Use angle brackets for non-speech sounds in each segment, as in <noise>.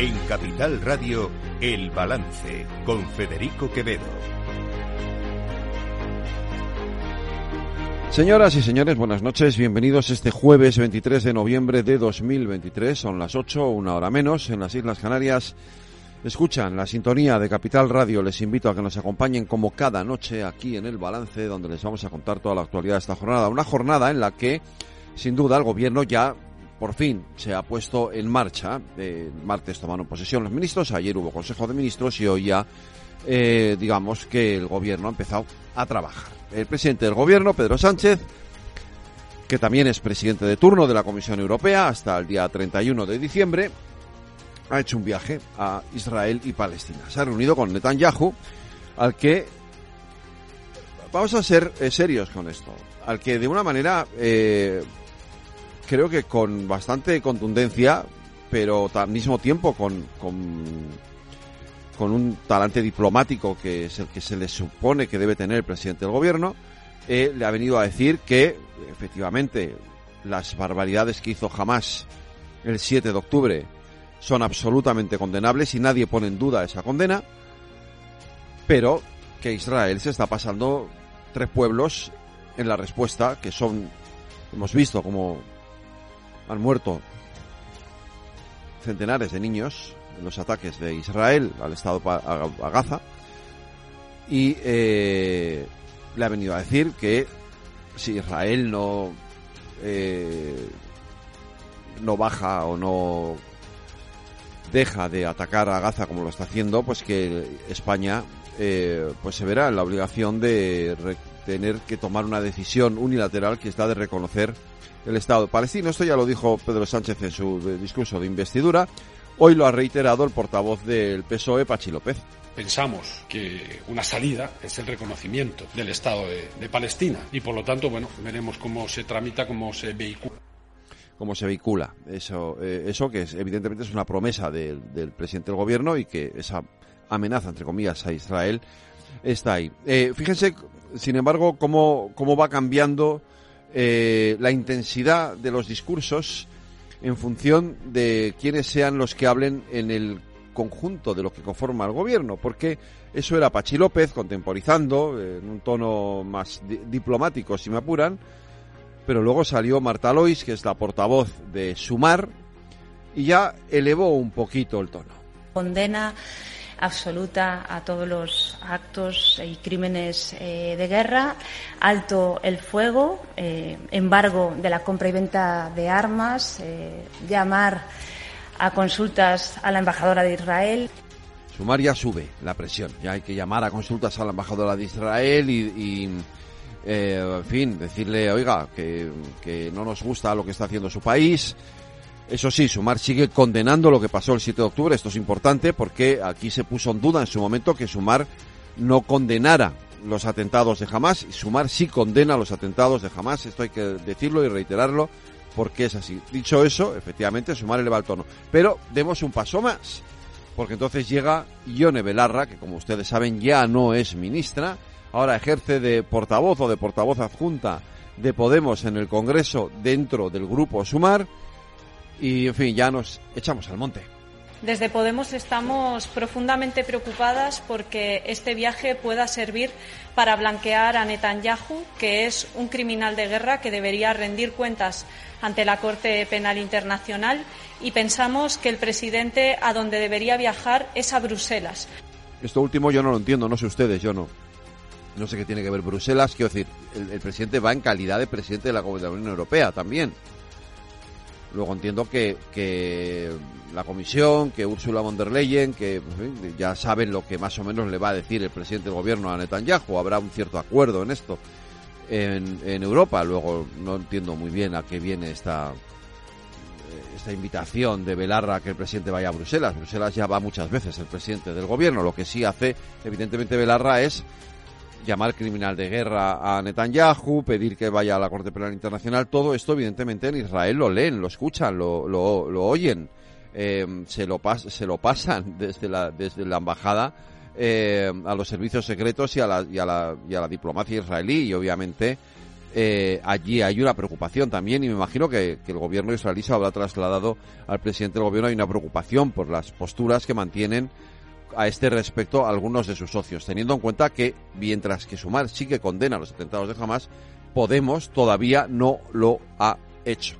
En Capital Radio, El Balance, con Federico Quevedo. Señoras y señores, buenas noches. Bienvenidos este jueves 23 de noviembre de 2023. Son las 8, una hora menos, en las Islas Canarias. Escuchan la sintonía de Capital Radio. Les invito a que nos acompañen como cada noche aquí en el balance, donde les vamos a contar toda la actualidad de esta jornada. Una jornada en la que, sin duda, el gobierno ya por fin se ha puesto en marcha. El martes tomaron posesión los ministros, ayer hubo Consejo de Ministros y hoy ya, eh, digamos que el gobierno ha empezado a trabajar. El presidente del gobierno, Pedro Sánchez, que también es presidente de turno de la Comisión Europea hasta el día 31 de diciembre, ha hecho un viaje a Israel y Palestina. Se ha reunido con Netanyahu, al que vamos a ser eh, serios con esto, al que de una manera eh, creo que con bastante contundencia, pero al mismo tiempo con, con, un talante diplomático que es el que se le supone que debe tener el presidente del gobierno, eh, le ha venido a decir que efectivamente las barbaridades que hizo jamás el 7 de octubre son absolutamente condenables y nadie pone en duda esa condena, pero que Israel se está pasando tres pueblos en la respuesta, que son, hemos visto como han muerto centenares de niños en los ataques de Israel al Estado a, Gaza, y eh, le ha venido a decir que si Israel no eh, no baja o no deja de atacar a Gaza como lo está haciendo, pues que España eh, pues se verá en la obligación de tener que tomar una decisión unilateral que está de reconocer el Estado palestino. Esto ya lo dijo Pedro Sánchez en su discurso de investidura. Hoy lo ha reiterado el portavoz del PSOE, Pachi López. Pensamos que una salida es el reconocimiento del Estado de, Palestina y por lo tanto, bueno, veremos cómo se tramita, cómo se vehicula cómo se vehicula eso, eh, eso que es, evidentemente es una promesa del presidente del gobierno y que esa amenaza, entre comillas, a Israel está ahí. Eh, fíjense, sin embargo, cómo, cómo va cambiando eh, la intensidad de los discursos en función de quiénes sean los que hablen en el conjunto de lo que conforma el gobierno, porque eso era Pachi López contemporizando en un tono más diplomático, si me apuran, pero luego salió Marta Lois, que es la portavoz de Sumar, y ya elevó un poquito el tono. Condena absoluta a todos los actos y crímenes eh, de guerra, alto el fuego, eh, embargo de la compra y venta de armas, eh, llamar a consultas a la embajadora de Israel. Sumar ya sube la presión, ya hay que llamar a consultas a la embajadora de Israel y en fin, decirle, oiga, que, que no nos gusta lo que está haciendo su país. Eso sí, Sumar sigue condenando lo que pasó el 7 de octubre. Esto es importante porque aquí se puso en duda en su momento que Sumar no condenara los atentados de Hamas. Y Sumar sí condena los atentados de Hamas. Esto hay que decirlo y reiterarlo porque es así. Dicho eso, efectivamente, Sumar eleva el tono. Pero demos un paso más. Porque entonces llega Ione Belarra, que como ustedes saben ya no es ministra, ahora ejerce de portavoz o de portavoz adjunta de Podemos en el Congreso dentro del grupo Sumar y en fin, ya nos echamos al monte. Desde Podemos estamos profundamente preocupadas porque este viaje pueda servir para blanquear a Netanyahu, que es un criminal de guerra que debería rendir cuentas ante la Corte Penal Internacional y pensamos que el presidente a donde debería viajar es a Bruselas. Esto último yo no lo entiendo, no sé ustedes, yo no no sé qué tiene que ver Bruselas, quiero decir, el, presidente va en calidad de presidente de la, Unión Europea también. Luego entiendo que, que la Comisión, que Ursula von der Leyen, que ya saben lo que más o menos le va a decir el presidente del gobierno a Netanyahu, habrá un cierto acuerdo en esto en, en Europa. Luego no entiendo muy bien a qué viene esta, esta invitación de Belarra a que el presidente vaya a Bruselas. Bruselas ya va muchas veces el presidente del gobierno. Lo que sí hace, evidentemente, Belarra es llamar criminal de guerra a Netanyahu, pedir que vaya a la Corte Penal Internacional, todo esto evidentemente en Israel lo leen, lo escuchan, lo, lo, oyen, eh, se, lo se lo pasan <laughs> desde la, desde la embajada eh, a los servicios secretos y a, la, y, a la, y a la diplomacia israelí y obviamente eh, allí hay una preocupación también y me imagino que, el gobierno israelí se habrá trasladado al presidente del gobierno. Hay una preocupación por las posturas que mantienen a este respecto algunos de sus socios, teniendo en cuenta que mientras que Sumar sí que condena los atentados de Hamas, Podemos todavía no lo ha hecho.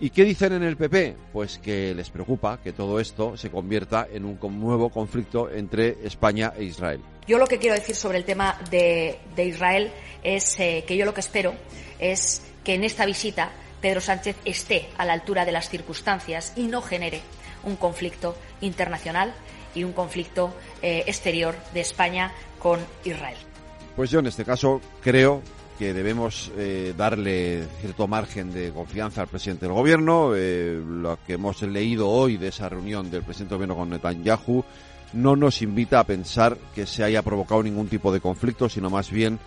¿Y qué dicen en el PP? Pues que les preocupa que todo esto se convierta en un nuevo conflicto entre España e Israel. Yo lo que quiero decir sobre el tema de, Israel es eh, que yo lo que espero es que en esta visita Pedro Sánchez esté a la altura de las circunstancias y no genere un conflicto internacional y un conflicto eh, exterior de España con Israel. Pues yo en este caso creo que debemos eh, darle cierto margen de confianza al presidente del gobierno. lo que hemos leído hoy de esa reunión del presidente del gobierno con Netanyahu no nos invita a pensar que se haya provocado ningún tipo de conflicto, sino más bien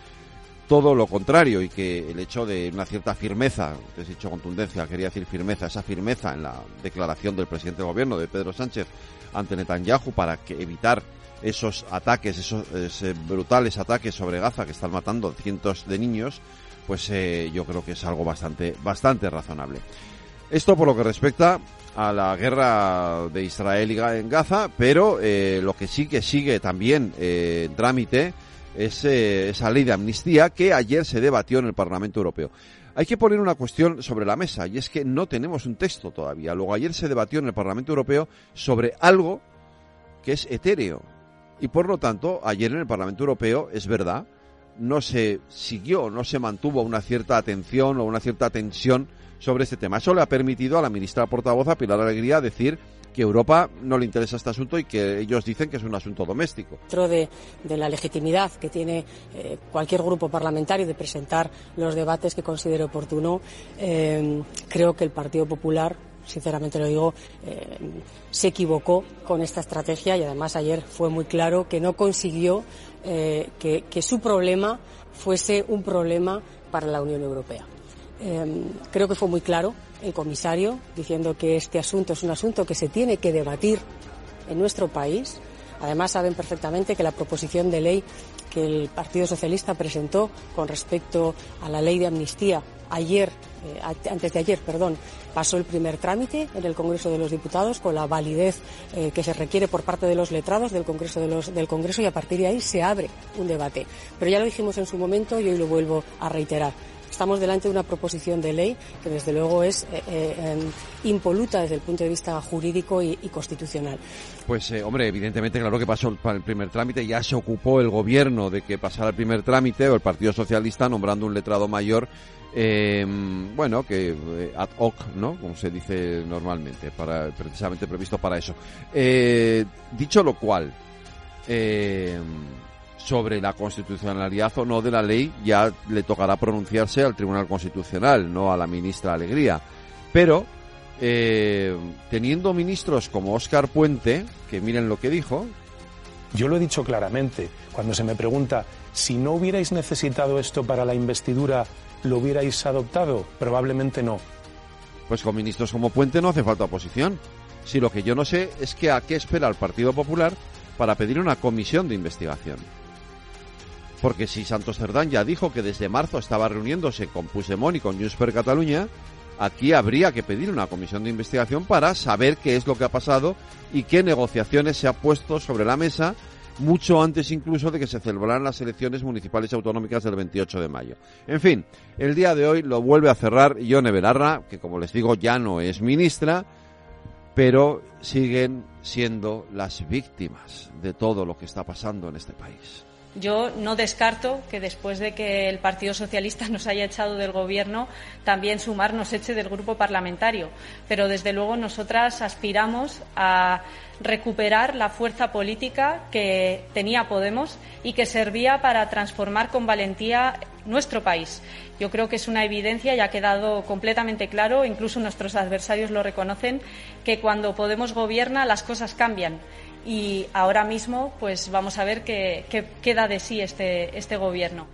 todo lo contrario y que el hecho de una cierta firmeza, te he dicho contundencia, quería decir firmeza, esa firmeza en la declaración del presidente del gobierno, de Pedro Sánchez, ante Netanyahu para que evitar esos ataques, esos, brutales ataques sobre Gaza que están matando cientos de niños, pues eh, yo creo que es algo bastante, bastante razonable. Esto por lo que respecta a la guerra de Israel en Gaza, pero eh, lo que sí que sigue también eh, en trámite es esa ley de amnistía que ayer se debatió en el Parlamento Europeo. Hay que poner una cuestión sobre la mesa y es que no tenemos un texto todavía. Luego ayer se debatió en el Parlamento Europeo sobre algo que es etéreo y por lo tanto ayer en el Parlamento Europeo es verdad no se siguió, no se mantuvo una cierta atención o una cierta tensión sobre este tema. Eso le ha permitido a la ministra portavoz, a Pilar Alegría, decir que Europa no le interesa este asunto y que ellos dicen que es un asunto doméstico. Dentro de, la legitimidad que tiene eh, cualquier grupo parlamentario de presentar los debates que considere oportuno, eh, creo que el Partido Popular sinceramente lo digo, eh, se equivocó con esta estrategia y además ayer fue muy claro que no consiguió que su problema fuese un problema para la Unión Europea. Em, creo que fue muy claro el comisario diciendo que este asunto es un asunto que se tiene que debatir en nuestro país. Además, saben perfectamente que la proposición de ley que el Partido Socialista presentó con respecto a la ley de amnistía ayer, eh, antes de ayer, perdón, pasó el primer trámite en el Congreso de los Diputados con la validez eh, que se requiere por parte de los letrados del Congreso, del Congreso y a partir de ahí se abre un debate. Pero ya lo dijimos en su momento y hoy lo vuelvo a reiterar Estamos delante de una proposición de ley que desde luego es eh, eh, em, impoluta desde el punto de vista jurídico y, constitucional. Pues eh, hombre, evidentemente claro que pasó el, primer trámite, ya se ocupó el gobierno de que pasara el primer trámite o el Partido Socialista nombrando un letrado mayor em, bueno, que ad hoc, ¿no? Como se dice normalmente, para, precisamente previsto para eso. dicho lo cual, eh, sobre la constitucionalidad o no de la ley ya le tocará pronunciarse al Tribunal Constitucional, no a la ministra Alegría. Pero eh, teniendo ministros como Óscar Puente, que miren lo que dijo. Yo lo he dicho claramente, cuando se me pregunta si no hubierais necesitado esto para la investidura, ¿lo hubierais adoptado? Probablemente no. Pues con ministros como Puente no hace falta oposición. Si lo que yo no sé es que a qué espera el Partido Popular para pedir una comisión de investigación. Porque si Santos Cerdán ya dijo que desde marzo estaba reuniéndose con Puigdemont y con Junts Cataluña, aquí habría que pedir una comisión de investigación para saber qué es lo que ha pasado y qué negociaciones se ha puesto sobre la mesa mucho antes incluso de que se celebraran las elecciones municipales y autonómicas del 28 de mayo. En fin, el día de hoy lo vuelve a cerrar Ione Belarra, que como les digo ya no es ministra, pero siguen siendo las víctimas de todo lo que está pasando en este país. Yo no descarto que después de que el Partido Socialista <laughs> nos haya echado del Gobierno, también Sumar nos eche del grupo parlamentario. Pero, desde luego, nosotras aspiramos a recuperar la fuerza política que tenía Podemos y que servía para transformar con valentía nuestro país. Yo creo que es una evidencia y ha quedado completamente claro, incluso nuestros adversarios lo reconocen, que cuando Podemos gobierna las cosas cambian y ahora mismo pues vamos a ver qué, queda de sí este, este gobierno.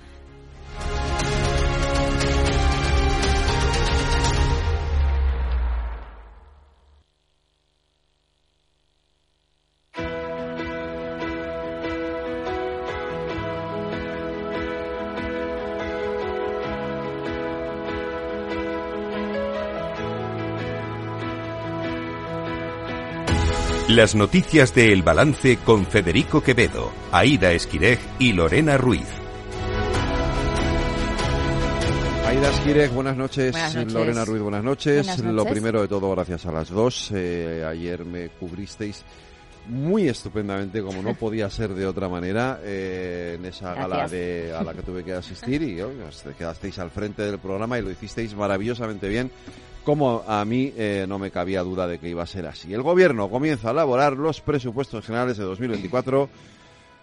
Las noticias de El Balance con Federico Quevedo, Aida Esquirej y Lorena Ruiz. Aida Esquirej, buenas noches. Buenas noches. Lorena Ruiz, buenas noches. Buenas Lo noches. primero de todo, gracias a las dos. Eh, ayer me cubristeis muy estupendamente, como no podía <laughs> ser de otra manera, eh, en esa gala Gracias. de, a la que tuve que asistir y os quedasteis al frente del programa y lo hicisteis maravillosamente bien. Como a mí eh, no me cabía duda de que iba a ser así. El gobierno comienza a elaborar los presupuestos generales de 2024.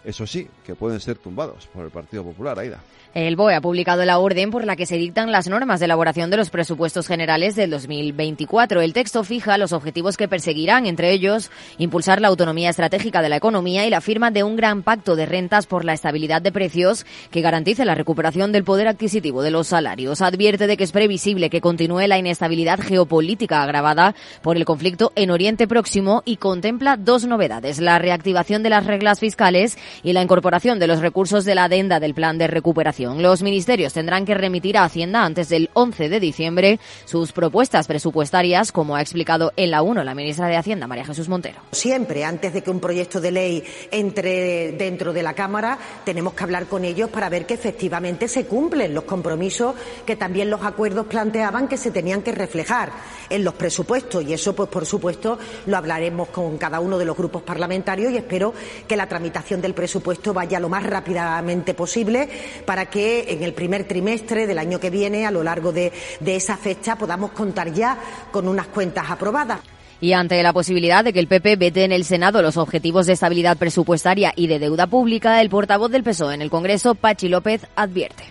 Eso sí, que pueden ser tumbados por el Partido Popular, Aida. El BOE ha publicado la orden por la que se dictan las normas de elaboración de los presupuestos generales del 2024. El texto fija los objetivos que perseguirán, entre ellos, impulsar la autonomía estratégica de la economía y la firma de un gran pacto de rentas por la estabilidad de precios que garantice la recuperación del poder adquisitivo de los salarios. Advierte de que es previsible que continúe la inestabilidad geopolítica agravada por el conflicto en Oriente Próximo y contempla dos novedades, la reactivación de las reglas fiscales y la incorporación de los recursos de la adenda del plan de recuperación. Los ministerios tendrán que remitir a Hacienda antes del 11 de diciembre sus propuestas presupuestarias, como ha explicado en la 1 la ministra de Hacienda, María Jesús Montero. Siempre, antes de que un proyecto de ley entre dentro de la Cámara, tenemos que hablar con ellos para ver que efectivamente se cumplen los compromisos que también los acuerdos planteaban que se tenían que reflejar en los presupuestos. Y eso, pues, por supuesto, lo hablaremos con cada uno de los grupos parlamentarios y espero que la tramitación del presupuesto vaya lo más rápidamente posible para que en el primer trimestre del año que viene, a lo largo de, de esa fecha, podamos contar ya con unas cuentas aprobadas. Y ante la posibilidad de que el PP vete en el Senado los objetivos de estabilidad presupuestaria y de deuda pública, el portavoz del PSOE en el Congreso, Pachi López, advierte.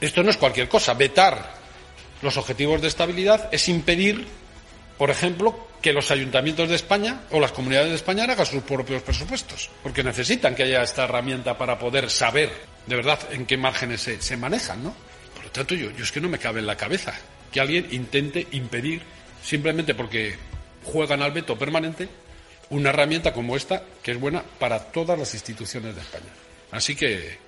Esto no es cualquier cosa. Vetar los objetivos de estabilidad es impedir, por ejemplo, que los ayuntamientos de España o las comunidades de España hagan sus propios presupuestos, porque necesitan que haya esta herramienta para poder saber de verdad en qué márgenes se, manejan, ¿no? Por lo tanto, yo, yo es que no me cabe en la cabeza que alguien intente impedir, simplemente porque juegan al veto permanente, una herramienta como esta, que es buena para todas las instituciones de España. Así que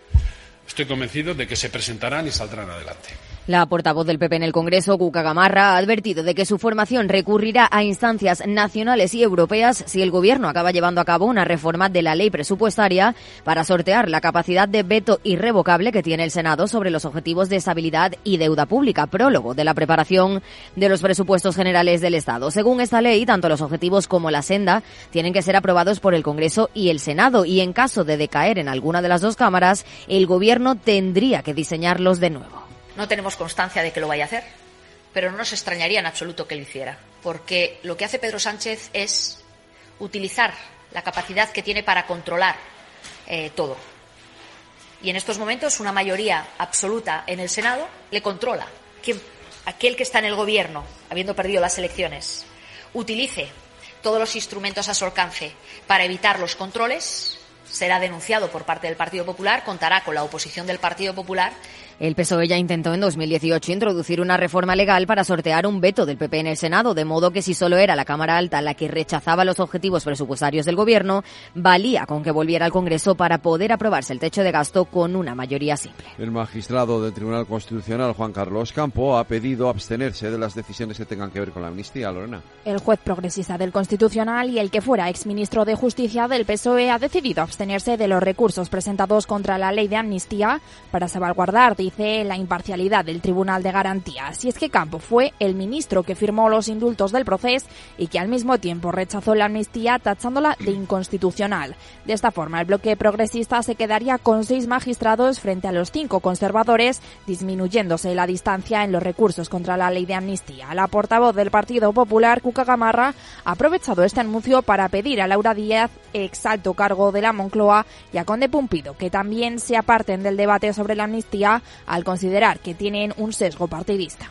estoy convencido de que se presentarán y saldrán adelante. La portavoz del PP en el Congreso, Cuca Gamarra, ha advertido de que su formación recurrirá a instancias nacionales y europeas si el Gobierno acaba llevando a cabo una reforma de la ley presupuestaria para sortear la capacidad de veto irrevocable que tiene el Senado sobre los objetivos de estabilidad y deuda pública, prólogo de la preparación de los presupuestos generales del Estado. Según esta ley, tanto los objetivos como la senda tienen que ser aprobados por el Congreso y el Senado y en caso de decaer en alguna de las dos cámaras, el Gobierno tendría que diseñarlos de nuevo. No tenemos constancia de que lo vaya a hacer, pero no nos extrañaría en absoluto que lo hiciera, porque lo que hace Pedro Sánchez es utilizar la capacidad que tiene para controlar eh, todo. Y en estos momentos una mayoría absoluta en el Senado le controla. Quien, aquel que está en el gobierno, habiendo perdido las elecciones, utilice todos los instrumentos a su alcance para evitar los controles, será denunciado por parte del Partido Popular, contará con la oposición del Partido Popular El PSOE ya intentó en 2018 introducir una reforma legal para sortear un veto del PP en el Senado, de modo que si solo era la Cámara Alta la que rechazaba los objetivos presupuestarios del Gobierno, valía con que volviera al Congreso para poder aprobarse el techo de gasto con una mayoría simple. El magistrado del Tribunal Constitucional, Juan Carlos Campo, ha pedido abstenerse de las decisiones que tengan que ver con la amnistía, Lorena. El juez progresista del Constitucional y el que fuera exministro de Justicia del PSOE ha decidido abstenerse de los recursos presentados contra la ley de amnistía para salvaguardar, dice, la imparcialidad del Tribunal de Garantías. Y es que Campo fue el ministro que firmó los indultos del proceso y que al mismo tiempo rechazó la amnistía tachándola de inconstitucional. De esta forma, el bloque progresista se quedaría con seis magistrados frente a los cinco conservadores, disminuyéndose la distancia en los recursos contra la ley de amnistía. La portavoz del Partido Popular, Cuca Gamarra, ha aprovechado este anuncio para pedir a Laura Díaz, ex alto cargo de la Moncloa, y a Conde Pumpido que también se aparten del debate sobre la amnistía al considerar que tienen un sesgo partidista.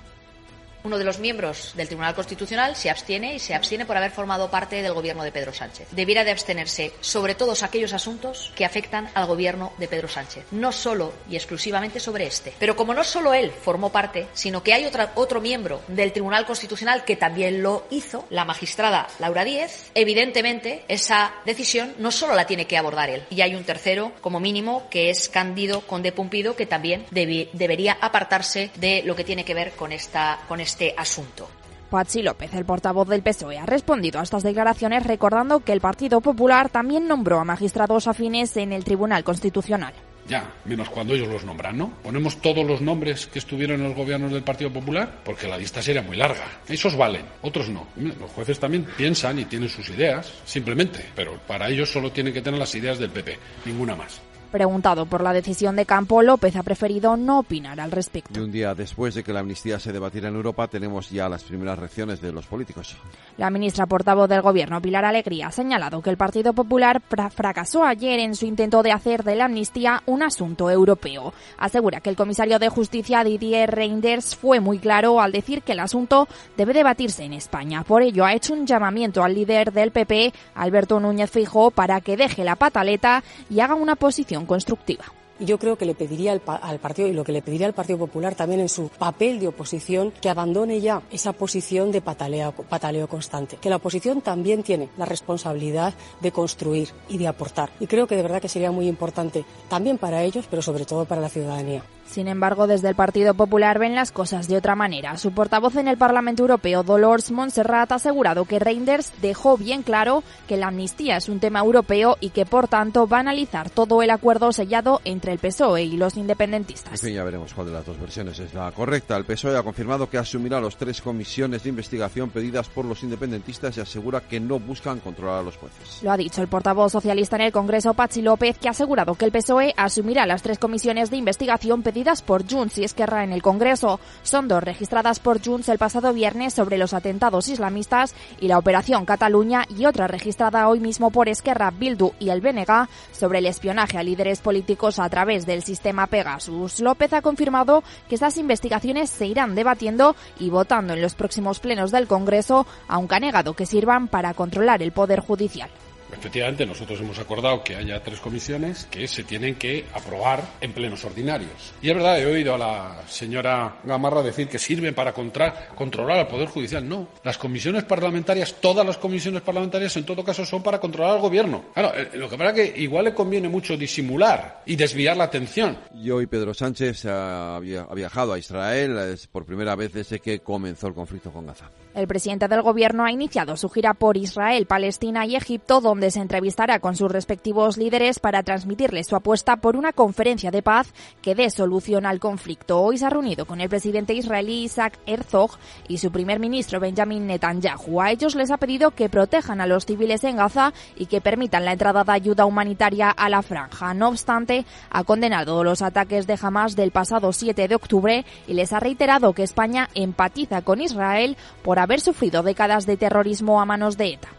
Uno de los miembros del Tribunal Constitucional se abstiene y se abstiene por haber formado parte del gobierno de Pedro Sánchez. Debiera de abstenerse sobre todos aquellos asuntos que afectan al gobierno de Pedro Sánchez, no solo y exclusivamente sobre este. Pero como no solo él formó parte, sino que hay otra, otro miembro del Tribunal Constitucional que también lo hizo, la magistrada Laura Díez, evidentemente esa decisión no solo la tiene que abordar él. Y hay un tercero, como mínimo, que es Cándido Conde Pumpido, que también debi- debería apartarse de lo que tiene que ver con esta con este asunto. Pachi López, el portavoz del PSOE, ha respondido a estas declaraciones recordando que el Partido Popular también nombró a magistrados afines en el Tribunal Constitucional. Ya, menos cuando ellos los nombran, ¿no? Ponemos todos los nombres que estuvieron en los gobiernos del Partido Popular, porque la lista sería muy larga. Esos valen, otros no. Los jueces también piensan y tienen sus ideas, simplemente, pero para ellos solo tienen que tener las ideas del PP, ninguna más. Preguntado por la decisión de Campo, López ha preferido no opinar al respecto. Y un día después de que la amnistía se debatiera en Europa, tenemos ya las primeras reacciones de los políticos. La ministra portavoz del Gobierno, Pilar Alegría, ha señalado que el Partido Popular fracasó ayer en su intento de hacer de la amnistía un asunto europeo. Asegura que el comisario de Justicia, Didier Reinders, fue muy claro al decir que el asunto debe debatirse en España. Por ello, ha hecho un llamamiento al líder del PP, Alberto Núñez Fijo, para que deje la pataleta y haga una posición constructiva. Y yo creo que le pediría al, partido y lo que le pediría al Partido Popular también en su papel de oposición que abandone ya esa posición de pataleo, pataleo constante. Que la oposición también tiene la responsabilidad de construir y de aportar. Y creo que de verdad que sería muy importante también para ellos, pero sobre todo para la ciudadanía. Sin embargo, desde el Partido Popular ven las cosas de otra manera. Su portavoz en el Parlamento Europeo, Dolores Montserrat, ha asegurado que Reinders dejó bien claro que la amnistía es un tema europeo y que, por tanto, va a analizar todo el acuerdo sellado entre el PSOE y los independentistas. En fin, ya veremos cuál de las dos versiones es la correcta. El PSOE ha confirmado que asumirá las tres comisiones de investigación pedidas por los independentistas y asegura que no buscan controlar a los jueces. Lo ha dicho el portavoz socialista en el Congreso, Pachi López, que ha asegurado que el PSOE asumirá las tres comisiones de investigación pedidas por Junts y Esquerra en el Congreso. Son dos registradas por Junts el pasado viernes sobre los atentados islamistas y la Operación Cataluña y otra registrada hoy mismo por Esquerra, Bildu y el BNG sobre el espionaje a líderes políticos a través del sistema Pegasus. López ha confirmado que estas investigaciones se irán debatiendo y votando en los próximos plenos del Congreso, aunque ha negado que sirvan para controlar el Poder Judicial. Efectivamente, nosotros hemos acordado que haya tres comisiones que se tienen que aprobar en plenos ordinarios. Y es verdad, he oído a la señora Gamarra decir que sirven para controlar al Poder Judicial. No, las comisiones parlamentarias, todas las comisiones parlamentarias en todo caso son para controlar al Gobierno. Claro, lo que pasa es que igual le conviene mucho disimular y desviar la atención. Y hoy Pedro Sánchez ha, ha viajado a Israel es por primera vez desde que comenzó el conflicto con Gaza. El presidente del Gobierno ha iniciado su gira por Israel, Palestina y Egipto, donde se entrevistará con sus respectivos líderes para transmitirles su apuesta por una conferencia de paz que dé solución al conflicto. Hoy se ha reunido con el presidente israelí Isaac Herzog y su primer ministro Benjamin Netanyahu. A ellos les ha pedido que protejan a los civiles en Gaza y que permitan la entrada de ayuda humanitaria a la franja. No obstante, ha condenado los ataques de Hamas del pasado 7 de octubre y les ha reiterado que España empatiza con Israel por haber sufrido décadas de terrorismo a manos de ETA.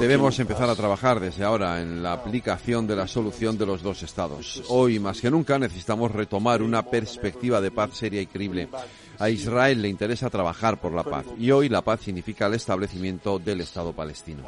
Debemos empezar a trabajar desde ahora en la aplicación de la solución de los dos estados. Hoy más que nunca necesitamos retomar una perspectiva de paz seria y creíble. A Israel le interesa trabajar por la paz y hoy la paz significa el establecimiento del Estado palestino.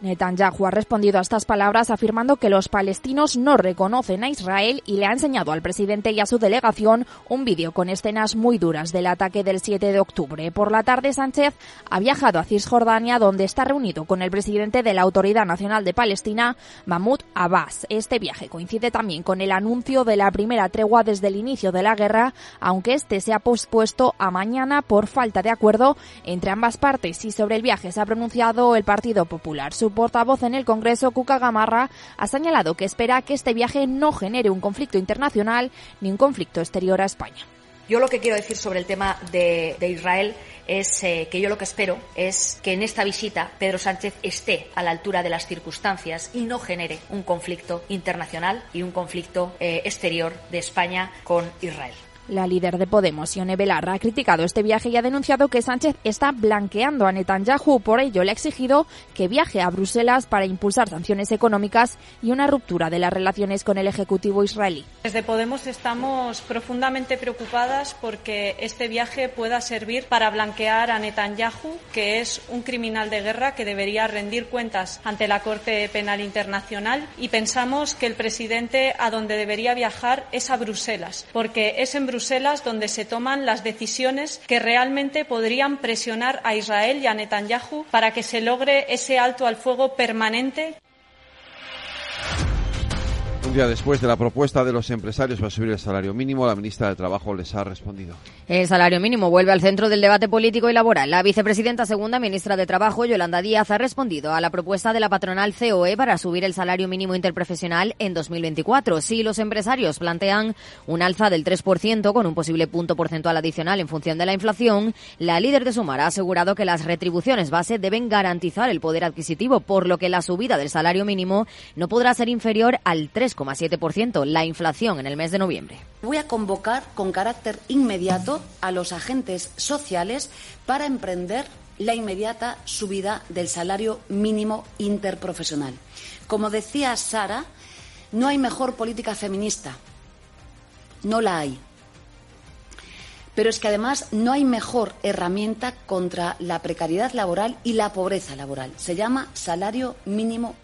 Netanyahu ha respondido a estas palabras afirmando que los palestinos no reconocen a Israel y le ha enseñado al presidente y a su delegación un vídeo con escenas muy duras del ataque del 7 de octubre. Por la tarde, Sánchez ha viajado a Cisjordania, donde está reunido con el presidente de la Autoridad Nacional de Palestina, Mahmoud Abbas. Este viaje coincide también con el anuncio de la primera tregua desde el inicio de la guerra, aunque este se ha pospuesto a mañana por falta de acuerdo entre ambas partes. Y sobre el viaje se ha pronunciado el Partido Popular. Portavoz en el Congreso, Cuca Gamarra, ha señalado que espera que este viaje no genere un conflicto internacional ni un conflicto exterior a España. Yo lo que quiero decir sobre el tema de, de Israel es eh, que yo lo que espero es que en esta visita Pedro Sánchez esté a la altura de las circunstancias y no genere un conflicto internacional y un conflicto eh, exterior de España con Israel. La líder de Podemos, Ione Belarra, ha criticado este viaje y ha denunciado que Sánchez está blanqueando a Netanyahu. Por ello, le ha exigido que viaje a Bruselas para impulsar sanciones económicas y una ruptura de las relaciones con el Ejecutivo israelí. Desde Podemos estamos profundamente preocupadas porque este viaje pueda servir para blanquear a Netanyahu, que es un criminal de guerra que debería rendir cuentas ante la Corte Penal Internacional. Y pensamos que el presidente a donde debería viajar es a Bruselas, porque es en Bruselas Bruselas donde se toman las decisiones que realmente podrían presionar a Israel y a Netanyahu para que se logre ese alto al fuego permanente día después de la propuesta de los empresarios para subir el salario mínimo, la ministra de Trabajo les ha respondido. El salario mínimo vuelve al centro del debate político y laboral. La vicepresidenta segunda, ministra de Trabajo, Yolanda Díaz, ha respondido a la propuesta de la patronal COE para subir el salario mínimo interprofesional en 2024. Si los empresarios plantean un alza del 3% con un posible punto porcentual adicional en función de la inflación, la líder de Sumar ha asegurado que las retribuciones base deben garantizar el poder adquisitivo, por lo que la subida del salario mínimo no podrá ser inferior al 3,7%, la inflación en el mes de noviembre. Voy a convocar con carácter inmediato a los agentes sociales para emprender la inmediata subida del salario mínimo interprofesional. Como decía Sara, no hay mejor política feminista. No la hay. Pero es que además no hay mejor herramienta contra la precariedad laboral y la pobreza laboral. Se llama salario mínimo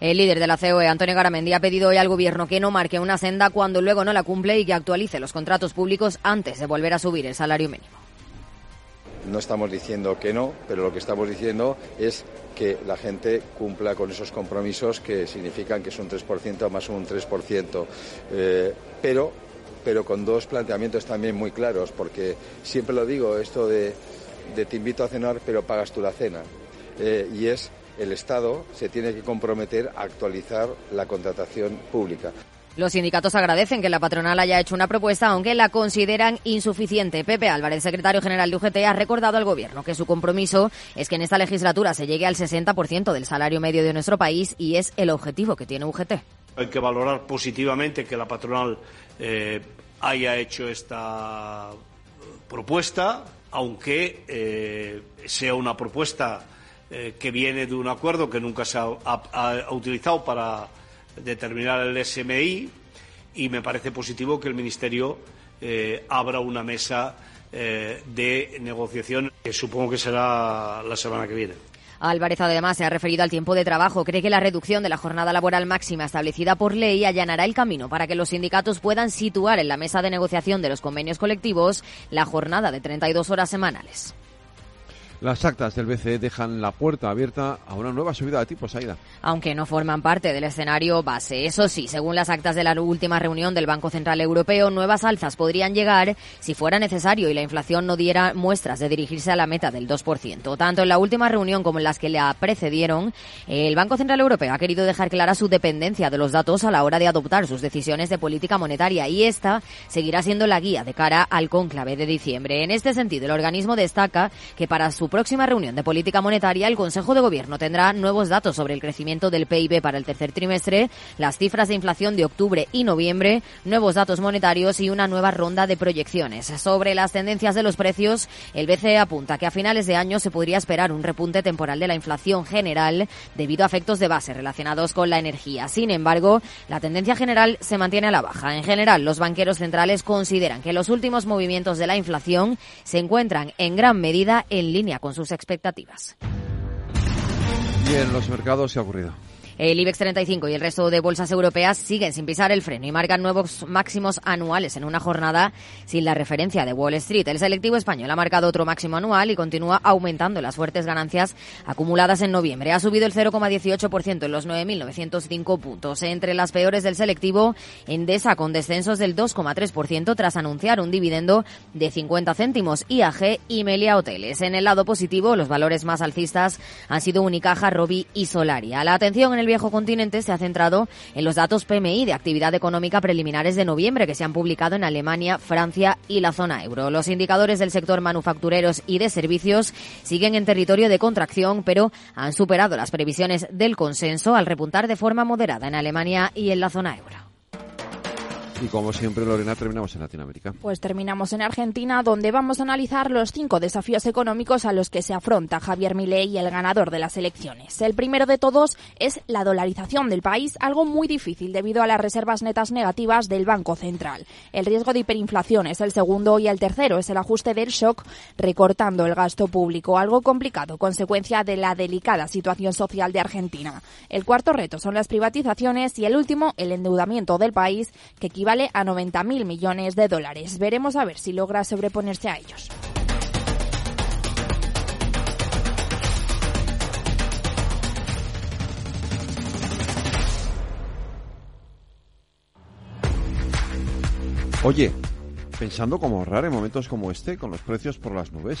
el líder de la COE, Antonio Garamendi, ha pedido hoy al Gobierno que no marque una senda cuando luego no la cumple y que actualice los contratos públicos antes de volver a subir el salario mínimo. No estamos diciendo que no, pero lo que estamos diciendo es que la gente cumpla con esos compromisos que significan que es un 3% más un 3%. Eh, pero, pero con dos planteamientos también muy claros, porque siempre lo digo, esto de, te invito a cenar, pero pagas tú la cena. Eh, y es el Estado se tiene que comprometer a actualizar la contratación pública. Los sindicatos agradecen que la patronal haya hecho una propuesta, aunque la consideran insuficiente. Pepe Álvarez, secretario general de UGT, ha recordado al Gobierno que su compromiso es que en esta legislatura se llegue al 60% del salario medio de nuestro país y es el objetivo que tiene UGT. Hay que valorar positivamente que la patronal eh, haya hecho esta propuesta, aunque eh, sea una propuesta eh, que viene de un acuerdo que nunca se ha, utilizado para determinar el SMI y me parece positivo que el Ministerio eh, abra una mesa eh, de negociación que supongo que será la semana que viene. Álvarez además se ha referido al tiempo de trabajo. Cree que la reducción de la jornada laboral máxima establecida por ley allanará el camino para que los sindicatos puedan situar en la mesa de negociación de los convenios colectivos la jornada de 32 horas semanales. Las actas del BCE dejan la puerta abierta a una nueva subida de tipos, Aida. Aunque no forman parte del escenario base. Eso sí, según las actas de la última reunión del Banco Central Europeo, nuevas alzas podrían llegar si fuera necesario y la inflación no diera muestras de dirigirse a la meta del 2%. Tanto en la última reunión como en las que la precedieron, el Banco Central Europeo ha querido dejar clara su dependencia de los datos a la hora de adoptar sus decisiones de política monetaria y esta seguirá siendo la guía de cara al cónclave de diciembre. En este sentido, el organismo destaca que para su próxima reunión de política monetaria, el Consejo de Gobierno tendrá nuevos datos sobre el crecimiento del PIB para el tercer trimestre, las cifras de inflación de octubre y noviembre, nuevos datos monetarios y una nueva ronda de proyecciones. Sobre las tendencias de los precios, el BCE apunta que a finales de año se podría esperar un repunte temporal de la inflación general debido a efectos de base relacionados con la energía. Sin embargo, la tendencia general se mantiene a la baja. En general, los banqueros centrales consideran que los últimos movimientos de la inflación se encuentran en gran medida en línea con sus expectativas. Y en los mercados se ha ocurrido. El IBEX 35 y el resto de bolsas europeas siguen sin pisar el freno y marcan nuevos máximos anuales en una jornada sin la referencia de Wall Street. El selectivo español ha marcado otro máximo anual y continúa aumentando las fuertes ganancias acumuladas en noviembre. Ha subido el 0,18% en los 9.905 puntos. Entre las peores del selectivo, Endesa con descensos del 2,3% tras anunciar un dividendo de 50 céntimos. IAG y Melia Hoteles. En el lado positivo, los valores más alcistas han sido Unicaja, Robi y Solaria. La atención viejo continente se ha centrado en los datos PMI de actividad económica preliminares de noviembre que se han publicado en Alemania, Francia y la zona euro. Los indicadores del sector manufactureros y de servicios siguen en territorio de contracción, pero han superado las previsiones del consenso al repuntar de forma moderada en Alemania y en la zona euro. Y como siempre, Lorena, terminamos en Latinoamérica. Pues terminamos en Argentina, donde vamos a analizar los cinco desafíos económicos a los que se afronta Javier Milei, el ganador de las elecciones. El primero de todos es la dolarización del país, algo muy difícil debido a las reservas netas negativas del Banco Central. El riesgo de hiperinflación es el segundo y el tercero es el ajuste del shock recortando el gasto público, algo complicado, consecuencia de la delicada situación social de Argentina. El cuarto reto son las privatizaciones y el último, el endeudamiento del país, que equivale equivale a 90.000 millones de dólares. Veremos a ver si logra sobreponerse a ellos. Oye, pensando cómo ahorrar en momentos como este con los precios por las nubes.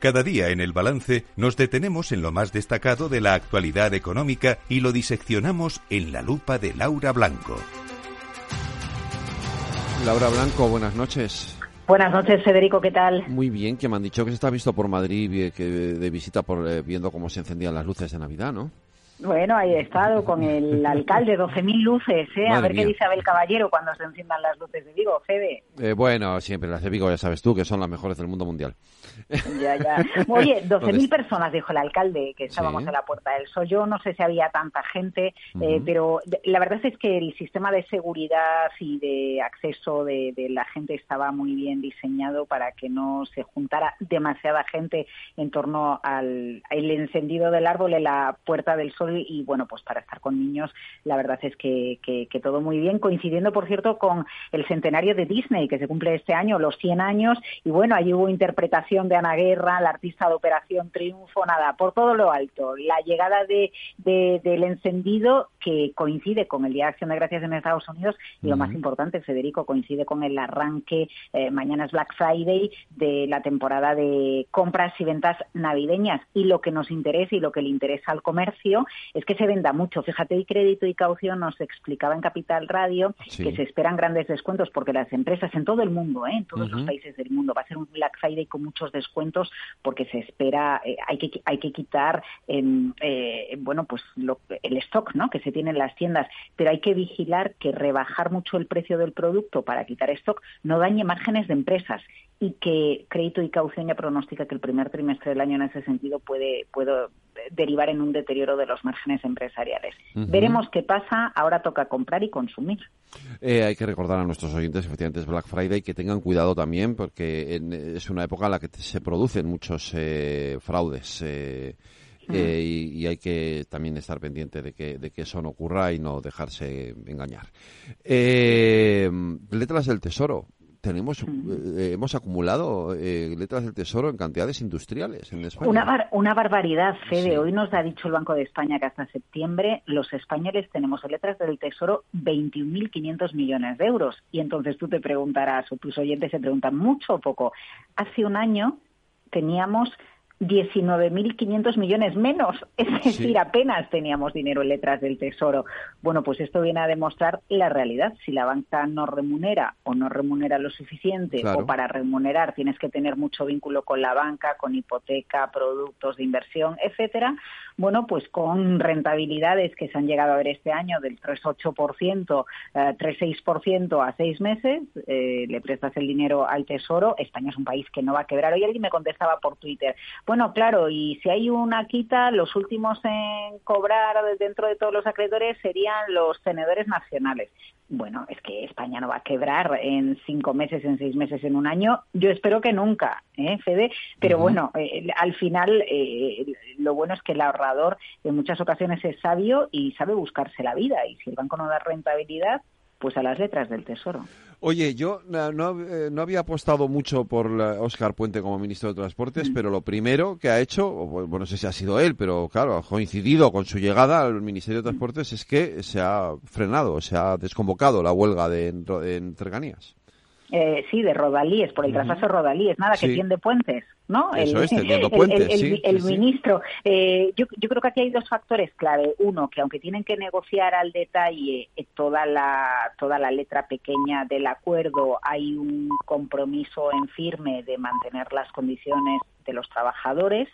Cada día en el balance nos detenemos en lo más destacado de la actualidad económica y lo diseccionamos en la lupa de Laura Blanco. Laura Blanco, buenas noches. Buenas noches, Federico, ¿qué tal? Muy bien, que me han dicho que se está visto por Madrid que de visita por eh, viendo cómo se encendían las luces de Navidad, ¿no? Bueno, ahí he estado con el <laughs> alcalde, 12.000 luces, ¿eh? a ver qué dice Abel Caballero cuando se enciendan las luces de Vigo, Fede. Eh, bueno, siempre las de Vigo, ya sabes tú, que son las mejores del mundo mundial. Ya, ya. Oye, <laughs> 12.000 personas, dijo el alcalde, que estábamos en la Puerta del Sol. Yo no sé si había tanta gente, eh, pero la verdad es que el sistema de seguridad y de acceso de, de, la gente estaba muy bien diseñado para que no se juntara demasiada gente en torno al el encendido del árbol en la Puerta del Sol y bueno, pues para estar con niños la verdad es que, que, todo muy bien, coincidiendo por cierto con el centenario de Disney que se cumple este año, los 100 años y bueno, allí hubo interpretación de Ana Guerra, la artista de Operación Triunfo, nada, por todo lo alto. La llegada de, del encendido que coincide con el Día de Acción de Gracias en Estados Unidos y lo más importante, Federico, coincide con el arranque, eh, mañana es Black Friday, de la temporada de compras y ventas navideñas. Y lo que nos interesa y lo que le interesa al comercio es que se venda mucho. Fíjate, y Crédito y Caución nos explicaba en Capital Radio que se esperan grandes descuentos porque las empresas en todo el mundo, ¿eh? en todos los países del mundo, va a ser un Black Friday con muchos descuentos porque se espera, eh, hay que hay que quitar, eh, bueno, pues el stock, ¿no? Que se tiene en las tiendas, pero hay que vigilar que rebajar mucho el precio del producto para quitar stock no dañe márgenes de empresas y que Crédito y Caución ya pronostica que el primer trimestre del año en ese sentido puede, puede derivar en un deterioro de los márgenes empresariales. Veremos qué pasa, ahora toca comprar y consumir. Eh, hay que recordar a nuestros oyentes, efectivamente es Black Friday, que tengan cuidado también porque es una época en la que se producen muchos eh, fraudes. Eh, y, hay que también estar pendiente de que, de que eso no ocurra y no dejarse engañar. letras del Tesoro tenemos eh, hemos acumulado eh, letras del Tesoro en cantidades industriales en España. Una, una barbaridad, Fede. Hoy nos ha dicho el Banco de España que hasta septiembre los españoles tenemos en letras del Tesoro 21.500 millones de euros. Y entonces tú te preguntarás, o tus oyentes se preguntan, ¿mucho o poco? Hace un año teníamos 19.500 millones menos, <laughs> es decir, apenas teníamos dinero en letras del Tesoro. Bueno, pues esto viene a demostrar la realidad. Si la banca no remunera o no remunera lo suficiente, o para remunerar tienes que tener mucho vínculo con la banca, con hipoteca, productos de inversión, etcétera, bueno, pues con rentabilidades que se han llegado a ver este año del 3,8%, 3,6% eh, a seis meses, eh, le prestas el dinero al Tesoro, España es un país que no va a quebrar. Hoy alguien me contestaba por Twitter, bueno, claro, y si hay una quita, los últimos en cobrar dentro de todos los acreedores serían los tenedores nacionales. Bueno, es que España no va a quebrar en cinco meses, en seis meses, en un año. Yo espero que nunca, ¿eh, Fede? Pero bueno, eh, al final eh, lo bueno es que el ahorrador en muchas ocasiones es sabio y sabe buscarse la vida. Y si el banco no da rentabilidad, pues a las letras del Tesoro. Oye, yo no, eh, había apostado mucho por Oscar Puente como ministro de Transportes, mm. pero lo primero que ha hecho, bueno, no sé si ha sido él, pero claro, ha coincidido con su llegada al Ministerio de Transportes, es que se ha frenado, se ha desconvocado la huelga de, en cercanías. Eh, sí, de Rodalíes, por el traspaso Rodalíes, nada, que tiende puentes, ¿no? Eso es, <laughs> puentes, el, el, ministro. Eh, yo, yo, creo que aquí hay dos factores clave. Uno, que aunque tienen que negociar al detalle eh, toda la, toda la letra pequeña del acuerdo, hay un compromiso en firme de mantener las condiciones de los trabajadores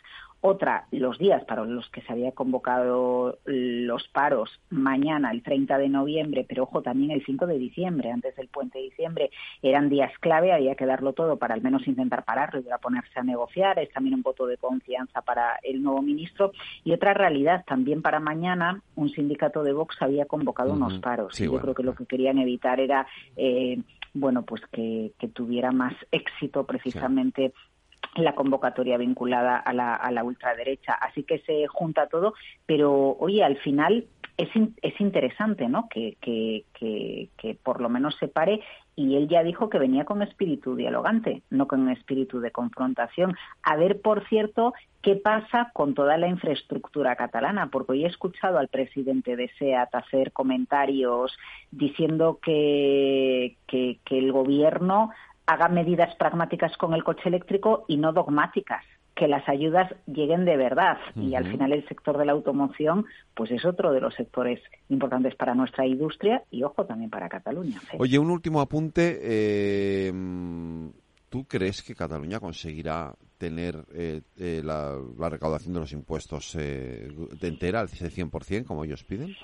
Otra, los días para los que se había convocado los paros, mañana, el 30 de noviembre, pero ojo, también el 5 de diciembre, antes del puente de diciembre, eran días clave, había que darlo todo para al menos intentar pararlo y a ponerse a negociar. Es también un voto de confianza para el nuevo ministro. Y otra realidad, también para mañana, un sindicato de Vox había convocado unos paros. y yo creo que lo que querían evitar era, eh, bueno, pues que, tuviera más éxito precisamente la convocatoria vinculada a la, a la ultraderecha. Así que se junta todo, pero oye, al final es, es interesante, ¿no? Que, que, que, por lo menos se pare y él ya dijo que venía con espíritu dialogante, no con espíritu de confrontación. A ver, por cierto, qué pasa con toda la infraestructura catalana, porque hoy he escuchado al presidente de SEAT hacer comentarios diciendo que, que el gobierno haga medidas pragmáticas con el coche eléctrico y no dogmáticas que las ayudas lleguen de verdad y al final el sector de la automoción pues es otro de los sectores importantes para nuestra industria y ojo también para Cataluña. Oye, un último apunte. Eh, ¿Tú crees que Cataluña conseguirá tener eh, eh, la, recaudación de los impuestos de entera al 100% como ellos piden?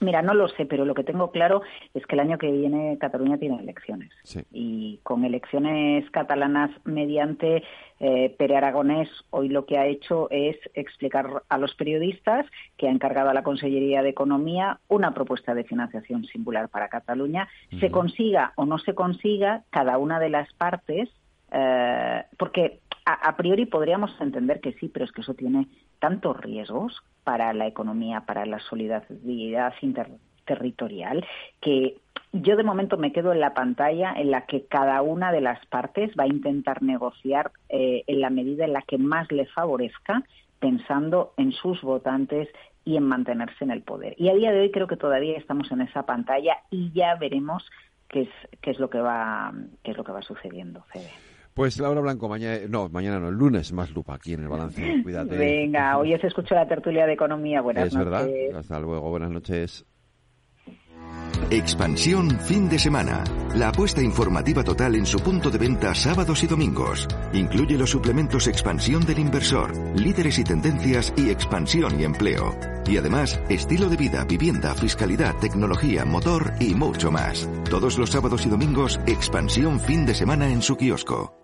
Mira, no lo sé, pero lo que tengo claro es que el año que viene Cataluña tiene elecciones. Y con elecciones catalanas mediante eh, Pere Aragonés, hoy lo que ha hecho es explicar a los periodistas que ha encargado a la Consellería de Economía una propuesta de financiación singular para Cataluña. Se consiga o no se consiga, cada una de las partes, eh, porque a priori podríamos entender que sí, pero es que eso tiene tantos riesgos para la economía, para la solidaridad interterritorial, que yo de momento me quedo en la pantalla en la que cada una de las partes va a intentar negociar eh, en la medida en la que más le favorezca, pensando en sus votantes y en mantenerse en el poder. Y a día de hoy creo que todavía estamos en esa pantalla y ya veremos qué es, qué es lo que va qué es lo que va sucediendo. Pues Laura Blanco, mañana, no, mañana no, el lunes más lupa aquí en el balance. Cuídate. Venga, hoy os escucho la tertulia de economía. Buenas noches. Es verdad. Hasta luego, buenas noches. Expansión fin de semana. La apuesta informativa total en su punto de venta sábados y domingos. Incluye los suplementos Expansión del Inversor, Líderes y Tendencias y Expansión y Empleo. Y además, estilo de vida, vivienda, fiscalidad, tecnología, motor y mucho más. Todos los sábados y domingos, Expansión fin de semana en su kiosco.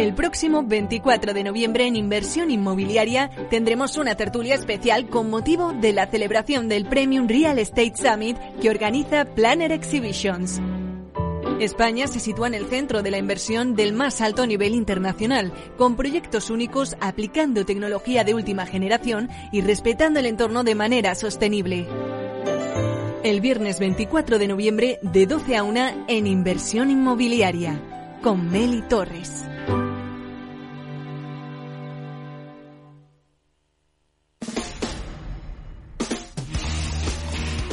El próximo 24 de noviembre en Inversión Inmobiliaria tendremos una tertulia especial con motivo de la celebración del Premium Real Estate Summit que organiza Planner Exhibitions. España se sitúa en el centro de la inversión del más alto nivel internacional, con proyectos únicos aplicando tecnología de última generación y respetando el entorno de manera sostenible. El viernes 24 de noviembre de 12 a 1 en Inversión Inmobiliaria, con Meli Torres.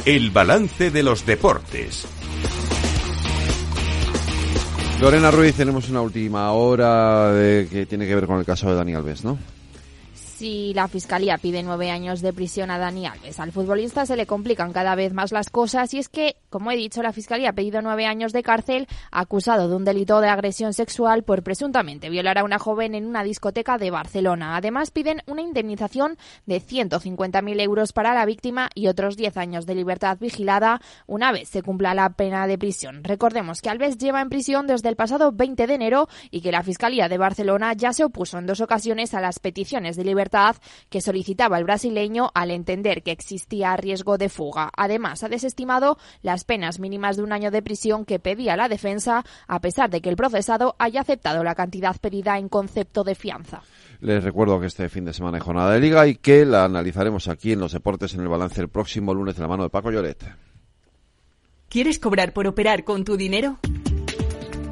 El balance de los deportes. Lorena Ruiz, tenemos una última hora que tiene que ver con el caso de Dani Alves, ¿no? Si la Fiscalía pide nueve años de prisión a Dani Alves, al futbolista se le complican cada vez más las cosas y es que, como he dicho, la Fiscalía ha pedido nueve años de cárcel acusado de un delito de agresión sexual por presuntamente violar a una joven en una discoteca de Barcelona. Además, piden una indemnización de 150.000 euros para la víctima y otros diez años de libertad vigilada una vez se cumpla la pena de prisión. Recordemos que Alves lleva en prisión desde el pasado 20 de enero y que la Fiscalía de Barcelona ya se opuso en dos ocasiones a las peticiones de libertad que solicitaba el brasileño al entender que existía riesgo de fuga. Además, ha desestimado las penas mínimas de un año de prisión que pedía la defensa, a pesar de que el procesado haya aceptado la cantidad pedida en concepto de fianza. Les recuerdo que este fin de semana hay jornada de liga y que la analizaremos aquí en los deportes en el balance el próximo lunes de la mano de Paco Lloret. ¿Quieres cobrar por operar con tu dinero?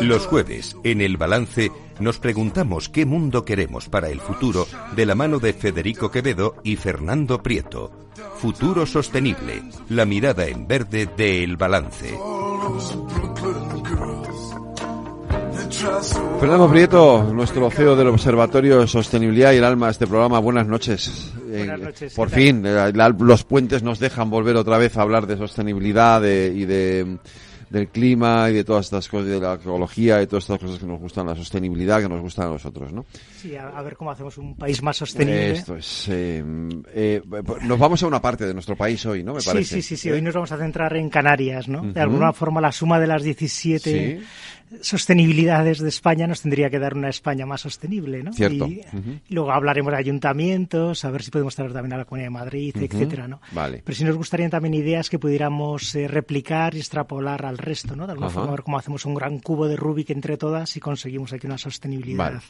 Los jueves, en el balance, nos preguntamos qué mundo queremos para el futuro de la mano de Federico Quevedo y Fernando Prieto. Futuro sostenible, la mirada en verde de El Balance. Fernando Prieto, nuestro CEO del Observatorio de Sostenibilidad y el alma de este programa. Buenas noches. Buenas noches. por fin, eh, los puentes nos dejan volver otra vez a hablar de sostenibilidad y de del clima y de todas estas cosas, de la ecología y todas estas cosas que nos gustan, la sostenibilidad que nos gustan a nosotros, ¿no? Sí, a, ver cómo hacemos un país más sostenible. Esto es. Eh, eh, nos vamos a una parte de nuestro país hoy, ¿no? Me parece. Sí, sí, sí, Hoy nos vamos a centrar en Canarias, ¿no? De alguna forma, la suma de las 17 sostenibilidades de España nos tendría que dar una España más sostenible, ¿no? Cierto. Y, luego hablaremos de ayuntamientos, a ver si podemos traer también a la Comunidad de Madrid, etcétera, ¿no? Vale. Pero sí nos gustarían también ideas que pudiéramos eh, replicar y extrapolar al resto, ¿no? De alguna forma, a ver cómo hacemos un gran cubo de Rubik entre todas y conseguimos aquí una sostenibilidad.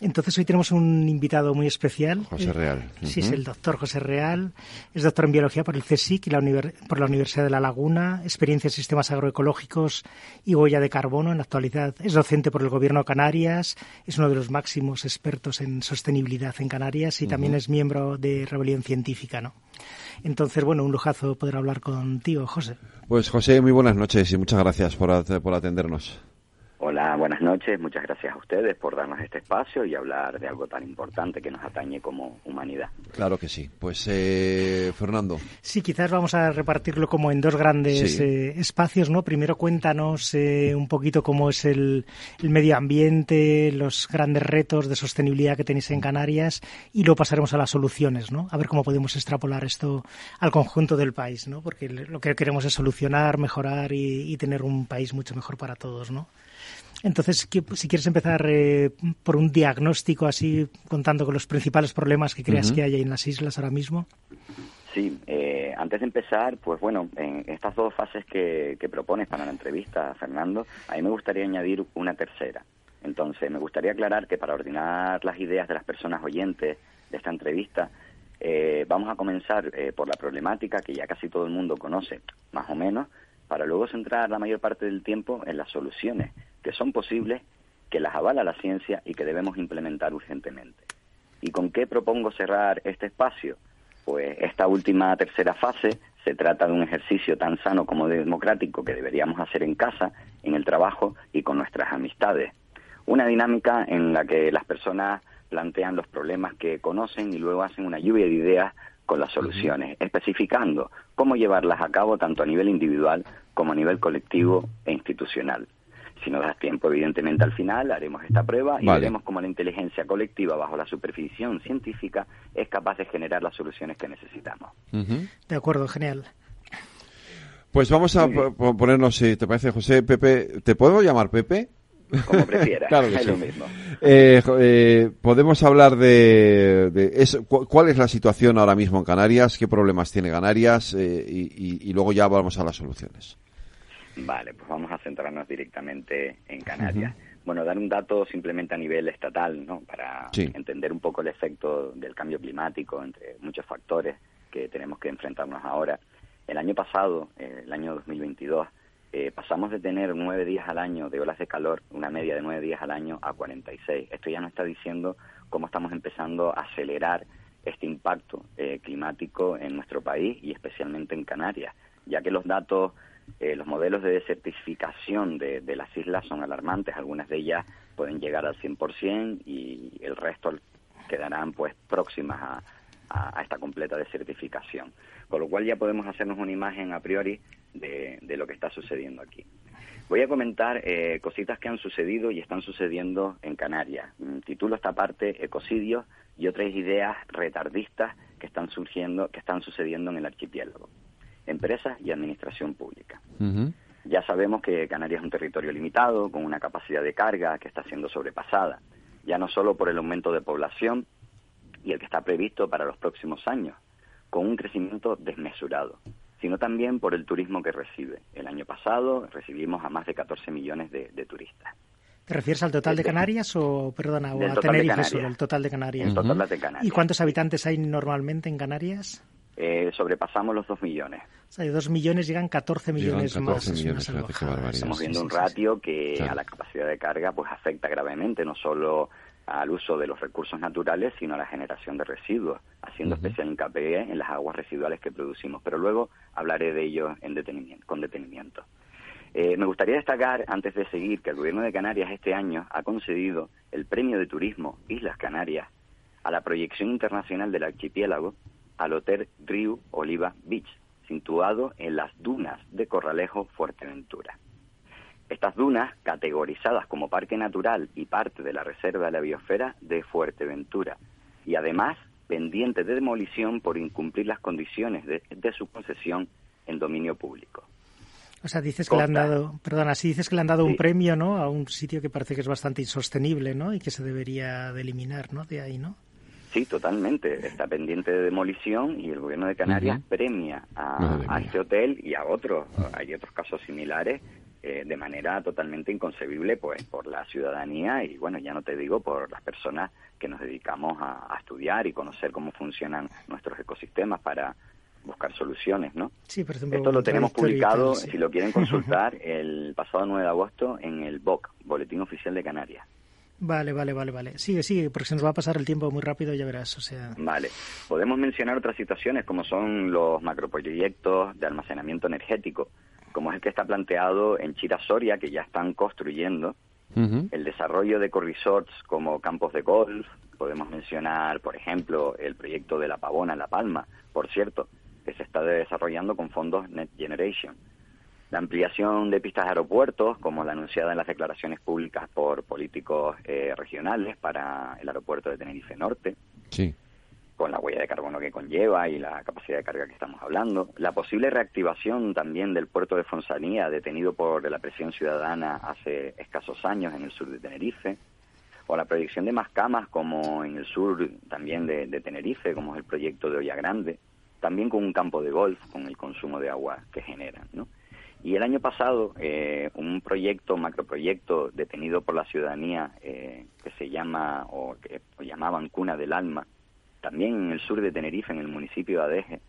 Entonces hoy tenemos un invitado muy especial. José eh, Real. Sí, es el doctor José Real. Es doctor en biología por el CSIC y la por la Universidad de La Laguna. Experiencia en sistemas agroecológicos y huella de carbono. En la actualidad es docente por el Gobierno de Canarias. Es uno de los máximos expertos en sostenibilidad en Canarias y también es miembro de Rebelión Científica, ¿no? Entonces, bueno, un lujazo poder hablar contigo, José. Pues José, muy buenas noches y muchas gracias por, por atendernos. Hola, buenas noches. Muchas gracias a ustedes por darnos este espacio y hablar de algo tan importante que nos atañe como humanidad. Claro que sí. Pues, eh, Fernando. Sí, quizás vamos a repartirlo como en dos grandes eh, espacios, ¿no? Primero cuéntanos eh, un poquito cómo es el, medio ambiente, los grandes retos de sostenibilidad que tenéis en Canarias y luego pasaremos a las soluciones, ¿no? A ver cómo podemos extrapolar esto al conjunto del país, ¿no? Porque lo que queremos es solucionar, mejorar y, y tener un país mucho mejor para todos, ¿no? Entonces, si quieres empezar eh, por un diagnóstico así, contando con los principales problemas que creas que hay en las islas ahora mismo. Sí, eh, antes de empezar, pues bueno, en estas dos fases que, que propones para la entrevista, Fernando, a mí me gustaría añadir una tercera. Entonces, me gustaría aclarar que para ordenar las ideas de las personas oyentes de esta entrevista, eh, vamos a comenzar por la problemática que ya casi todo el mundo conoce, más o menos, para luego centrar la mayor parte del tiempo en las soluciones que son posibles, que las avala la ciencia y que debemos implementar urgentemente. ¿Y con qué propongo cerrar este espacio? Pues esta última tercera fase se trata de un ejercicio tan sano como democrático que deberíamos hacer en casa, en el trabajo y con nuestras amistades. Una dinámica en la que las personas plantean los problemas que conocen y luego hacen una lluvia de ideas con las soluciones, especificando cómo llevarlas a cabo tanto a nivel individual como a nivel colectivo e institucional. Si nos das tiempo, evidentemente, al final haremos esta prueba y veremos cómo la inteligencia colectiva, bajo la supervisión científica, es capaz de generar las soluciones que necesitamos. De acuerdo, genial. Pues vamos a ponernos, si te parece, José, Pepe, ¿te puedo llamar Pepe? Como prefieras, <laughs> claro es lo mismo. Eh, eh, Podemos hablar de, cuál es la situación ahora mismo en Canarias, qué problemas tiene Canarias eh, y, y, luego ya vamos a las soluciones. Vale, pues vamos a centrarnos directamente en Canarias. Bueno, dar un dato simplemente a nivel estatal, ¿no? Para entender un poco el efecto del cambio climático entre muchos factores que tenemos que enfrentarnos ahora. El año pasado, eh, el año 2022, eh, pasamos de tener nueve días al año de olas de calor, una media de nueve días al año, a 46. Esto ya nos está diciendo cómo estamos empezando a acelerar este impacto eh, climático en nuestro país y especialmente en Canarias, ya que los datos, eh, los modelos de desertificación de, de, las islas son alarmantes, algunas de ellas pueden llegar al 100% y el resto quedarán pues próximas a, esta completa desertificación. Con lo cual ya podemos hacernos una imagen a priori de, de lo que está sucediendo aquí. Voy a comentar eh, cositas que han sucedido y están sucediendo en Canarias. Mm, titulo esta parte Ecocidios y otras ideas retardistas que están surgiendo, que están sucediendo en el archipiélago. Empresas y administración pública. Ya sabemos que Canarias es un territorio limitado, con una capacidad de carga que está siendo sobrepasada, ya no solo por el aumento de población y el que está previsto para los próximos años, con un crecimiento desmesurado, sino también por el turismo que recibe. El año pasado recibimos a más de 14 millones de, turistas. ¿Te refieres al total de Canarias o, perdona, o a Tenerife solo, el total de Canarias? El total de Canarias. ¿Y cuántos habitantes hay normalmente en Canarias? Eh, sobrepasamos los 2 millones. O sea, de 2 millones llegan 14 millones más. Estamos viendo un ratio que a la capacidad de carga pues afecta gravemente, no solo al uso de los recursos naturales, sino a la generación de residuos, haciendo especial hincapié en las aguas residuales que producimos. Pero luego hablaré de ello en detenimiento, con detenimiento. Eh, me gustaría destacar, antes de seguir, que el Gobierno de Canarias este año ha concedido el Premio de Turismo Islas Canarias a la proyección internacional del archipiélago al Hotel Riu Oliva Beach, situado en las dunas de Corralejo, Fuerteventura. Estas dunas, categorizadas como parque natural y parte de la Reserva de la Biosfera de Fuerteventura, y además pendientes de demolición por incumplir las condiciones de, su concesión en dominio público. O sea, dices que le han dado, perdona, si dices que le han dado un premio, ¿no? A un sitio que parece que es bastante insostenible, ¿no? Y que se debería de eliminar, ¿no? De ahí, ¿no? Sí, totalmente. Está pendiente de demolición y el gobierno de Canarias premia a, este hotel y a otros. Hay otros casos similares eh, de manera totalmente inconcebible pues por la ciudadanía y bueno ya no te digo por las personas que nos dedicamos a, estudiar y conocer cómo funcionan nuestros ecosistemas para buscar soluciones, ¿no? Sí, por ejemplo, Esto lo tenemos publicado, si lo quieren consultar, <laughs> el pasado 9 de agosto en el BOC, Boletín Oficial de Canarias. Vale, vale, vale, vale. Sigue, sigue, porque se nos va a pasar el tiempo muy rápido, ya verás, o sea... Vale. Podemos mencionar otras situaciones como son los macroproyectos de almacenamiento energético, como es el que está planteado en Chirasoria, que ya están construyendo, el desarrollo de corresorts como campos de golf, podemos mencionar, por ejemplo, el proyecto de La Pavona en La Palma, por cierto, que se está desarrollando con fondos Net Generation la ampliación de pistas de aeropuertos, como la anunciada en las declaraciones públicas por políticos eh, regionales para el aeropuerto de Tenerife Norte, sí. con la huella de carbono que conlleva y la capacidad de carga que estamos hablando, la posible reactivación también del puerto de Fonsanía, detenido por la presión ciudadana hace escasos años en el sur de Tenerife, o la proyección de más camas como en el sur también de, de Tenerife, como es el proyecto de Olla Grande, también con un campo de golf, con el consumo de agua que generan, ¿no? Y el año pasado, eh, un proyecto, macroproyecto detenido por la ciudadanía eh, que se llama, o que llamaban Cuna del Alma, también en el sur de Tenerife, en el municipio de Adeje,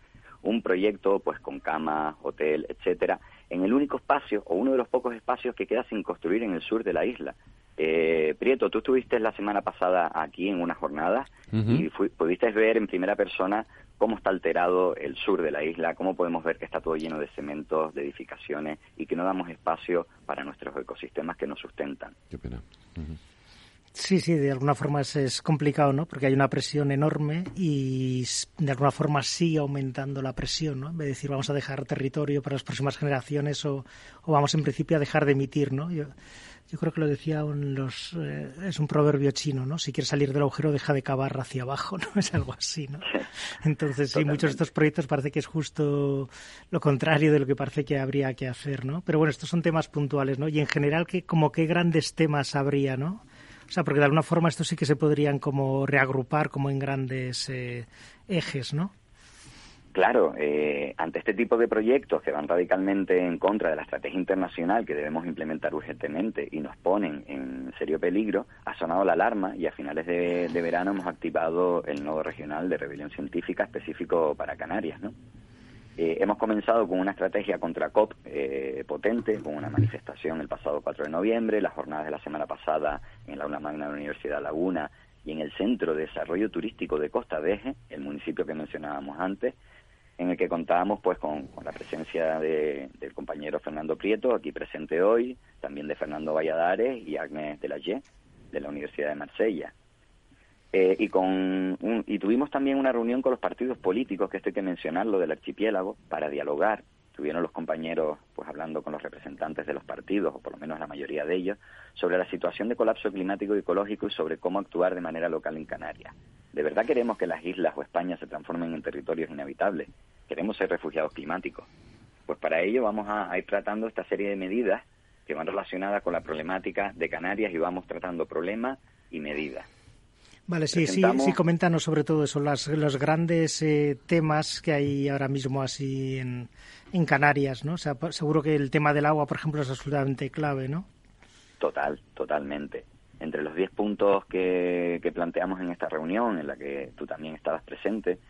un proyecto pues con cama, hotel, etcétera, en el único espacio, o uno de los pocos espacios que queda sin construir en el sur de la isla. Eh, Prieto, tú estuviste la semana pasada aquí en una jornada y pudiste ver en primera persona cómo está alterado el sur de la isla, cómo podemos ver que está todo lleno de cementos, de edificaciones y que no damos espacio para nuestros ecosistemas que nos sustentan. Qué pena. Sí, sí, de alguna forma es, complicado, ¿no? Porque hay una presión enorme y de alguna forma sigue aumentando la presión, ¿no? En vez de decir vamos a dejar territorio para las próximas generaciones o, o vamos en principio a dejar de emitir, ¿no? Yo, yo creo que lo decía los, eh, es un proverbio chino, ¿no? Si quieres salir del agujero, deja de cavar hacia abajo, <laughs> ¿no? Es algo así, ¿no? Entonces, sí, muchos de estos proyectos parece que es justo lo contrario de lo que parece que habría que hacer, ¿no? Pero bueno, estos son temas puntuales, ¿no? Y en general, ¿qué, como qué grandes temas habría, ¿no? O sea, porque de alguna forma estos sí que se podrían como reagrupar como en grandes eh, ejes, ¿no? Claro, eh, ante este tipo de proyectos que van radicalmente en contra de la estrategia internacional que debemos implementar urgentemente y nos ponen en serio peligro, ha sonado la alarma y a finales de, verano hemos activado el nodo regional de rebelión científica específico para Canarias. ¿no? Eh, hemos comenzado con una estrategia contra COP eh, potente, con una manifestación el pasado 4 de noviembre, las jornadas de la semana pasada en la aula magna de la Universidad Laguna y en el Centro de Desarrollo Turístico de Costa Deje, el municipio que mencionábamos antes, en el que contábamos pues con, la presencia de, del compañero Fernando Prieto, aquí presente hoy, también de Fernando Valladares y Agnes de de la Universidad de Marsella. Eh, y, con y tuvimos también una reunión con los partidos políticos, que esto hay que mencionarlo, del archipiélago, para dialogar. Tuvieron los compañeros pues hablando con los representantes de los partidos, o por lo menos la mayoría de ellos, sobre la situación de colapso climático y ecológico y sobre cómo actuar de manera local en Canarias. ¿De verdad queremos que las islas o España se transformen en territorios inhabitables? ¿Queremos ser refugiados climáticos? Pues para ello vamos a ir tratando esta serie de medidas que van relacionadas con la problemática de Canarias y vamos tratando problemas y medidas. Vale, sí, sí, sí, coméntanos sobre todo eso, las, los grandes eh, temas que hay ahora mismo así en, en Canarias, ¿no? Seguro que el tema del agua, por ejemplo, es absolutamente clave, ¿no? Total, totalmente. Entre los 10 puntos que, que planteamos en esta reunión, en la que tú también estabas presente,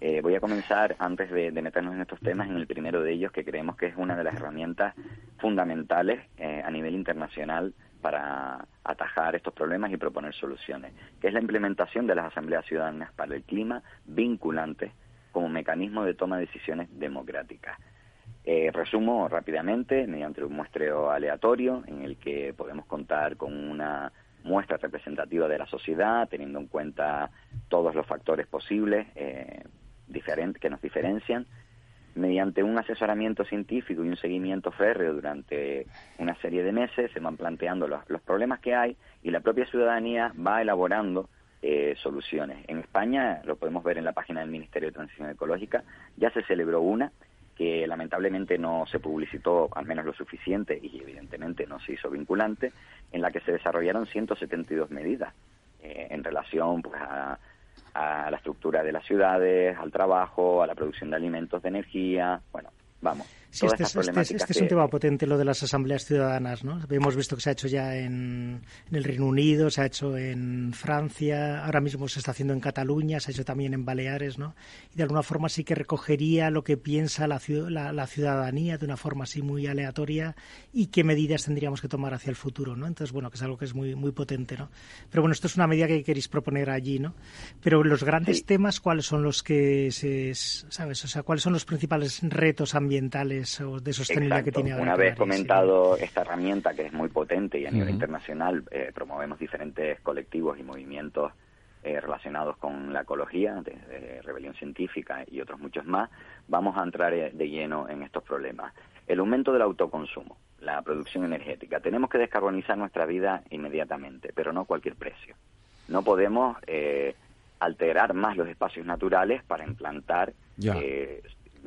eh, voy a comenzar, antes de, meternos en estos temas, en el primero de ellos, que creemos que es una de las herramientas fundamentales eh, a nivel internacional para atajar estos problemas y proponer soluciones, que es la implementación de las asambleas ciudadanas para el clima vinculantes como mecanismo de toma de decisiones democráticas. Eh, resumo rápidamente mediante un muestreo aleatorio en el que podemos contar con una muestra representativa de la sociedad, teniendo en cuenta todos los factores posibles eh, que nos diferencian mediante un asesoramiento científico y un seguimiento férreo durante una serie de meses, se van planteando los, problemas que hay y la propia ciudadanía va elaborando eh, soluciones. En España, lo podemos ver en la página del Ministerio de Transición Ecológica, ya se celebró una que lamentablemente no se publicitó al menos lo suficiente y evidentemente no se hizo vinculante, en la que se desarrollaron 172 medidas eh, en relación pues, a a la estructura de las ciudades, al trabajo, a la producción de alimentos, de energía, bueno, vamos. Sí, este, es, este, este es un tema potente, lo de las asambleas ciudadanas, ¿no? Hemos visto que se ha hecho ya en, el Reino Unido, se ha hecho en Francia, ahora mismo se está haciendo en Cataluña, se ha hecho también en Baleares, ¿no? Y de alguna forma sí que recogería lo que piensa la, la, ciudadanía de una forma así muy aleatoria y qué medidas tendríamos que tomar hacia el futuro, ¿no? Entonces, bueno, que es algo que es muy, muy potente, ¿no? Pero bueno, esto es una medida que queréis proponer allí, ¿no? Pero los grandes temas, ¿cuáles son los que se, sabes? O sea, ¿cuáles son los principales retos ambientales de sostenibilidad que tiene Una vez comentado esta herramienta que es muy potente y a nivel internacional eh, promovemos diferentes colectivos y movimientos eh, relacionados con la ecología, desde Rebelión Científica y otros muchos más, vamos a entrar eh, de lleno en estos problemas. El aumento del autoconsumo, la producción energética. Tenemos que descarbonizar nuestra vida inmediatamente, pero no a cualquier precio. No podemos alterar más los espacios naturales para implantar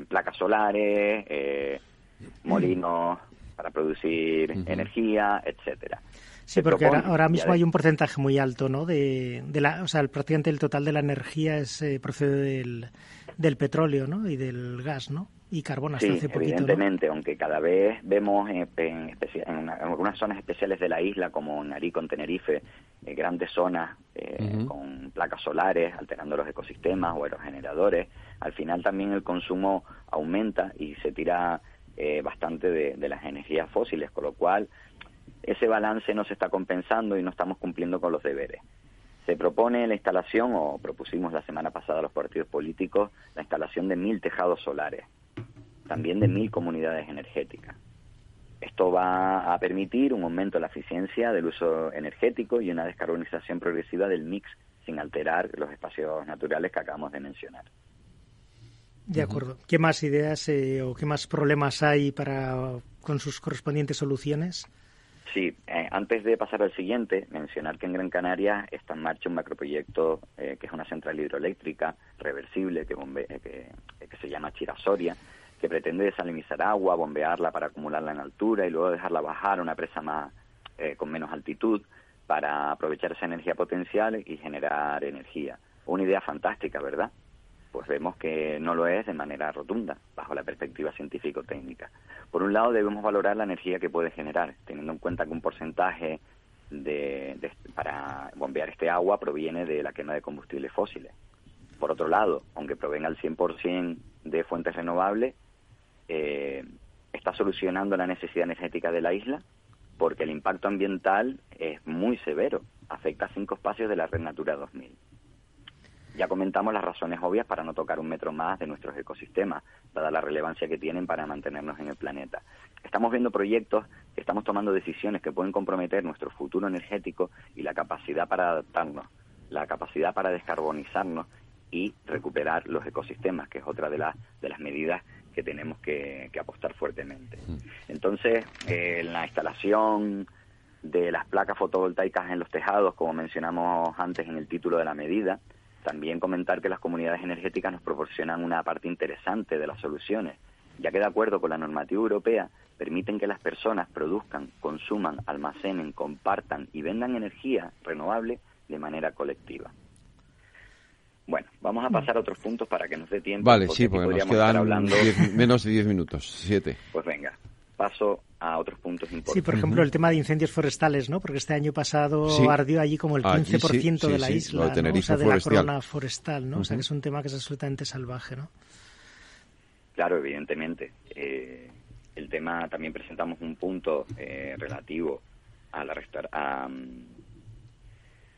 placas solares, eh, molinos para producir energía, etcétera. Sí, porque ahora, mismo hay un porcentaje muy alto, ¿no? De, de la, o sea, prácticamente el total de la energía es, eh, procede del, del petróleo, ¿no? Y del gas, ¿no? y carbón hasta hace poquito. Evidentemente, aunque cada vez vemos en, en, algunas zonas especiales de la isla, como en Arico, en Tenerife, eh, grandes zonas eh, con placas solares alterando los ecosistemas o aerogeneradores, al final también el consumo aumenta y se tira eh, bastante de, de las energías fósiles, con lo cual ese balance no se está compensando y no estamos cumpliendo con los deberes. Se propone la instalación, o propusimos la semana pasada a los partidos políticos, la instalación de mil tejados solares también de mil comunidades energéticas. Esto va a permitir un aumento de la eficiencia del uso energético y una descarbonización progresiva del mix sin alterar los espacios naturales que acabamos de mencionar. De acuerdo. ¿Qué más ideas eh, o qué más problemas hay para con sus correspondientes soluciones? Sí, eh, antes de pasar al siguiente, mencionar que en Gran Canaria está en marcha un macroproyecto eh, que es una central hidroeléctrica reversible que, que se llama Chirasoria, que pretende desalinizar agua, bombearla para acumularla en altura y luego dejarla bajar a una presa más eh, con menos altitud para aprovechar esa energía potencial y generar energía. Una idea fantástica, ¿verdad? Pues vemos que no lo es de manera rotunda, bajo la perspectiva científico-técnica. Por un lado, debemos valorar la energía que puede generar, teniendo en cuenta que un porcentaje de, para bombear este agua proviene de la quema de combustibles fósiles. Por otro lado, aunque provenga al 100% de fuentes renovables, eh, está solucionando la necesidad energética de la isla. porque el impacto ambiental es muy severo, afecta a cinco espacios de la Red Natura 2000. Ya comentamos las razones obvias para no tocar un metro más de nuestros ecosistemas, dada la relevancia que tienen para mantenernos en el planeta. Estamos viendo proyectos, estamos tomando decisiones que pueden comprometer nuestro futuro energético y la capacidad para adaptarnos, la capacidad para descarbonizarnos y recuperar los ecosistemas, que es otra de, las de las medidas que tenemos que, apostar fuertemente. Entonces, eh, la instalación de las placas fotovoltaicas en los tejados, como mencionamos antes en el título de la medida, también comentar que las comunidades energéticas nos proporcionan una parte interesante de las soluciones, ya que de acuerdo con la normativa europea permiten que las personas produzcan, consuman, almacenen, compartan y vendan energía renovable de manera colectiva. Bueno, vamos a pasar a otros puntos para que nos dé tiempo. Vale, sí, porque nos quedan menos de 10 minutos, 7. Pues venga, paso a otros puntos importantes. Sí, por ejemplo, el tema de incendios forestales, ¿no? Porque este año pasado ardió allí como el 15% de la isla, de, ¿no? o sea, de la corona forestal, ¿no? O sea, que es un tema que es absolutamente salvaje, ¿no? Claro, evidentemente. Eh, el tema, también presentamos un punto eh, relativo a la a,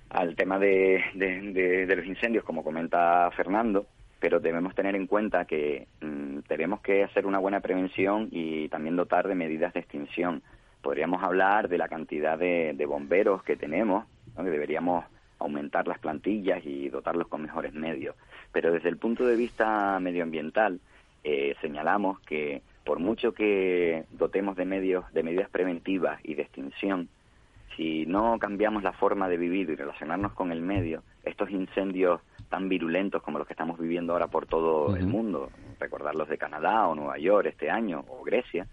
al tema de, de, los incendios, como comenta Fernando, pero debemos tener en cuenta que mm, tenemos que hacer una buena prevención y también dotar de medidas de extinción. Podríamos hablar de la cantidad de, bomberos que tenemos, que deberíamos aumentar las plantillas y dotarlos con mejores medios. Pero desde el punto de vista medioambiental, eh, señalamos que por mucho que dotemos de medios, de medidas preventivas y de extinción, si no cambiamos la forma de vivir y relacionarnos con el medio, estos incendios tan virulentos como los que estamos viviendo ahora por todo el mundo, recordar los de Canadá o Nueva York este año o Grecia,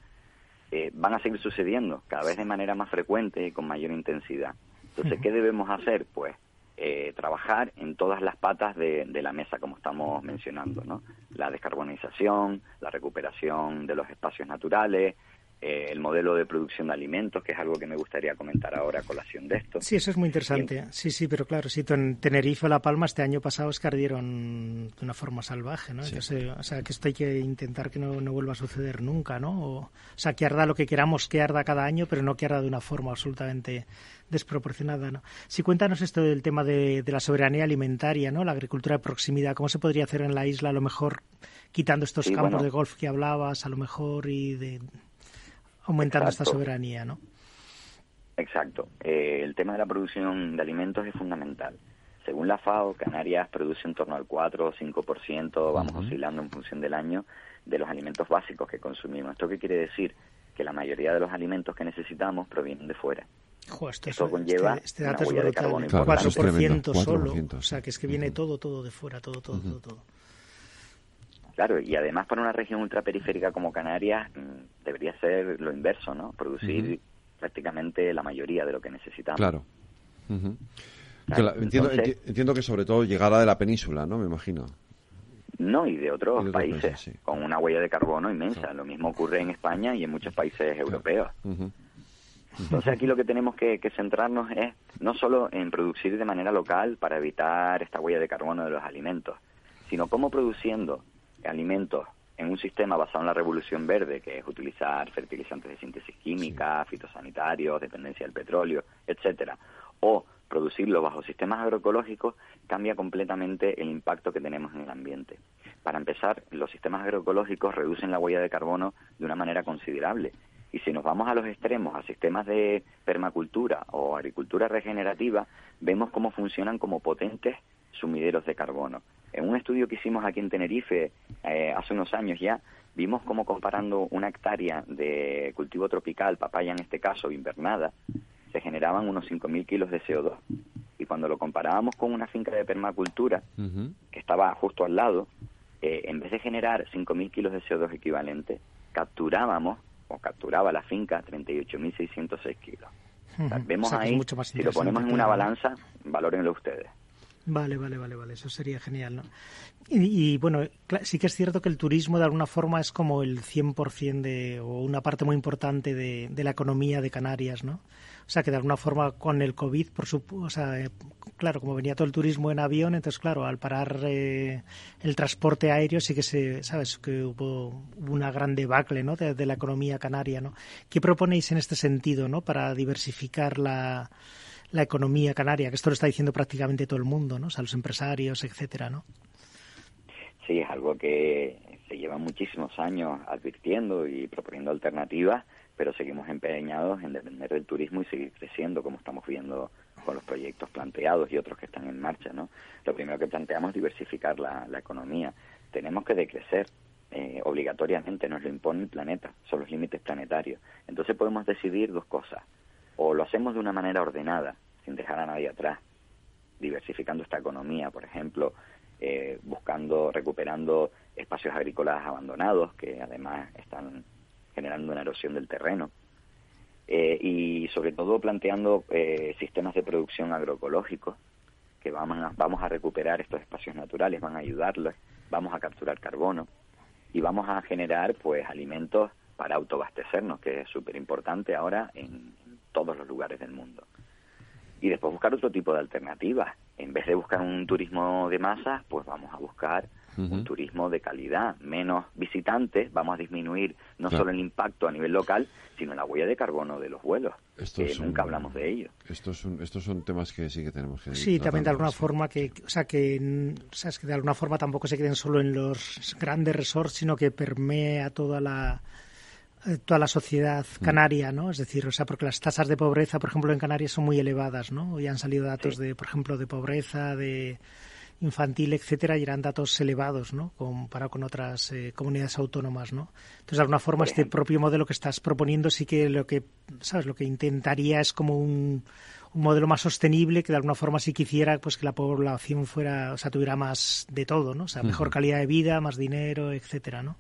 eh, van a seguir sucediendo cada vez de manera más frecuente y con mayor intensidad. Entonces, ¿qué debemos hacer? Pues eh, trabajar en todas las patas de, de, la mesa, como estamos mencionando, ¿no? La descarbonización, la recuperación de los espacios naturales, eh, el modelo de producción de alimentos, que es algo que me gustaría comentar ahora a colación de esto. Sí, eso es muy interesante. Sí, sí, pero claro, si en Tenerife o La Palma este año pasado es que ardieron de una forma salvaje, ¿no? o sea, que esto hay que intentar que no, no, vuelva a suceder nunca, ¿no? O, sea, que arda lo que queramos que arda cada año, pero no que arda de una forma absolutamente desproporcionada, ¿no? Si cuéntanos esto del tema de, la soberanía alimentaria, ¿no? La agricultura de proximidad, ¿cómo se podría hacer en la isla a lo mejor quitando estos campos de golf que hablabas, a lo mejor y de aumentando esta soberanía, ¿no? Exacto. Eh, el tema de la producción de alimentos es fundamental. Según la FAO, Canarias produce en torno al 4 o 5%, vamos oscilando en función del año, de los alimentos básicos que consumimos. ¿Esto qué quiere decir? Que la mayoría de los alimentos que necesitamos provienen de fuera. esto, conlleva este, este dato una huella de carbono 4% solo. O sea, que es que viene todo, todo de fuera, todo, todo, todo, todo. Claro, y además para una región ultraperiférica como Canarias mm, debería ser lo inverso, ¿no? Producir prácticamente la mayoría de lo que necesitamos. Claro. entiendo, que sobre todo llegada de la península, ¿no? Me imagino. No, y de otros, países, con una huella de carbono inmensa. Lo mismo ocurre en España y en muchos países europeos. Entonces aquí lo que tenemos que, que, centrarnos es no solo en producir de manera local para evitar esta huella de carbono de los alimentos, sino cómo produciendo alimentos en un sistema basado en la revolución verde, que es utilizar fertilizantes de síntesis química, fitosanitarios, dependencia del petróleo, etcétera, o producirlo bajo sistemas agroecológicos, cambia completamente el impacto que tenemos en el ambiente. Para empezar, los sistemas agroecológicos reducen la huella de carbono de una manera considerable. Y si nos vamos a los extremos, a sistemas de permacultura o agricultura regenerativa, vemos cómo funcionan como potentes sumideros de carbono. En un estudio que hicimos aquí en Tenerife eh, hace unos años ya, vimos cómo comparando una hectárea de cultivo tropical, papaya en este caso, invernada, se generaban unos 5.000 kilos de CO2. Y cuando lo comparábamos con una finca de permacultura, que estaba justo al lado, eh, en vez de generar 5.000 kilos de CO2 equivalente, capturábamos, o capturaba la finca, 38.606 kilos. vemos ahí, si lo ponemos en una balanza, valórenlo ustedes. Vale, vale, vale, vale, eso sería genial, ¿no? Y, bueno, sí que es cierto que el turismo de alguna forma es como el 100% de, o una parte muy importante de, de la economía de Canarias, ¿no? O sea, que de alguna forma con el COVID, por supuesto, o sea, eh, claro, como venía todo el turismo en avión, entonces, claro, al parar eh, el transporte aéreo sí que se, sabes, que hubo, una gran debacle, ¿no? De, la economía canaria, ¿no? ¿Qué proponéis en este sentido, ¿no? Para diversificar la, la economía canaria, que esto lo está diciendo prácticamente todo el mundo, ¿no? O sea, los empresarios, etcétera, ¿no? Sí, es algo que se lleva muchísimos años advirtiendo y proponiendo alternativas pero seguimos empeñados en depender del turismo y seguir creciendo como estamos viendo con los proyectos planteados y otros que están en marcha. ¿no? Lo primero que planteamos es diversificar la, economía. Tenemos que decrecer eh, obligatoriamente, nos lo impone el planeta, son los límites planetarios. Entonces podemos decidir dos cosas. O lo hacemos de una manera ordenada, sin dejar a nadie atrás, diversificando esta economía, por ejemplo, eh, buscando, recuperando espacios agrícolas abandonados que además están generando una erosión del terreno. Eh, y sobre todo planteando eh, sistemas de producción agroecológicos que vamos a, vamos a recuperar estos espacios naturales, van a ayudarlos, vamos a capturar carbono y vamos a generar pues alimentos para autoabastecernos, que es súper importante ahora en, todos los lugares del mundo. Y después buscar otro tipo de alternativas. En vez de buscar un turismo de masas, pues vamos a buscar un turismo de calidad, menos visitantes, vamos a disminuir no solo el impacto a nivel local, sino la huella de carbono de los vuelos. que nunca hablamos de ello. Estos son, estos son temas que sí que tenemos que Sí, también de alguna forma que, o sea, que, o que de alguna forma tampoco se queden solo en los grandes resorts, sino que permea toda la toda la sociedad mm. canaria, ¿no? Es decir, o sea, porque las tasas de pobreza, por ejemplo, en Canarias son muy elevadas, ¿no? Y han salido datos de, por ejemplo, de pobreza, de infantil, etcétera, y eran datos elevados, ¿no? Comparado con otras eh, comunidades autónomas, ¿no? Entonces, de alguna forma, este propio modelo que estás proponiendo sí que lo que, ¿sabes? Lo que intentaría es como un, un modelo más sostenible que de alguna forma sí quisiera pues que la población fuera, o sea, tuviera más de todo, ¿no? O sea, mejor calidad de vida, más dinero, etcétera, ¿no?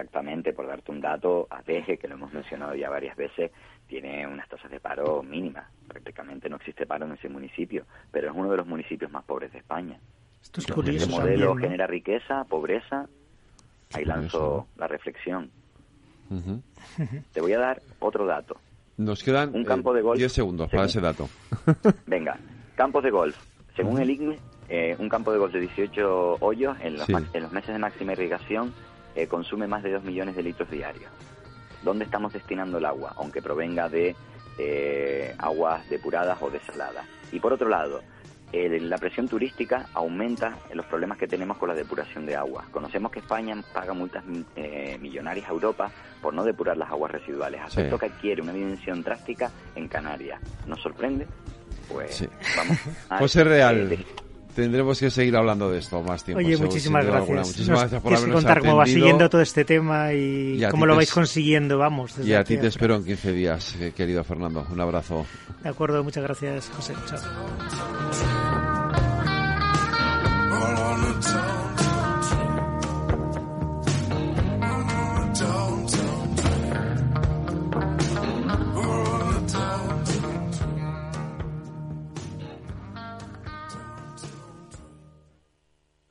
Exactamente, por darte un dato, ADG, que lo hemos mencionado ya varias veces, tiene unas tasas de paro mínimas. Prácticamente no existe paro en ese municipio, pero es uno de los municipios más pobres de España. Esto es curioso. Este modelo genera riqueza, pobreza. Ahí lanzo la reflexión. Te voy a dar otro dato. Nos quedan un campo de golf, 10 segundos para ese dato. <laughs> venga, campos de golf. Según el IGME, eh, un campo de golf de 18 hoyos en los, en los meses de máxima irrigación eh, consume más de 2 millones de litros diarios. ¿Dónde estamos destinando el agua? Aunque provenga de eh, aguas depuradas o desaladas. Y por otro lado, la presión turística aumenta los problemas que tenemos con la depuración de agua. Conocemos que España paga multas eh, millonarias a Europa por no depurar las aguas residuales, aspecto que adquiere una dimensión drástica en Canarias. ¿Nos sorprende? Pues vamos <laughs> a... José Real. Tendremos que seguir hablando de esto más tiempo. Oye, muchísimas gracias. Muchísimas gracias por habernos contar cómo va siguiendo todo este tema y, cómo lo vais consiguiendo, vamos. y a ti te espero en 15 días, eh, querido Fernando. Un abrazo. De acuerdo, muchas gracias, José. Chao.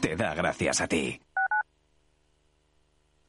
te da gracias a ti.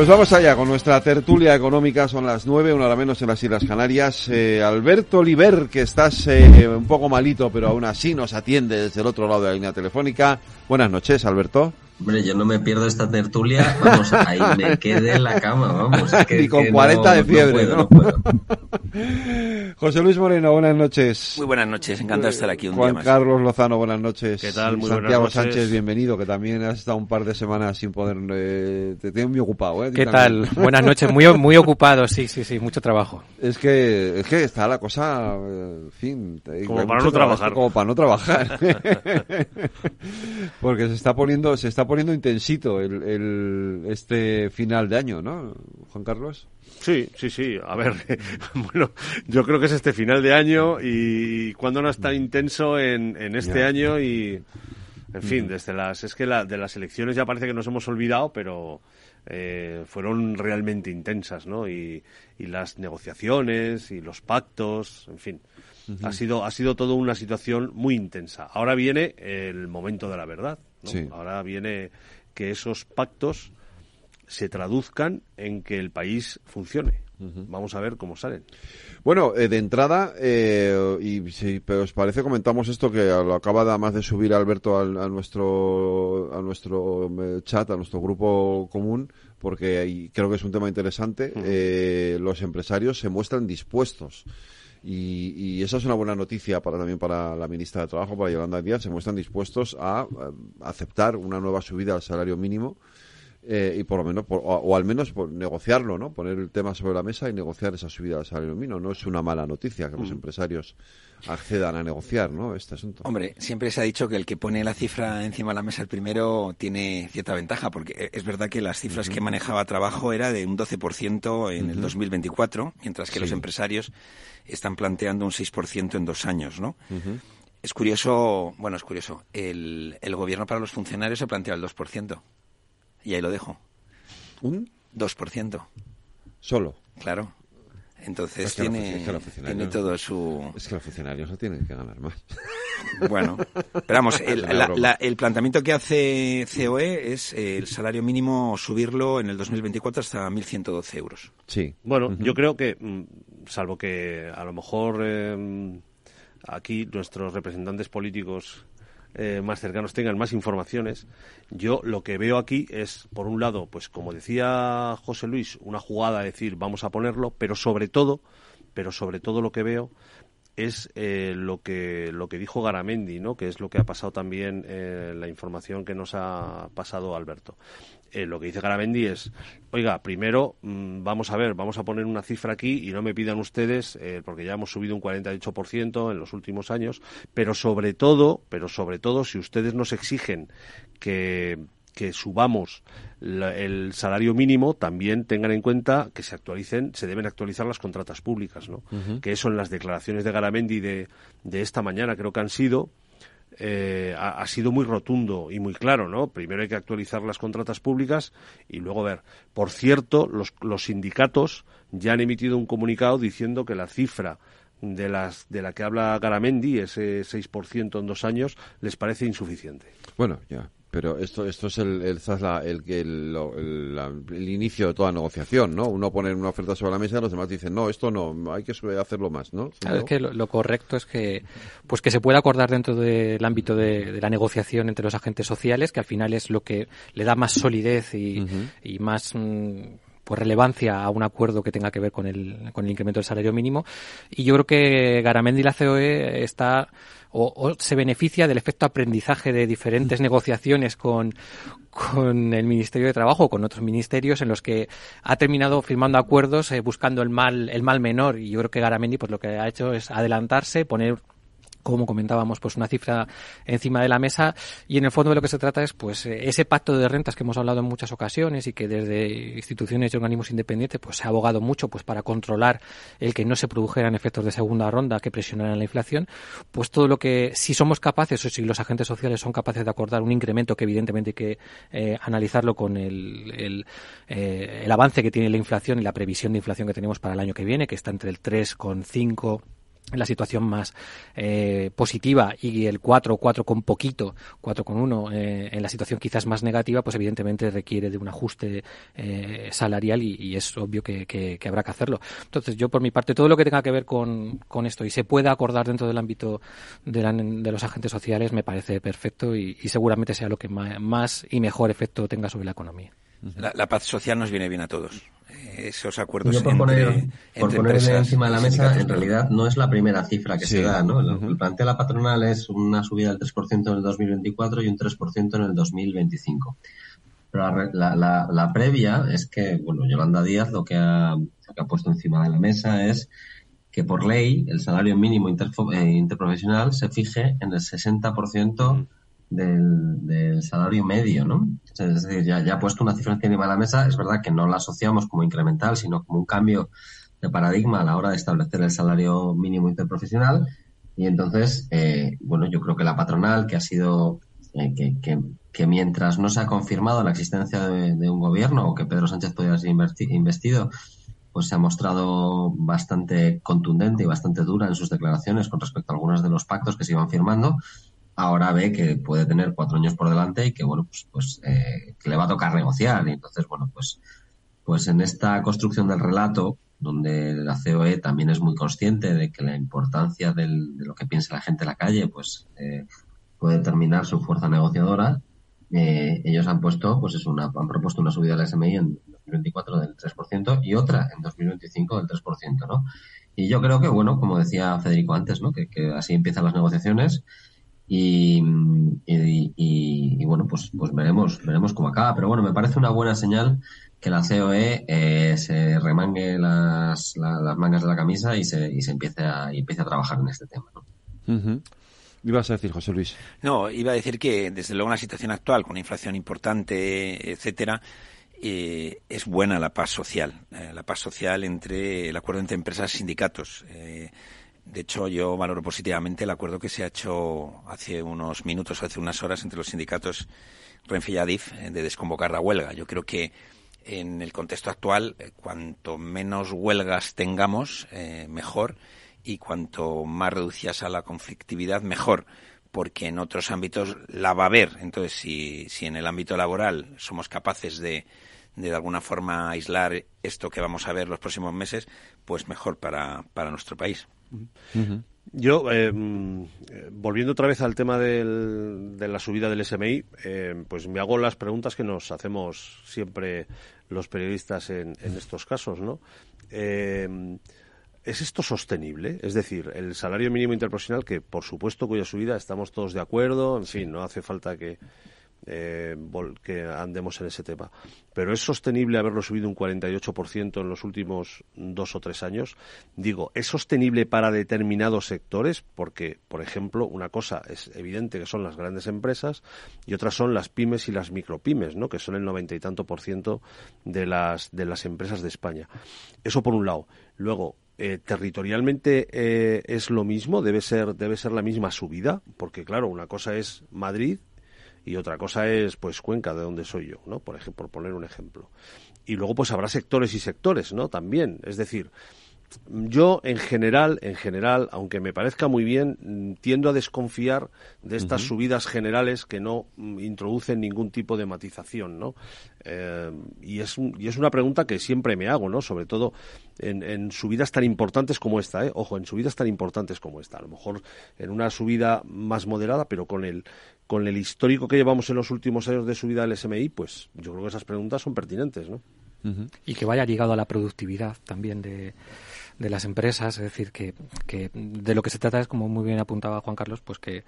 Pues vamos allá con nuestra tertulia económica. Son las nueve, una hora menos en las Islas Canarias. Eh, Alberto Oliver, que estás eh, un poco malito, pero aún así nos atiende desde el otro lado de la línea telefónica. Buenas noches, Alberto. Hombre, yo no me pierdo esta tertulia, vamos, ahí me quedé en la cama, vamos. y con 40 de fiebre, ¿no? <laughs> José Luis Moreno, buenas noches. Muy buenas noches, encantado de estar aquí un Juan día más. Carlos Lozano, buenas noches. ¿Qué tal? Muy Santiago buenas noches. Sánchez, bienvenido, que también has estado un par de semanas sin poder... eh, te tienes muy ocupado, ¿eh? ¿Qué tal? Buenas noches, muy, muy ocupado, sí, sí, sí, mucho trabajo. Es que, es que está la cosa, eh, en fin... Como para no trabajar. trabajo, Como para no trabajar. Porque se está poniendo, se está poniendo intensito el, el, este final de año, ¿no, Juan Carlos? Sí, sí, sí. A ver, <laughs> bueno, yo creo que es este final de año y cuando no es tan intenso en, en este Ya. año y, en fin, desde las, es que la, de las elecciones ya parece que nos hemos olvidado, pero eh, fueron realmente intensas, ¿no? Y, y las negociaciones y los pactos, en fin. Ha sido, ha sido todo una situación muy intensa. Ahora viene el momento de la verdad. ¿No? Sí. Ahora viene que esos pactos se traduzcan en que el país funcione. Vamos a ver cómo salen. Bueno, eh, de entrada, eh, y si os parece, comentamos esto que lo acaba de, además de subir Alberto al- a nuestro, a nuestro eh, chat, a nuestro grupo común, porque ahí creo que es un tema interesante. Eh, los empresarios se muestran dispuestos. Y, y esa es una buena noticia para también para la ministra de Trabajo, para Yolanda Díaz, se muestran dispuestos a, eh, aceptar una nueva subida al salario mínimo eh, y por lo menos, por- o, o al menos por negociarlo, ¿no? Poner el tema sobre la mesa y negociar esa subida del salario mínimo. No es una mala noticia que los Mm. empresarios accedan a negociar, ¿no? Este asunto. Hombre, siempre se ha dicho que el que pone la cifra encima de la mesa el primero tiene cierta ventaja, porque e- es verdad que las cifras que manejaba trabajo era de un 12% en el Ujú. 2024, mientras que los empresarios están planteando un 6% en dos años, ¿no? Es curioso, bueno, es curioso, el, el gobierno para los funcionarios se plantea el 2%. Y ahí lo dejo. ¿Un? 2%. Solo. Claro. Entonces Es que los tiene, es que tiene todo su... Es que los funcionarios no tienen que ganar más. Bueno, pero vamos, <laughs> el, la- la- el planteamiento que hace COE es eh, el salario mínimo subirlo en el 2024 hasta 1.112 euros. Sí. Bueno, yo creo que, mm, salvo que a lo mejor eh, aquí nuestros representantes políticos eh, más cercanos tengan más informaciones, yo lo que veo aquí es, por un lado, pues como decía José Luis, una jugada, decir, vamos a ponerlo, pero sobre todo, pero sobre todo lo que veo es eh, lo que lo que dijo Garamendi, ¿no? Que es lo que ha pasado también eh, la información que nos ha pasado Alberto. Eh, lo que dice Garamendi es, oiga, primero mm, vamos a ver, vamos a poner una cifra aquí y no me pidan ustedes, eh, porque ya hemos subido un 48% en los últimos años, pero sobre todo, pero sobre todo, si ustedes nos exigen que que subamos el salario mínimo, también tengan en cuenta que se actualicen, se deben actualizar las contratas públicas, ¿no? Que eso en las declaraciones de Garamendi de, de esta mañana creo que han sido, eh, ha, sido muy rotundo y muy claro, ¿no? Primero hay que actualizar las contratas públicas y luego ver. Por cierto, los, los sindicatos ya han emitido un comunicado diciendo que la cifra de, las, de la que habla Garamendi, ese 6% en dos años, les parece insuficiente. Bueno, ya, pero esto, esto es el, el, el, el, el, inicio de toda negociación, ¿no? Uno pone una oferta sobre la mesa y los demás dicen, no, esto no, hay que hacerlo más, ¿no? Claro, es que lo, correcto es que, pues que se pueda acordar dentro del ámbito de, la negociación entre los agentes sociales, que al final es lo que le da más solidez y, y más... Mm, pues relevancia a un acuerdo que tenga que ver con el, con el incremento del salario mínimo. Y yo creo que Garamendi y la COE está o, se beneficia del efecto aprendizaje de diferentes negociaciones con, con el Ministerio de Trabajo o con otros ministerios en los que ha terminado firmando acuerdos eh, buscando el mal el mal menor. Y yo creo que Garamendi pues lo que ha hecho es adelantarse poner como comentábamos, pues una cifra encima de la mesa. Y en el fondo de lo que se trata es pues eh, ese pacto de rentas que hemos hablado en muchas ocasiones y que desde instituciones y organismos independientes pues se ha abogado mucho pues para controlar el que no se produjeran efectos de segunda ronda que presionaran la inflación, pues todo lo que si somos capaces o si los agentes sociales son capaces de acordar un incremento que evidentemente hay que eh, analizarlo con el, el, eh, el avance que tiene la inflación y la previsión de inflación que tenemos para el año que viene, que está entre el 3,5 la situación más eh, positiva y el 4 4 con poquito, 4 con 1 eh, en la situación quizás más negativa, pues evidentemente requiere de un ajuste eh, salarial y, es obvio que, habrá que hacerlo. Entonces, yo por mi parte, todo lo que tenga que ver con, con esto y se pueda acordar dentro del ámbito de, de los agentes sociales me parece perfecto y, seguramente sea lo que más y mejor efecto tenga sobre la economía. La, paz social nos viene bien a todos. Esos acuerdos Yo por poner, por poner encima de la mesa, en realidad no es la primera cifra que se da. ¿no? Lo que plantea la patronal es una subida del 3% en el 2024 y un 3% en el 2025. Pero la, la, la, previa es que, bueno, Yolanda Díaz lo que ha, que ha puesto encima de la mesa es que por ley el salario mínimo eh, interprofesional se fije en el 60% del, salario medio, ¿no? Es decir, ya, ha puesto una cifra encima de la mesa, es verdad que no la asociamos como incremental, sino como un cambio de paradigma a la hora de establecer el salario mínimo interprofesional. Y entonces, eh, bueno, yo creo que la patronal, que ha sido, eh, que, mientras no se ha confirmado la existencia de, un gobierno o que Pedro Sánchez podría ser investido, pues se ha mostrado bastante contundente y bastante dura en sus declaraciones con respecto a algunos de los pactos que se iban firmando ahora ve que puede tener cuatro años por delante y que, bueno, pues, pues eh, que le va a tocar negociar. Y entonces, bueno, pues, pues en esta construcción del relato, donde la COE también es muy consciente de que la importancia de lo que piensa la gente en la calle, pues eh, puede determinar su fuerza negociadora. Eh, ellos han puesto, pues es una, han propuesto una subida del SMI en 2024 del 3% y otra en 2025 del 3%, ¿no? Y yo creo que, bueno, como decía Federico antes, ¿no? Que así empiezan las negociaciones y, y, bueno, pues, pues veremos, veremos cómo acaba. Pero bueno, me parece una buena señal que la COE eh, se remangue las, las mangas de la camisa y se, y se empiece, a, y empiece a trabajar en este tema. ¿no? Ibas a decir, José Luis. No, iba a decir que desde luego en la situación actual, con inflación importante, etcétera, eh, es buena la paz social, eh, la paz social entre el acuerdo entre empresas y sindicatos. Eh, de hecho, yo valoro positivamente el acuerdo que se ha hecho hace unos minutos, hace unas horas, entre los sindicatos Renfe y Adif eh, de desconvocar la huelga. Yo creo que en el contexto actual, eh, cuanto menos huelgas tengamos, eh, mejor, y cuanto más reducidas a la conflictividad, mejor, porque en otros ámbitos la va a haber. Entonces, si, en el ámbito laboral somos capaces de, de, alguna forma aislar esto que vamos a ver los próximos meses, pues mejor para, para nuestro país. Yo, em, volviendo otra vez al tema del, de la subida del SMI, em, pues me hago las preguntas que nos hacemos siempre los periodistas en, estos casos, ¿no? ¿Es esto sostenible? Es decir, el salario mínimo interprofesional, que por supuesto cuya subida estamos todos de acuerdo, en fin, no hace falta que, eh, que andemos en ese tema. Pero es sostenible haberlo subido un 48% en los últimos dos o tres años. Digo, ¿es sostenible para determinados sectores? Porque, por ejemplo, una cosa es evidente que son las grandes empresas y otras son las pymes y las micropymes, ¿no? que son el noventa y tanto por ciento de las, de las empresas de España. Eso por un lado. Luego, eh, territorialmente eh, es lo mismo, debe ser, debe ser la misma subida, porque claro, una cosa es Madrid y otra cosa es pues Cuenca de donde soy yo, ¿no? Por ejemplo, por poner un ejemplo. Y luego pues habrá sectores y sectores, ¿no? También, es decir, yo en general, en general, aunque me parezca muy bien, tiendo a desconfiar de estas subidas generales que no mm, introducen ningún tipo de matización, ¿no? Eh, y, es y es una pregunta que siempre me hago, ¿no? Sobre todo en, subidas tan importantes como esta, ¿eh? Ojo, en subidas tan importantes como esta. A lo mejor en una subida más moderada, pero con el con el histórico que llevamos en los últimos años de subida del SMI, pues yo creo que esas preguntas son pertinentes, ¿no? Y que vaya ligado a la productividad también de, de las empresas, es decir, que, que, de lo que se trata es, como muy bien apuntaba Juan Carlos, pues que,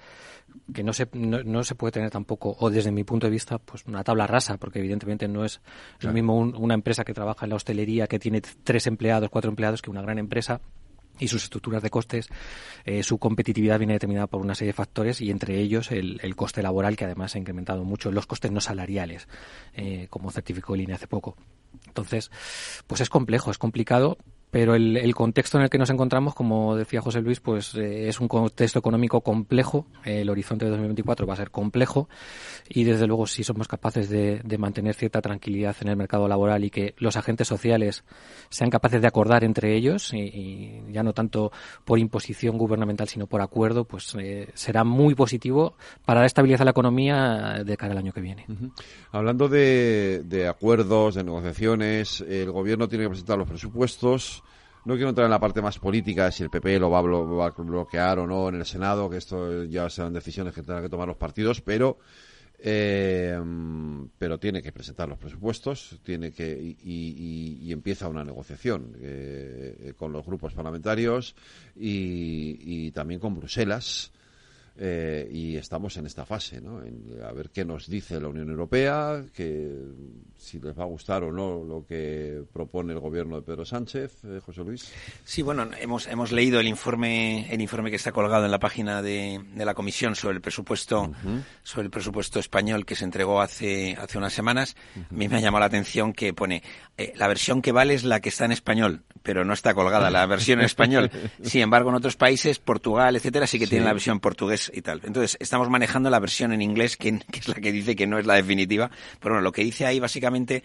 que no, se, no, se puede tener tampoco, o desde mi punto de vista, pues una tabla rasa, porque evidentemente no es lo mismo una empresa que trabaja en la hostelería, que tiene tres empleados, cuatro empleados, que una gran empresa y sus estructuras de costes, eh, su competitividad viene determinada por una serie de factores y entre ellos el, el coste laboral que además ha incrementado mucho, los costes no salariales, eh, como certificó el INE hace poco. Entonces, pues es complejo, es complicado, pero el, contexto en el que nos encontramos, como decía José Luis, pues eh, es un contexto económico complejo. el horizonte de 2024 va a ser complejo y desde luego si somos capaces de, mantener cierta tranquilidad en el mercado laboral y que los agentes sociales sean capaces de acordar entre ellos y, ya no tanto por imposición gubernamental sino por acuerdo, pues eh, será muy positivo para la estabilidad de la economía de cara al año que viene. Hablando de acuerdos, de negociaciones, el gobierno tiene que presentar los presupuestos no quiero entrar en la parte más política, si el PP lo va a, bloquear o no en el Senado, que esto ya serán decisiones que tendrán que tomar los partidos, pero eh, pero tiene que presentar los presupuestos, tiene que y, empieza una negociación eh, con los grupos parlamentarios y, también con Bruselas. Eh, y estamos en esta fase, ¿no? a ver qué nos dice la Unión Europea, que si les va a gustar o no lo que propone el gobierno de Pedro Sánchez, eh, José Luis. Sí, bueno, hemos, hemos leído el informe, el informe que está colgado en la página de, de la Comisión sobre el presupuesto, sobre el presupuesto español que se entregó hace, hace unas semanas. A mí me ha llamado la atención que pone eh, la versión que vale es la que está en español, pero no está colgada la versión en español. <laughs> Sin embargo, en otros países, Portugal, etcétera, sí que tienen la versión Entonces, estamos manejando la versión en inglés, que, es la que dice que no es la definitiva. Pero bueno, lo que dice ahí básicamente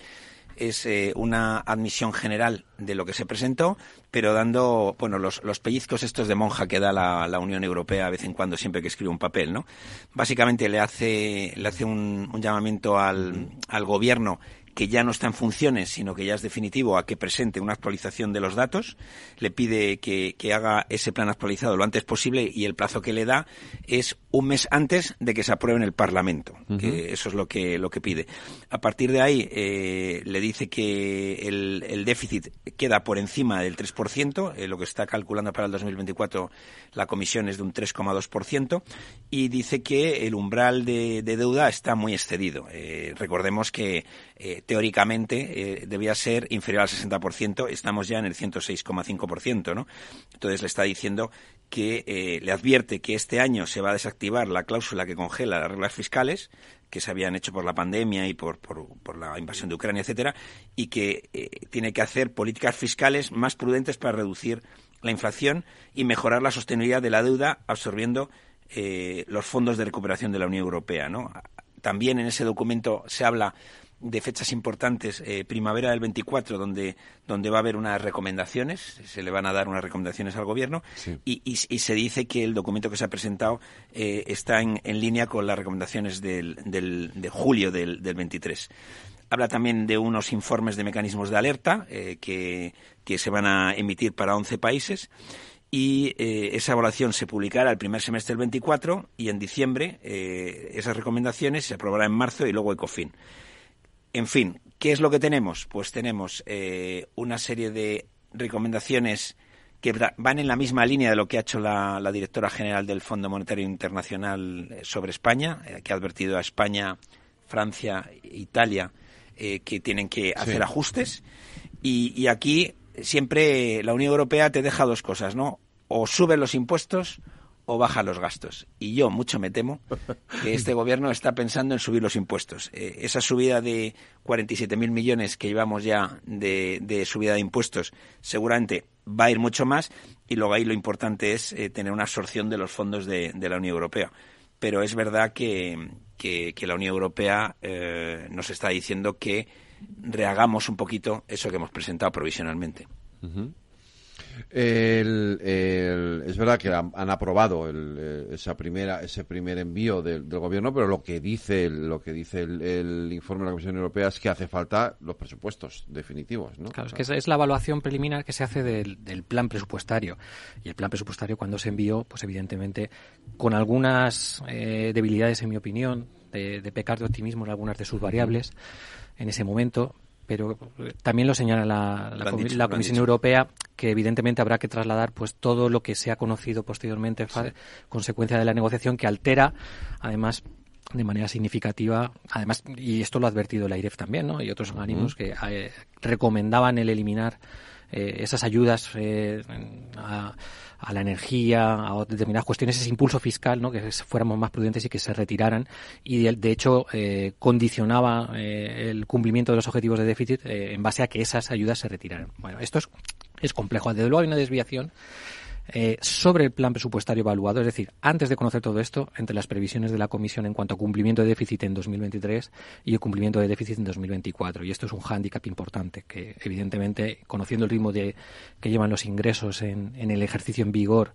es eh, una admisión general de lo que se presentó, pero dando, bueno, los, pellizcos estos de monja que da la, la, Unión Europea de vez en cuando siempre que escribe un papel, ¿no? Básicamente le hace, le hace un, un llamamiento al, al gobierno que ya no está en funciones, sino que ya es definitivo, a que presente una actualización de los datos. Le pide que, que, haga ese plan actualizado lo antes posible y el plazo que le da es un mes antes de que se apruebe en el Parlamento. que eso es lo que, lo que pide. A partir de ahí, eh, le dice que el, el, déficit queda por encima del 3%, eh, lo que está calculando para el 2024 la Comisión es de un 3,2%, y dice que el umbral de, de deuda está muy excedido. Eh, recordemos que eh, teóricamente eh, debía ser inferior al 60%, estamos ya en el 106,5%, ¿no? Entonces le está diciendo que eh, le advierte que este año se va a desactivar la cláusula que congela las reglas fiscales que se habían hecho por la pandemia y por, por, la invasión de Ucrania, etcétera, y que tiene que hacer políticas fiscales más prudentes para reducir la inflación y mejorar la sostenibilidad de la deuda absorbiendo los fondos de recuperación de la Unión Europea. También en ese documento se habla de fechas importantes, eh, primavera del 24, donde, donde va a haber unas recomendaciones, se le van a dar unas recomendaciones al gobierno, y, y, se dice que el documento que se ha presentado eh, está en, en, línea con las recomendaciones del, del, de julio del, del 23. Habla también de unos informes de mecanismos de alerta eh, que, que, se van a emitir para 11 países y eh, esa evaluación se publicará el primer semestre del 24 y en diciembre eh, esas recomendaciones se aprobarán en marzo y luego ECOFIN. En fin, ¿qué es lo que tenemos? Pues tenemos eh, una serie de recomendaciones que van en la misma línea de lo que ha hecho la, directora general del Fondo Monetario Internacional eh, sobre España, eh, que ha advertido a España Francia, Italia, eh, que tienen que hacer ajustes. Y, y aquí siempre la Unión Europea te deja dos cosas, ¿no? O sube los impuestos o baja los gastos. Y yo mucho me temo que este gobierno está pensando en subir los impuestos. Eh, esa subida de 47.000 millones que llevamos ya de, subida de impuestos seguramente va a ir mucho más y luego ahí lo importante es eh, tener una absorción de los fondos de, la Unión Europea. Pero es verdad que, que, la Unión Europea eh, nos está diciendo que rehagamos un poquito eso que hemos presentado provisionalmente. El, es verdad que han, aprobado eh, esa primera, ese primer envío del, gobierno, pero lo que dice, lo que dice el, informe de la Comisión Europea es que hace falta los presupuestos definitivos. ¿no? Claro, es que es la evaluación preliminar que se hace del, plan presupuestario. Y el plan presupuestario, cuando se envió, pues evidentemente, con algunas eh, debilidades, en mi opinión, de, de pecar de optimismo en algunas de sus variables en ese momento, pero también lo señala la, Comisión Europea que evidentemente habrá que trasladar pues todo lo que se ha conocido posteriormente consecuencia de la negociación que altera además de manera significativa, además, y esto lo ha advertido la IREF también, ¿no? Y otros organismos que eh, recomendaban el eliminar eh, esas ayudas eh, a, la energía, a determinadas cuestiones, ese impulso fiscal, ¿no? que fuéramos más prudentes y que se retiraran. Y de, hecho eh, condicionaba el cumplimiento de los objetivos de déficit en base a que esas ayudas se retiraran. Bueno, esto es, es complejo. Desde luego hay una desviación eh, sobre el plan presupuestario evaluado, es decir, antes de conocer todo esto, entre las previsiones de la Comisión en cuanto a cumplimiento de déficit en 2023 y el cumplimiento de déficit en 2024. Y esto es un hándicap importante que, evidentemente, conociendo el ritmo de, que llevan los ingresos en, el ejercicio en vigor,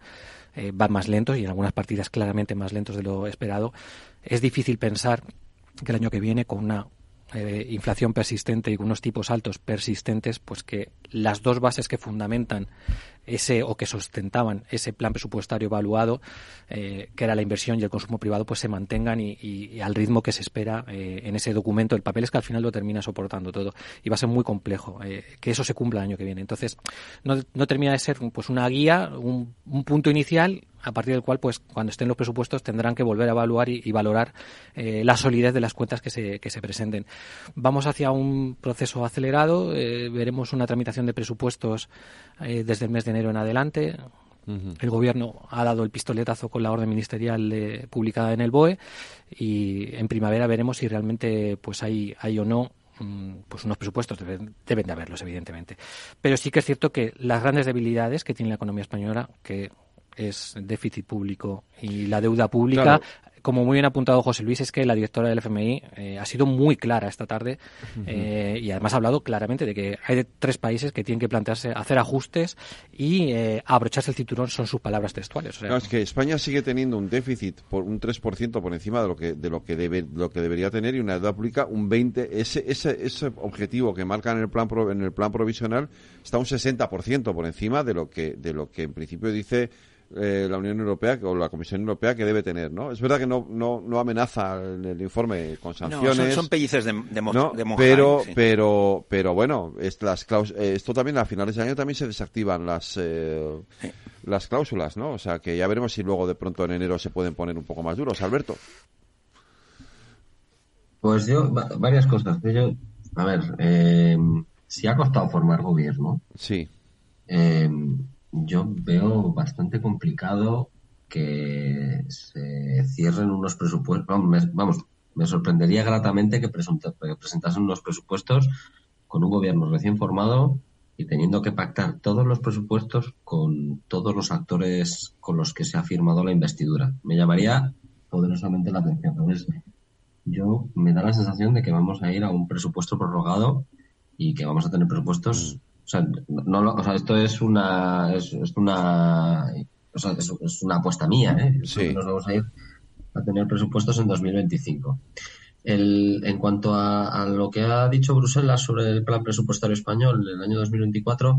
eh, van más lentos y en algunas partidas claramente más lentos de lo esperado. Es difícil pensar que el año que viene, con una eh, inflación persistente y unos tipos altos persistentes, pues que las dos bases que fundamentan ese o que sustentaban ese plan presupuestario evaluado, eh, que era la inversión y el consumo privado, pues se mantengan y, al ritmo que se espera eh, en ese documento. El papel es que al final lo termina soportando todo y va a ser muy complejo que eso se cumpla el año que viene. Entonces, no, no termina de ser pues una guía, un, un punto inicial a partir del cual, pues, cuando estén los presupuestos tendrán que volver a evaluar y, valorar eh, la solidez de las cuentas que se, que se presenten. Vamos hacia un proceso acelerado, eh, veremos una tramitación de presupuestos eh, desde el mes de enero en adelante. El gobierno ha dado el pistoletazo con la orden ministerial publicada en el BOE y en primavera veremos si realmente pues hay, hay o no mm, pues unos presupuestos deben, deben, de haberlos evidentemente pero sí que es cierto que las grandes debilidades que tiene la economía española que es déficit público y la deuda pública. Como muy bien ha apuntado José Luis, es que la directora del FMI eh, ha sido muy clara esta tarde eh, y además ha hablado claramente de que hay tres países que tienen que plantearse hacer ajustes y eh, abrocharse el cinturón, son sus palabras textuales. es que España sigue teniendo un déficit por un 3% por encima de lo que de lo que debe lo que debería tener y una deuda pública un 20 ese ese ese objetivo que marcan en el plan en el plan provisional está un 60% por encima de lo que de lo que en principio dice eh, la Unión Europea o la Comisión Europea que debe tener, ¿no? Es verdad que no, no, no amenaza en el informe con sanciones. No, son, pellices de, de, pero, pero, pero bueno, las eh, esto también a finales de año también se desactivan las, eh, las cláusulas, ¿no? O sea que ya veremos si luego de pronto en enero se pueden poner un poco más duros. Alberto. Pues yo, varias cosas. Yo, a ver, si ha costado formar gobierno. Sí. Eh, yo veo bastante complicado que se cierren unos presupuestos. Vamos, me, sorprendería gratamente que, presentasen unos presupuestos con un gobierno recién formado y teniendo que pactar todos los presupuestos con todos los actores con los que se ha firmado la investidura. Me llamaría poderosamente la atención. Entonces, yo me da la sensación de que vamos a ir a un presupuesto prorrogado y que vamos a tener presupuestos. O sea, no, o sea esto es una, es, una, o sea, es, una apuesta mía, ¿eh? Nos vamos a ir a tener presupuestos en 2025. El, en cuanto a, lo que ha dicho Bruselas sobre el plan presupuestario español en el año 2024,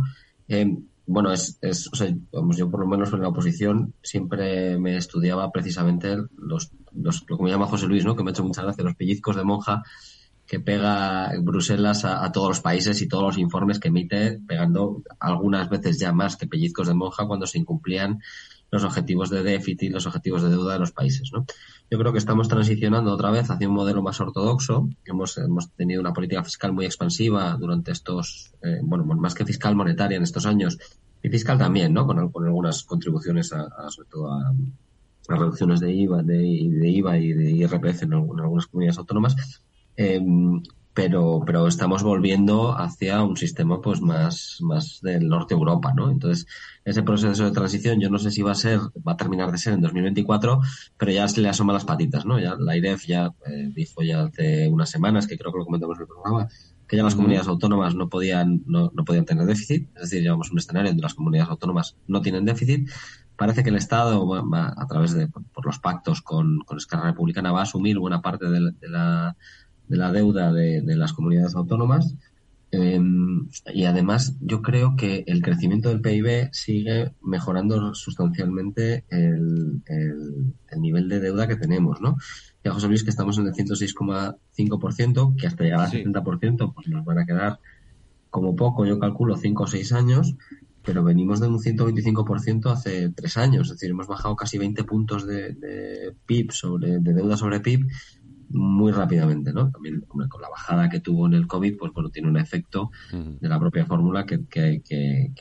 eh, bueno, es, es o sea, vamos, yo por lo menos en la oposición siempre me estudiaba precisamente los, los, lo que me llama José Luis, ¿no? que me ha hecho muchas gracias, los pellizcos de monja que pega Bruselas a, todos los países y todos los informes que emite, pegando algunas veces ya más que pellizcos de monja cuando se incumplían los objetivos de déficit, los objetivos de deuda de los países. ¿no? Yo creo que estamos transicionando otra vez hacia un modelo más ortodoxo. Hemos, hemos tenido una política fiscal muy expansiva durante estos, eh, bueno, más que fiscal monetaria en estos años, y fiscal también, ¿no? Con, algunas contribuciones a, sobre todo a, reducciones de IVA, de, IVA y de IRPF en, algunas comunidades autónomas. Em, pero, pero estamos volviendo hacia un sistema pues más, más del norte de Europa, ¿no? Entonces, ese proceso de transición yo no sé si va a ser, va a terminar de ser en 2024, pero ya se le asoma las patitas, ¿no? Ya la IREF ya eh, dijo ya hace unas semanas, que creo que lo comentamos en el programa, que ya las comunidades autónomas no podían, no, no podían tener déficit, es decir, llevamos un escenario donde las comunidades autónomas no tienen déficit. Parece que el Estado, a través de por los pactos con, con Esquerra Republicana, va a asumir buena parte de la de la deuda de, las comunidades autónomas. Em, y además yo creo que el crecimiento del PIB sigue mejorando sustancialmente el, el, nivel de deuda que tenemos, ¿no? Ya José Luis que estamos en el 106,5%, que hasta llegar al 70% pues nos van a quedar como poco, yo calculo 5 o 6 años, pero venimos de un 125% hace 3 años, es decir, hemos bajado casi 20 puntos de, de PIB sobre, de deuda sobre PIB muy rápidamente, ¿no? También con la bajada que tuvo en el COVID, pues bueno, tiene un efecto de la propia fórmula que, que, que,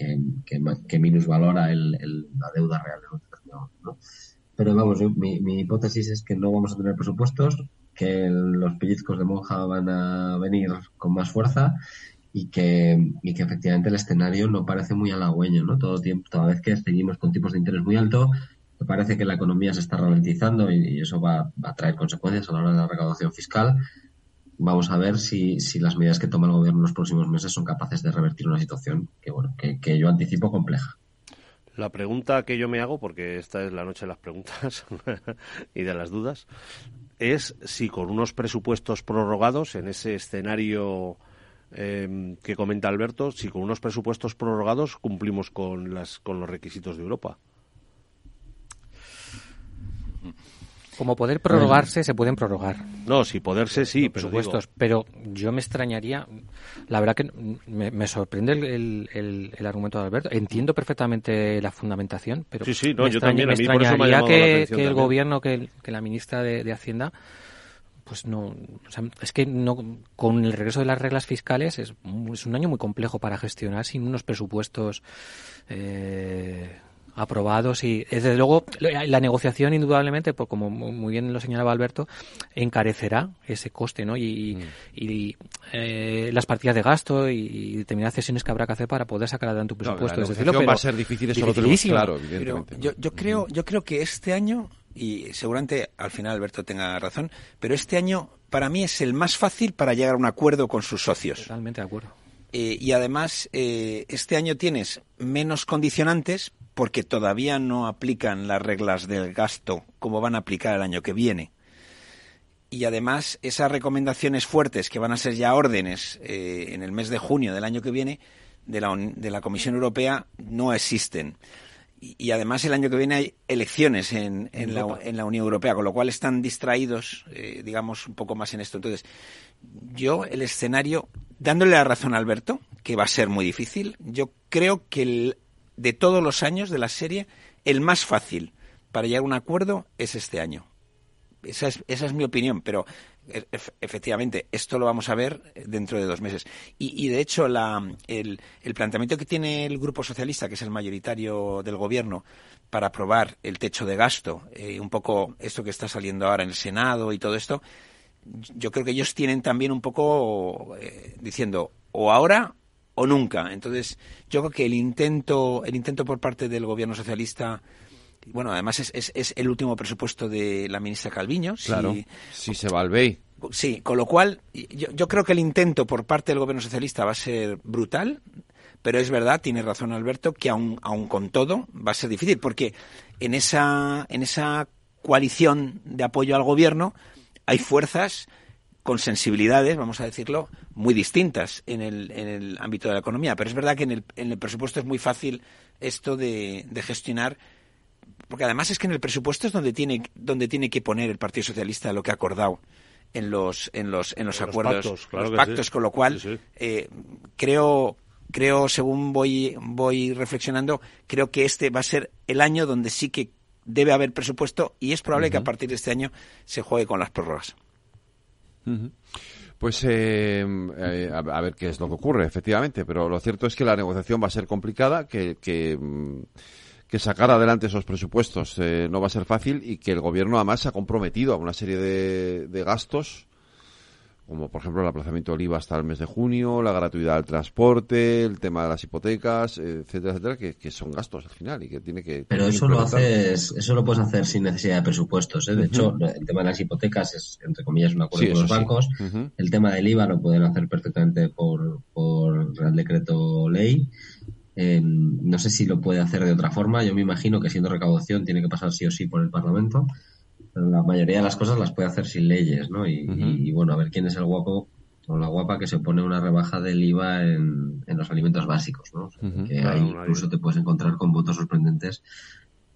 que, minusvalora el, la deuda real ¿no? Pero vamos, mi, mi hipótesis es que no vamos a tener presupuestos, que los pellizcos de monja van a venir con más fuerza y que, y que efectivamente el escenario no parece muy halagüeño, ¿no? Todo tiempo, toda vez que seguimos con tipos de interés muy parece que la economía se está ralentizando y, eso va, a traer consecuencias a la hora de la recaudación fiscal. Vamos a ver si, las medidas que toma el gobierno en los próximos meses son capaces de revertir una situación que, bueno, que, yo anticipo compleja. La pregunta que yo me hago, porque esta es la noche de las preguntas <laughs> y de las dudas, es si con unos presupuestos prorrogados en ese escenario em, que comenta Alberto, si con unos presupuestos prorrogados cumplimos con, las, con los requisitos de Europa. Como poder prorrogarse, se pueden prorrogar. No, si poderse, sí, pero supuestos. Pero yo me extrañaría, la verdad que me, sorprende el, el, argumento de Alberto. Entiendo perfectamente la fundamentación, pero sí, sí, no, yo también, me extrañaría que, el gobierno, que, la ministra de, Hacienda, pues no, es que no, con el regreso de las reglas fiscales es, es un año muy complejo para gestionar sin unos presupuestos. Eh, aprobados y desde luego la negociación indudablemente pues como muy bien lo señalaba Alberto encarecerá ese coste no y, mm. eh, las partidas de gasto y, determinadas cesiones que habrá que hacer para poder sacar adelante un presupuesto no, va a ser difícil eso lo tenemos claro evidentemente. Yo, yo creo yo creo que este año y seguramente al final Alberto tenga razón pero este año para mí es el más fácil para llegar a un acuerdo con sus socios. Totalmente de acuerdo. Eh, y además eh, este año tienes menos condicionantes porque todavía no aplican las reglas del gasto como van a aplicar el año que viene. Y además, esas recomendaciones fuertes que van a ser ya órdenes eh, en el mes de junio del año que viene de la, de la Comisión Europea no existen. Y, además, el año que viene hay elecciones en, en, la, en la, Unión Europea, con lo cual están distraídos, eh, digamos, un poco más en esto. Entonces, yo, el escenario, dándole la razón a Alberto, que va a ser muy difícil, yo creo que el, de todos los años de la serie, el más fácil para llegar a un acuerdo es este año. Esa es, esa es mi opinión, pero e, efectivamente, esto lo vamos a ver dentro de dos meses. Y, de hecho, la, el, el, planteamiento que tiene el Grupo Socialista, que es el mayoritario del Gobierno, para aprobar el techo de gasto, eh, un poco esto que está saliendo ahora en el Senado y todo esto, yo creo que ellos tienen también un poco eh, diciendo o ahora o nunca. Entonces, yo creo que el intento, el intento por parte del gobierno socialista, bueno, además es, es, el último presupuesto de la ministra Calviño. Claro, si, se va al BEI. Sí, con lo cual, yo, yo creo que el intento por parte del gobierno socialista va a ser brutal, pero es verdad, tiene razón Alberto, que aún, aún con todo va a ser difícil, porque en esa, en esa coalición de apoyo al gobierno hay fuerzas con sensibilidades, vamos a decirlo, muy distintas en el, en el ámbito de la economía. Pero es verdad que en el, en el presupuesto es muy fácil esto de, gestionar, porque además es que en el presupuesto es donde tiene, donde tiene que poner el Partido Socialista lo que ha acordado en los, en los, en los acuerdos, los pactos, los pactos con lo cual eh, creo creo, según voy, voy reflexionando, creo que este va a ser el año donde sí que debe haber presupuesto y es probable que a partir de este año se juegue con las prórrogas. Pues eh, eh, a, ver qué es lo que ocurre, efectivamente, pero lo cierto es que la negociación va a ser complicada, que, que, mm, sacar adelante esos presupuestos eh, no va a ser fácil y que el gobierno además se ha comprometido a una serie de gastos como por ejemplo el aplazamiento del IVA hasta el mes de junio, la gratuidad del transporte, el tema de las hipotecas, etcétera, etcétera, que, son gastos al final y que tiene que... Pero eso lo haces, eso lo puedes hacer sin necesidad de presupuestos. ¿eh? De hecho, el tema de las hipotecas es, entre comillas, un acuerdo con los bancos. El tema del IVA lo pueden hacer perfectamente por, por Real Decreto Ley. No sé si lo puede hacer de otra forma. Yo me imagino que siendo recaudación tiene que pasar sí o sí por el Parlamento la mayoría de las cosas las puede hacer sin leyes, ¿no? Y, bueno, a ver quién es el guapo o la guapa que se pone una rebaja del IVA en, los alimentos básicos, ¿no? que ahí incluso te puedes encontrar con votos sorprendentes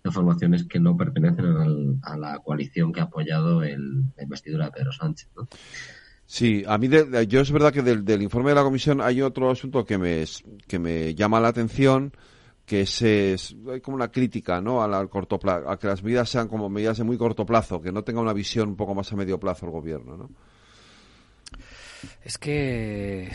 de formaciones que no pertenecen a la coalición que ha apoyado el, la investidura de Pedro Sánchez, ¿no? Sí, a mí yo es verdad que del, del, informe de la comisión hay otro asunto que me, que me llama la atención, que es, hay como una crítica ¿no? a, corto plazo, a que las medidas sean como medidas de muy corto plazo, que no tenga una visión un poco más a medio plazo el gobierno. ¿no? Es que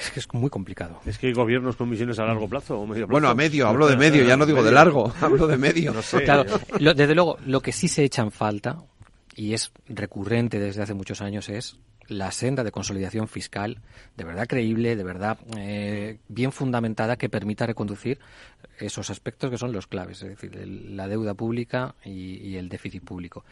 es que es muy complicado. Es que hay gobiernos con misiones a largo plazo o medio plazo. Bueno, a medio, hablo de medio, ya no digo de largo, <laughs> hablo de medio. No sé. Claro, desde luego, lo que sí se echa en falta, y es recurrente desde hace muchos años, es la senda de consolidación fiscal de verdad creíble, de verdad eh, bien fundamentada que permita reconducir esos aspectos que son los claves, es decir, la deuda pública y, el déficit público.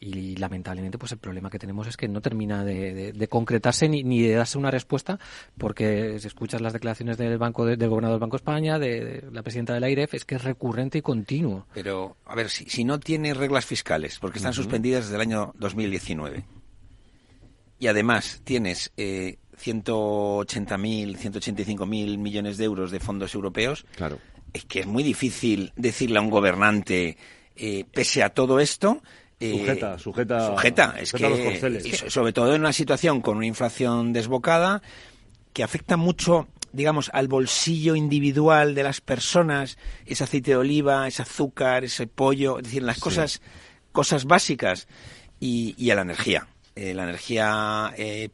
Y, lamentablemente, pues el problema que tenemos es que no termina de, concretarse ni, de darse una respuesta, porque si escuchas las declaraciones del banco del gobernador del Banco de España, de, la presidenta del AIREF, es que es recurrente y continuo. Pero, a ver, si, si no tiene reglas fiscales, porque están suspendidas desde el año 2019 y además tienes eh, 180.000, 185.000 millones de euros de fondos europeos, claro. Es que es muy difícil decirle a un gobernante, eh, pese a todo esto, eh, sujeta, sujeta, sujeta. Es que, sobre todo en una situación con una inflación desbocada que afecta mucho digamos, al bolsillo individual de las personas, ese aceite de oliva, ese azúcar, ese pollo, es decir, las cosas, cosas básicas y, y a la energía. Eh, la energía eh,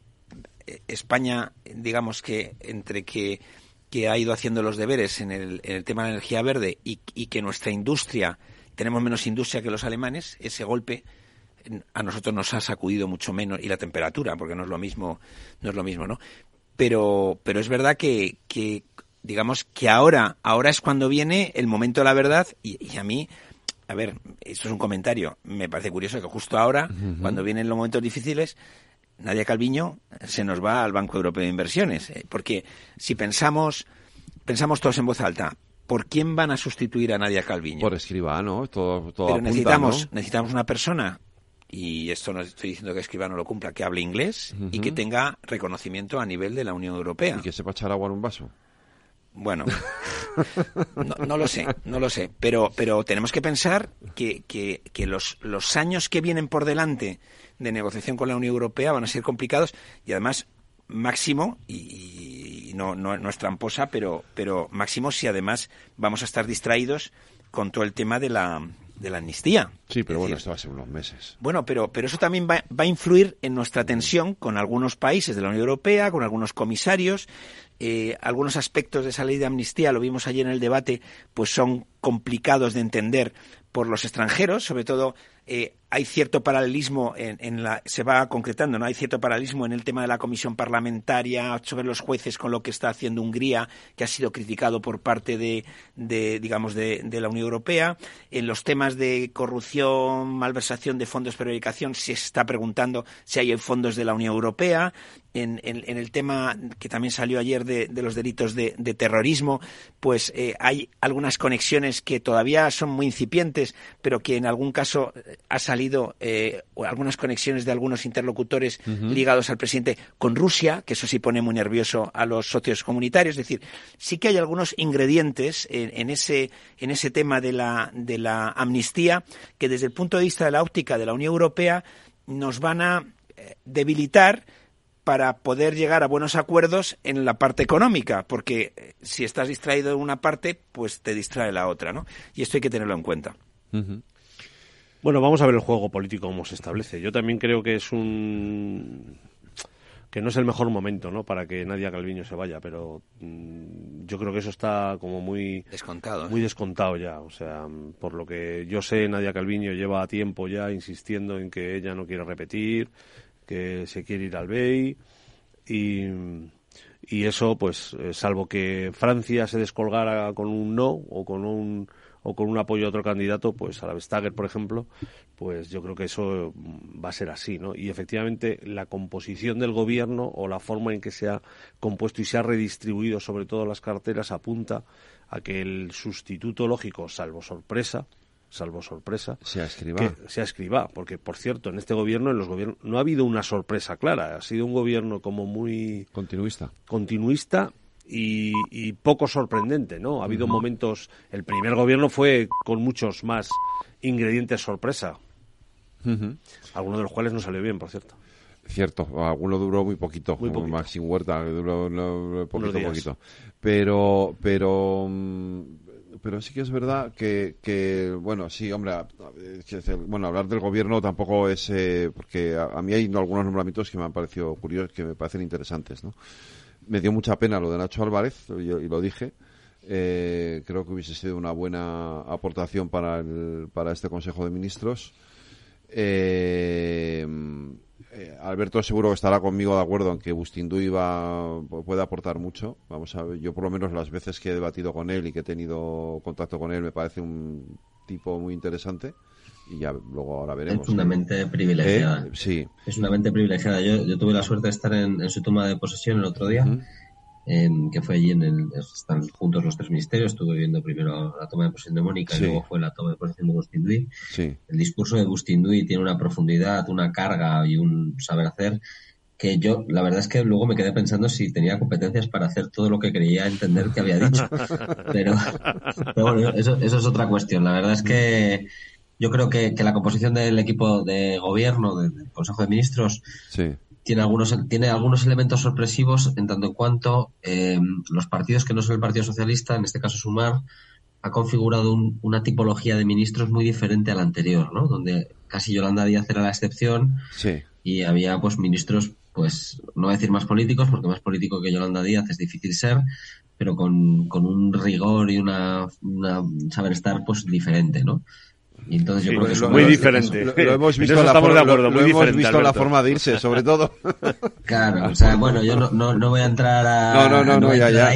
España, digamos que entre que, que, ha ido haciendo los deberes en el, en el tema de la energía verde y, que nuestra industria, tenemos menos industria que los alemanes, ese golpe a nosotros nos ha sacudido mucho menos y la temperatura, porque no es lo mismo, no es lo mismo, ¿no? Pero, pero es verdad que, que digamos que ahora, ahora es cuando viene el momento de la verdad y, y a mí a ver, esto es un comentario. Me parece curioso que justo ahora, cuando vienen los momentos difíciles, Nadia Calviño se nos va al Banco Europeo de Inversiones. Eh, porque si pensamos, pensamos todos en voz alta, ¿por quién van a sustituir a Nadia Calviño? Por escribano, todo, todo Pero necesitamos, necesitamos una persona, y esto no estoy diciendo que escribano lo cumpla, que hable inglés y que tenga reconocimiento a nivel de la Unión Europea. Y que sepa echar agua en un vaso. Bueno, <laughs> no, lo sé, no lo sé, pero, pero tenemos que pensar que, que, que los, los años que vienen por delante de negociación con la Unión Europea van a ser complicados y además máximo, y, no, no, no, es tramposa, pero, pero máximo si además vamos a estar distraídos con todo el tema de la, de la amnistía. Sí, pero bueno, esto va a ser unos meses. Bueno, pero, pero eso también va, va, a influir en nuestra tensión con algunos países de la Unión Europea, con algunos comisarios. Eh, algunos aspectos de esa ley de amnistía, lo vimos ayer en el debate, pues son complicados de entender por los extranjeros, sobre todo eh, hay cierto paralelismo en, se va concretando no hay cierto paralelismo en el tema de la comisión parlamentaria sobre los jueces con lo que está haciendo Hungría que ha sido criticado por parte de, digamos de, la Unión Europea. En los temas de corrupción malversación de fondos de periodicación se está preguntando si hay fondos de la Unión Europea en, el tema que también salió ayer de, los delitos de, terrorismo pues eh, hay algunas conexiones que todavía son muy incipientes pero que en algún caso ha salido eh, algunas conexiones de algunos interlocutores ligados al presidente con Rusia, que eso sí pone muy nervioso a los socios comunitarios. Es decir, sí que hay algunos ingredientes en, ese, en ese tema de la, de la amnistía que desde el punto de vista de la óptica de la Unión Europea nos van a eh, debilitar para poder llegar a buenos acuerdos en la parte económica, porque eh, si estás distraído en una parte, pues te distrae la otra, ¿no? Y esto hay que tenerlo en cuenta. Bueno, vamos a ver el juego político cómo se establece. Yo también creo que es un que no es el mejor momento, ¿no? Para que Nadia Calviño se vaya, pero mm, yo creo que eso está como muy descontado, muy descontado ya. O sea, por lo que yo sé, Nadia Calviño lleva tiempo ya insistiendo en que ella no quiere repetir, que se quiere ir al BEI y, y eso, pues, eh, salvo que Francia se descolgara con un no o con un o con un apoyo a otro candidato, pues a la Vestager, por ejemplo, pues yo creo que eso va a ser así, ¿no? Y efectivamente la composición del gobierno o la forma en que se ha compuesto y se ha redistribuido sobre todo las carteras apunta a que el sustituto lógico, salvo sorpresa, salvo sorpresa, se escriba. Que sea escriba, porque por cierto, en este gobierno, en los gobiernos, no ha habido una sorpresa clara, ha sido un gobierno como muy continuista, continuista y, poco sorprendente, ¿no? Ha habido momentos, el primer gobierno fue con muchos más ingredientes sorpresa, algunos de los cuales no salió bien, por cierto. Cierto, alguno duró muy poquito, muy poquito. sin Huerta, duró, poquito, poquito. Pero, pero mm, pero sí que es verdad que, que bueno, sí, hombre, bueno, hablar del gobierno tampoco es, eh, porque a, mí hay algunos nombramientos que me han parecido curiosos, que me parecen interesantes, ¿no? Me dio mucha pena lo de Nacho Álvarez, y, lo dije, eh, creo que hubiese sido una buena aportación para, el, para este Consejo de Ministros. Eh, eh, Alberto seguro que estará conmigo de acuerdo en que Bustinduy va, puede aportar mucho. Vamos a ver, yo por lo menos las veces que he debatido con él y que he tenido contacto con él me parece un tipo muy interesante y ya luego ahora veremos. Es una mente privilegiada. ¿Eh? Sí. Es una mente privilegiada. Yo, yo tuve la suerte de estar en, su toma de posesión el otro día que fue allí en el, están juntos los tres ministerios, estuve viendo primero la toma de posesión de Mónica y luego fue la toma de posesión de Bustinduy. El discurso de Bustinduy tiene una profundidad, una carga y un saber hacer que yo, la verdad es que luego me quedé pensando si tenía competencias para hacer todo lo que creía entender que había dicho. <laughs> Pero, bueno, eso, eso es otra cuestión. La verdad es que yo creo que, que la composición del equipo de gobierno, del Consejo de Ministros, sí tiene algunos, tiene algunos elementos sorpresivos en tanto en cuanto eh, los partidos que no son el Partido Socialista, en este caso Sumar, ha configurado una tipología de ministros muy diferente a la anterior, ¿no? Donde casi Yolanda Díaz era la excepción y había pues ministros, pues no voy a decir más políticos, porque más político que Yolanda Díaz es difícil ser, pero con, con un rigor y una, una saber estar pues diferente, ¿no? Entonces yo creo que es muy diferente. Lo, hemos visto, la, forma, hemos visto la forma de irse, sobre todo. Claro, o sea, bueno, yo no, no, no voy a entrar a. No, no, no, no, ya, ya.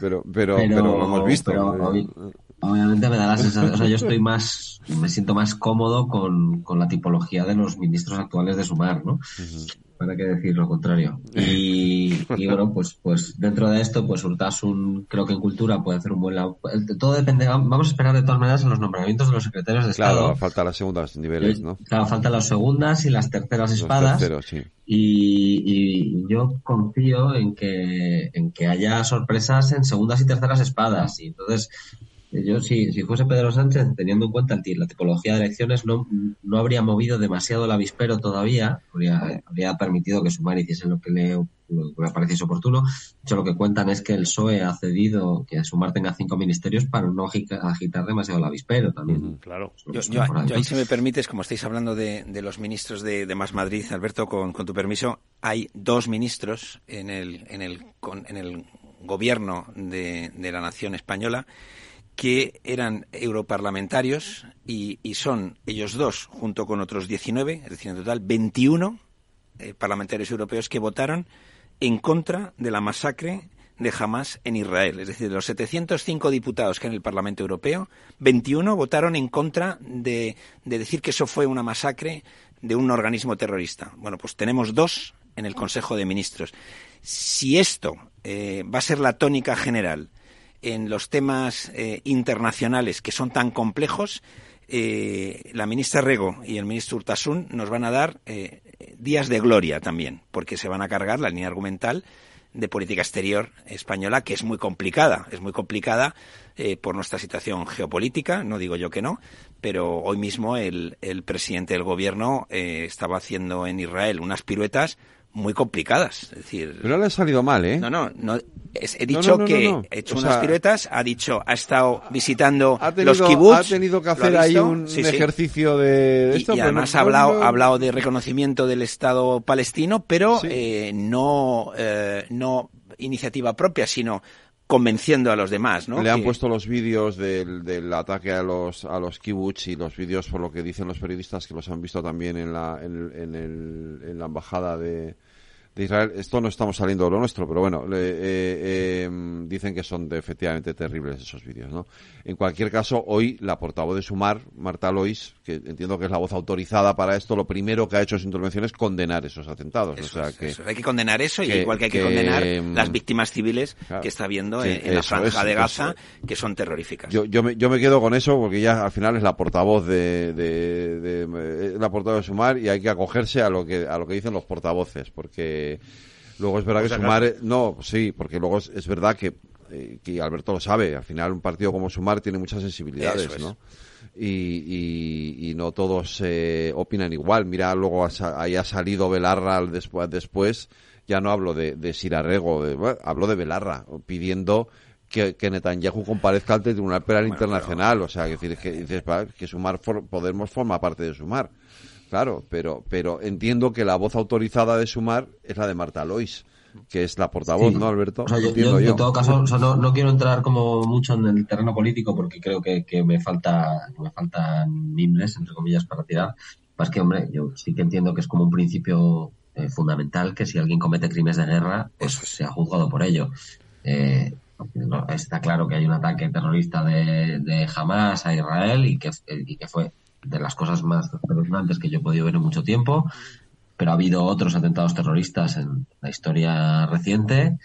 Pero, pero, pero, lo hemos visto. obviamente me da la sensación, o sea, yo estoy más, me siento más cómodo con, con la tipología de los ministros actuales de Sumar, ¿no? Para qué decir lo contrario. <laughs> Y, bueno, pues pues dentro de esto, pues Urtasun creo que en cultura puede hacer un buen Todo depende, vamos a esperar de todas maneras en los nombramientos de los secretarios de Estado. Claro, falta las segundas niveles, ¿no? Claro, faltan las segundas y las terceras espadas. y, y, yo confío en que, en que haya sorpresas en segundas y terceras espadas. Y entonces yo, si, si fuese Pedro Sánchez, teniendo en cuenta la tipología de elecciones, no, no habría movido demasiado el avispero todavía, habría, habría permitido que Sumar hiciese lo que le, lo que pareciese oportuno. De hecho, lo que cuentan es que el PSOE ha cedido que Sumar tenga cinco ministerios para no agitar demasiado el avispero también. claro. Yo, yo, ahí, si me permites, como estáis hablando de, de los ministros de, de, Más Madrid, Alberto, con, con tu permiso, hay dos ministros en el, en el, en el gobierno de, de la nación española que eran europarlamentarios y, son ellos dos, junto con otros 19, es decir, en total 21 eh, parlamentarios europeos que votaron en contra de la masacre de Hamas en Israel. Es decir, de los 705 diputados que en el Parlamento Europeo, 21 votaron en contra de, decir que eso fue una masacre de un organismo terrorista. Bueno, pues tenemos dos en el Consejo de Ministros. Si esto eh, va a ser la tónica general en los temas eh, internacionales que son tan complejos, eh, la ministra Rego y el ministro Urtasun nos van a dar eh, días de gloria también, porque se van a cargar la línea argumental de política exterior española, que es muy complicada, es muy complicada por nuestra situación geopolítica, no digo yo que no, pero hoy mismo el, el presidente del gobierno estaba haciendo en Israel unas piruetas muy complicadas. Es decir, pero le ha salido mal, ¿eh? No, no, no he dicho que he hecho unas piruetas, ha dicho, ha estado visitando los kibbutz. Ha tenido que hacer ahí un, ejercicio de, esto. Y, además ha hablado, ha hablado de reconocimiento del Estado palestino, pero eh, no, eh, no iniciativa propia, sino convenciendo a los demás, ¿no? Le han puesto los vídeos del, del, ataque a los a los kibbutz y los vídeos, por lo que dicen los periodistas, que los han visto también en la, en, en, el, en la embajada de, de Israel. Esto no estamos saliendo de lo nuestro, pero bueno, eh, em, dicen que son efectivamente terribles esos vídeos, ¿no? En cualquier caso, hoy la portavoz de Sumar, Marta Lois, que entiendo que es la voz autorizada para esto, lo primero que ha hecho en su intervención es condenar esos atentados. o sea, que, Hay que condenar eso y igual que hay que, condenar em, las víctimas civiles que está viendo en, la franja de Gaza, que son terroríficas. Yo, yo, me, yo me quedo con eso porque ya al final es la portavoz de, de, de, la portavoz de Sumar y hay que acogerse a lo que, a lo que dicen los portavoces, porque luego es verdad que Sumar, no, sí, porque luego es, verdad que, eh, que, Alberto lo sabe, al final un partido como Sumar tiene muchas sensibilidades, ¿no? Y, y, no todos eh, opinan igual. Mira, luego ha salido Belarra después, después ya no hablo de, de Sirarrego, hablo de Belarra, pidiendo que, que, Netanyahu comparezca ante el Tribunal Penal Internacional. O sea, que, decir, que, que Sumar Podemos forma parte de Sumar. Claro, pero, pero entiendo que la voz autorizada de Sumar es la de Marta Lois, que es la portavoz, ¿no, Alberto? O sea, yo, en todo caso, no, quiero entrar como mucho en el terreno político porque creo que, me falta me faltan mimbres, entre comillas, para tirar. Más que, hombre, yo sí que entiendo que es como un principio eh, fundamental que si alguien comete crímenes de guerra, pues sea juzgado por ello. Eh, está claro que hay un ataque terrorista de, de Hamas a Israel y que, y que fue de las cosas más espeluznantes que yo he podido ver en mucho tiempo, pero ha habido otros atentados terroristas en la historia reciente.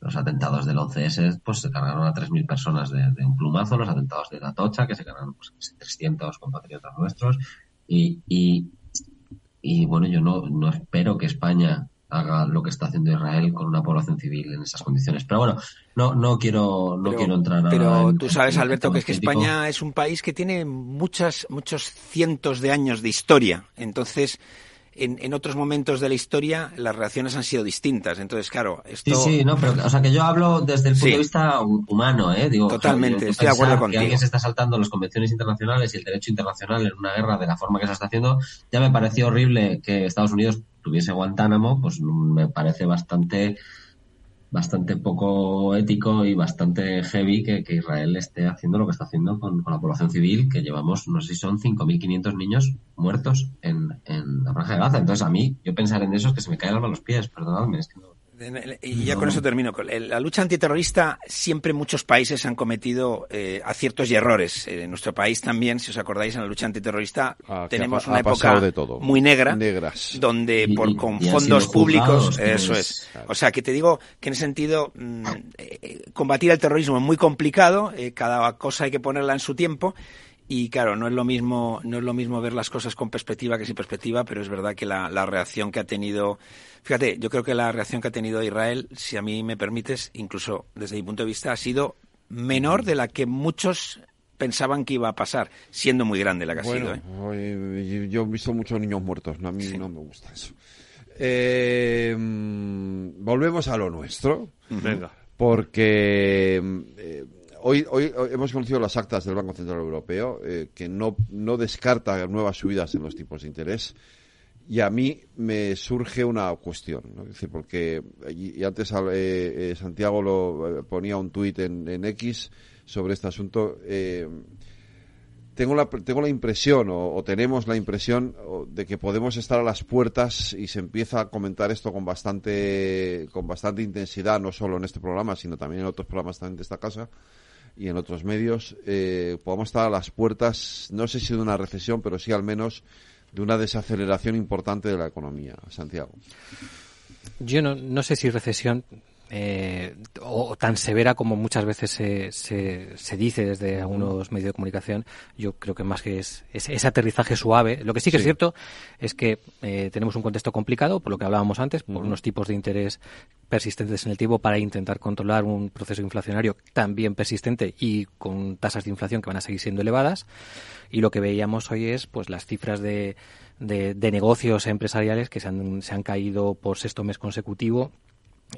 Los atentados del 11S pues se cargaron a 3.000 personas de, un plumazo, los atentados de Atocha que se cargaron pues, 300 compatriotas nuestros. Y, y, y bueno, yo no, no espero que España haga lo que está haciendo Israel con una población civil en esas condiciones. Pero bueno, no, no quiero, no quiero entrar Pero tú sabes, Alberto, que es que España es un país que tiene muchas, muchos cientos de años de historia. Entonces, en, en, otros momentos de la historia las reacciones han sido distintas. Entonces, claro, esto... Sí, sí, no, pero, o sea, que yo hablo desde el punto de vista humano, ¿eh? Digo, Totalmente, estoy de acuerdo contigo. Que alguien se está saltando las convenciones internacionales y el derecho internacional en una guerra de la forma que se está haciendo, ya me pareció horrible que Estados Unidos tuviese Guantánamo, pues me parece bastante bastante poco ético y bastante heavy que, Israel esté haciendo lo que está haciendo con, la población civil, que llevamos, no sé si son 5.500 niños muertos en, en la franja de Gaza. Entonces, a mí, yo pensar en eso es que se me cae el alma los pies, perdonadme, es que no, y ya con eso termino. La lucha antiterrorista siempre muchos países han cometido eh, aciertos y errores. En nuestro país también, si os acordáis, en la lucha antiterrorista ah, tenemos una época muy negra, donde por con fondos públicos, eso es. O sea, que te digo que en ese sentido mm, eh, combatir el terrorismo es muy complicado. Eh, cada cosa hay que ponerla en su tiempo y claro, no es lo mismo, no es lo mismo ver las cosas con perspectiva que sin perspectiva, pero es verdad que la, la reacción que ha tenido, fíjate, yo creo que la reacción que ha tenido Israel, si a mí me permites, incluso desde mi punto de vista, ha sido menor de la que muchos pensaban que iba a pasar, siendo muy grande la que ha sido. ¿eh? Yo he visto muchos niños muertos, a mí no me gusta eso. Eh, volvemos a lo nuestro. Venga. Porque Hoy, hoy, hemos conocido las actas del Banco Central Europeo eh, que no, descarta nuevas subidas en los tipos de interés. Y a mí me surge una cuestión, porque y, antes eh, eh, Santiago lo ponía un tuit en, X sobre este asunto. tengo la, tengo la impresión, o, tenemos la impresión, de que podemos estar a las puertas y se empieza a comentar esto con bastante, con bastante intensidad, no solo en este programa, sino también en otros programas también de esta casa, y en otros medios, eh, podamos estar a las puertas, no sé si de una recesión, pero sí al menos de una desaceleración importante de la economía. Santiago. Yo no, no sé si recesión, eh, o, tan severa como muchas veces se, se, dice desde algunos medios de comunicación. Yo creo que más que es, ese aterrizaje suave. Lo que sí que es cierto es que eh, tenemos un contexto complicado, por lo que hablábamos antes, por unos tipos de interés persistentes en el tiempo para intentar controlar un proceso inflacionario también persistente y con tasas de inflación que van a seguir siendo elevadas. Y lo que veíamos hoy es pues las cifras de, de, de negocios empresariales que se han, se han caído por sexto mes consecutivo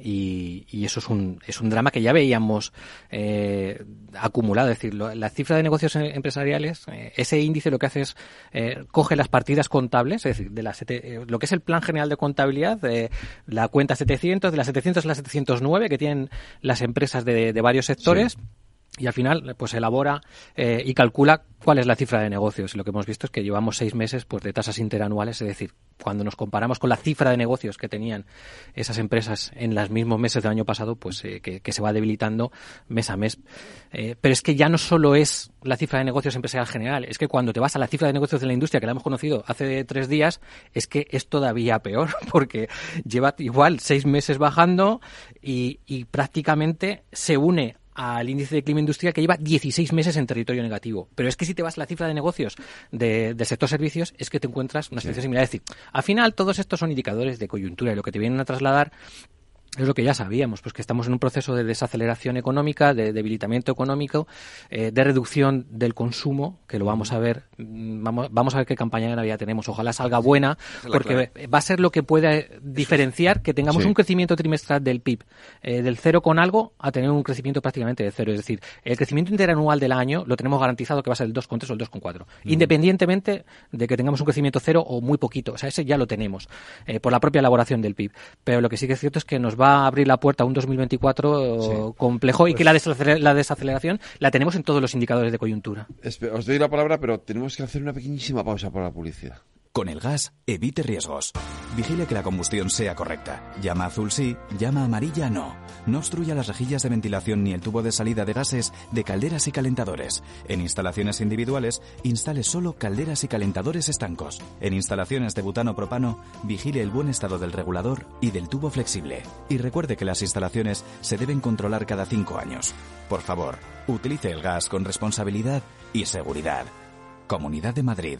y, y, eso es un, es un drama que ya veíamos eh, acumulado. Es decir, la cifra de negocios em, empresariales, eh, ese índice lo que hace es eh, coge las partidas contables, es decir, de la eh, lo que es el plan general de contabilidad, de la cuenta 700, de las 700 a las 709 que tienen las empresas de, de varios sectores y al final pues elabora eh, y calcula cuál es la cifra de negocios. Y lo que hemos visto es que llevamos seis meses pues de tasas interanuales, es decir, cuando nos comparamos con la cifra de negocios que tenían esas empresas en los mismos meses del año pasado, pues eh, que, se va debilitando mes a mes. Eh, pero es que ya no solo es la cifra de negocios empresarial general, es que cuando te vas a la cifra de negocios de la industria, que la hemos conocido hace tres días, es que es todavía peor, <laughs> porque lleva igual seis meses bajando y, y prácticamente se une al índice de clima industrial que lleva 16 meses en territorio negativo. Pero es que si te vas a la cifra de negocios de, del sector servicios, es que te encuentras una situación similar. Es decir, al final todos estos son indicadores de coyuntura y lo que te vienen a trasladar es lo que ya sabíamos, pues que estamos en un proceso de desaceleración económica, de debilitamiento económico, eh, de reducción del consumo, que lo vamos a ver, mm, vamos, vamos a ver qué campaña de Navidad tenemos. Ojalá salga buena, porque va a ser lo que puede diferenciar que tengamos un crecimiento trimestral del PIB eh, del cero con algo a tener un crecimiento prácticamente de cero. Es decir, el crecimiento interanual del año lo tenemos garantizado que va a ser el 2,3 o el 2,4, independientemente de que tengamos un crecimiento cero o muy poquito. O sea, ese ya lo tenemos eh, por la propia elaboración del PIB. Pero lo que sí que es cierto es que nos va a abrir la puerta a un 2024 complejo y que la, pues la desaceleración la tenemos en todos los indicadores de coyuntura. Os doy la palabra, pero tenemos que hacer una pequeñísima pausa para la publicidad. Con el gas, evite riesgos. Vigile que la combustión sea correcta. Llama azul sí, llama amarilla no. No obstruya las rejillas de ventilación ni el tubo de salida de gases de calderas y calentadores. En instalaciones individuales, instale solo calderas y calentadores estancos. En instalaciones de butano propano, vigile el buen estado del regulador y del tubo flexible. Y recuerde que las instalaciones se deben controlar cada cinco años. Por favor, utilice el gas con responsabilidad y seguridad. Comunidad de Madrid.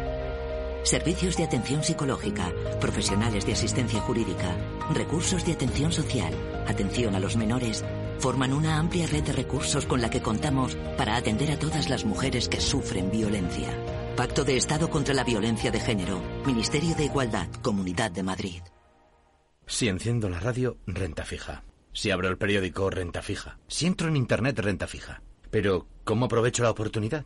Servicios de atención psicológica, profesionales de asistencia jurídica, recursos de atención social, atención a los menores, forman una amplia red de recursos con la que contamos para atender a todas las mujeres que sufren violencia. Pacto de Estado contra la Violencia de Género, Ministerio de Igualdad, Comunidad de Madrid. Si enciendo la radio, renta fija. Si abro el periódico, renta fija. Si entro en Internet, renta fija. Pero, ¿cómo aprovecho la oportunidad?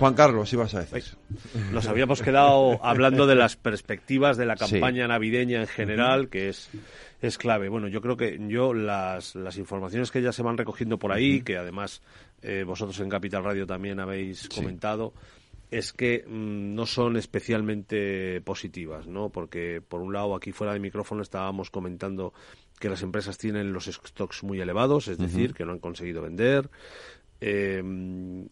Juan Carlos, ibas a decir. Nos habíamos quedado hablando de las perspectivas de la campaña navideña en general, que es, es clave. Bueno, yo creo que yo las, las informaciones que ya se van recogiendo por ahí, que además eh, vosotros en Capital Radio también habéis comentado, es que mm, no son especialmente positivas, ¿no? Porque, por un lado, aquí fuera de micrófono estábamos comentando que las empresas tienen los stocks muy elevados, es decir, que no han conseguido vender, eh,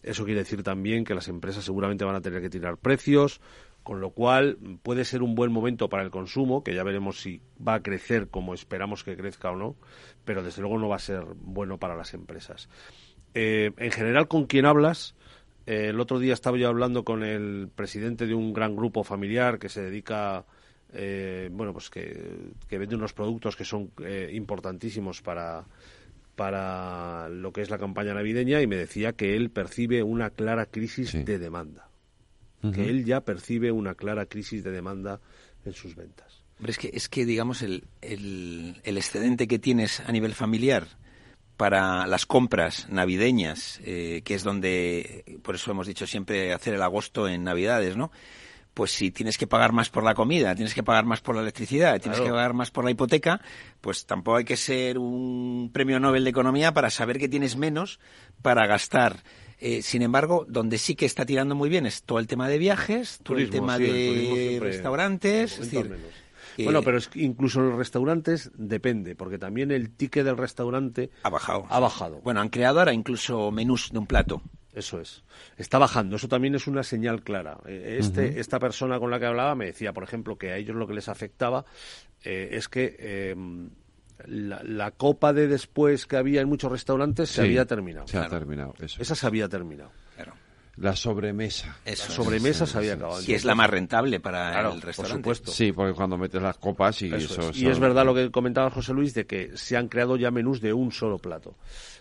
eso quiere decir también que las empresas seguramente van a tener que tirar precios, con lo cual puede ser un buen momento para el consumo, que ya veremos si va a crecer como esperamos que crezca o no, pero desde luego no va a ser bueno para las empresas. Eh, en general, con quien hablas, eh, el otro día estaba yo hablando con el presidente de un gran grupo familiar que se dedica, eh, bueno, pues que, que, vende unos productos que son importantísimos para para lo que es la campaña navideña y me decía que él percibe una clara crisis de demanda. Que él ya percibe una clara crisis de demanda en sus ventas. Hombre, es que, es que digamos, el, el, excedente que tienes a nivel familiar para las compras navideñas, eh, que es donde, por eso hemos dicho siempre hacer el agosto en Navidades, ¿no? pues si tienes que pagar más por la comida, tienes que pagar más por la electricidad, tienes que pagar más por la hipoteca, pues tampoco hay que ser un premio Nobel de Economía para saber que tienes menos para gastar. Eh, sin embargo, donde sí que está tirando muy bien es todo el tema de viajes, todo el tema de restaurantes. Bueno, pero es que incluso los restaurantes depende, porque también el ticket del restaurante ha bajado. Ha bajado. Bueno, han creado ahora incluso menús de un plato. Eso es. Está bajando. Eso también es una señal clara. Eh, este, Esta persona con la que hablaba me decía, por ejemplo, que a ellos lo que les afectaba eh, es que em, la, copa de después que había en muchos restaurantes se había terminado. Se ha terminado. Esa se había terminado. La sobremesa. la sobremesa se había acabado. Y es la más rentable para el restaurante. Por supuesto. Sí, porque cuando metes las copas y eso. Y es verdad lo que comentaba José Luis de que se han creado ya menús de un solo plato.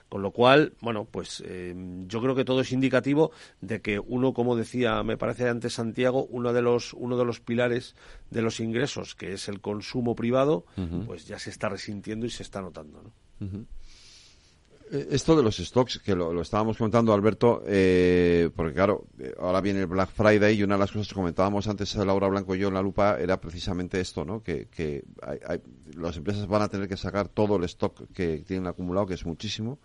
Con lo cual, bueno, pues eh, yo creo que todo es indicativo de que uno, como decía, me parece antes Santiago, uno de los uno de los pilares de los ingresos, que es el consumo privado, pues ya se está resintiendo y se está notando. ¿no? Esto de los stocks, que lo, estábamos comentando, Alberto, eh, porque claro, eh, ahora viene el Black Friday y una de las cosas que comentábamos antes Laura Blanco y yo en la lupa era precisamente esto, ¿no? Que, que las empresas van a tener que sacar todo el stock que tienen acumulado, que es muchísimo,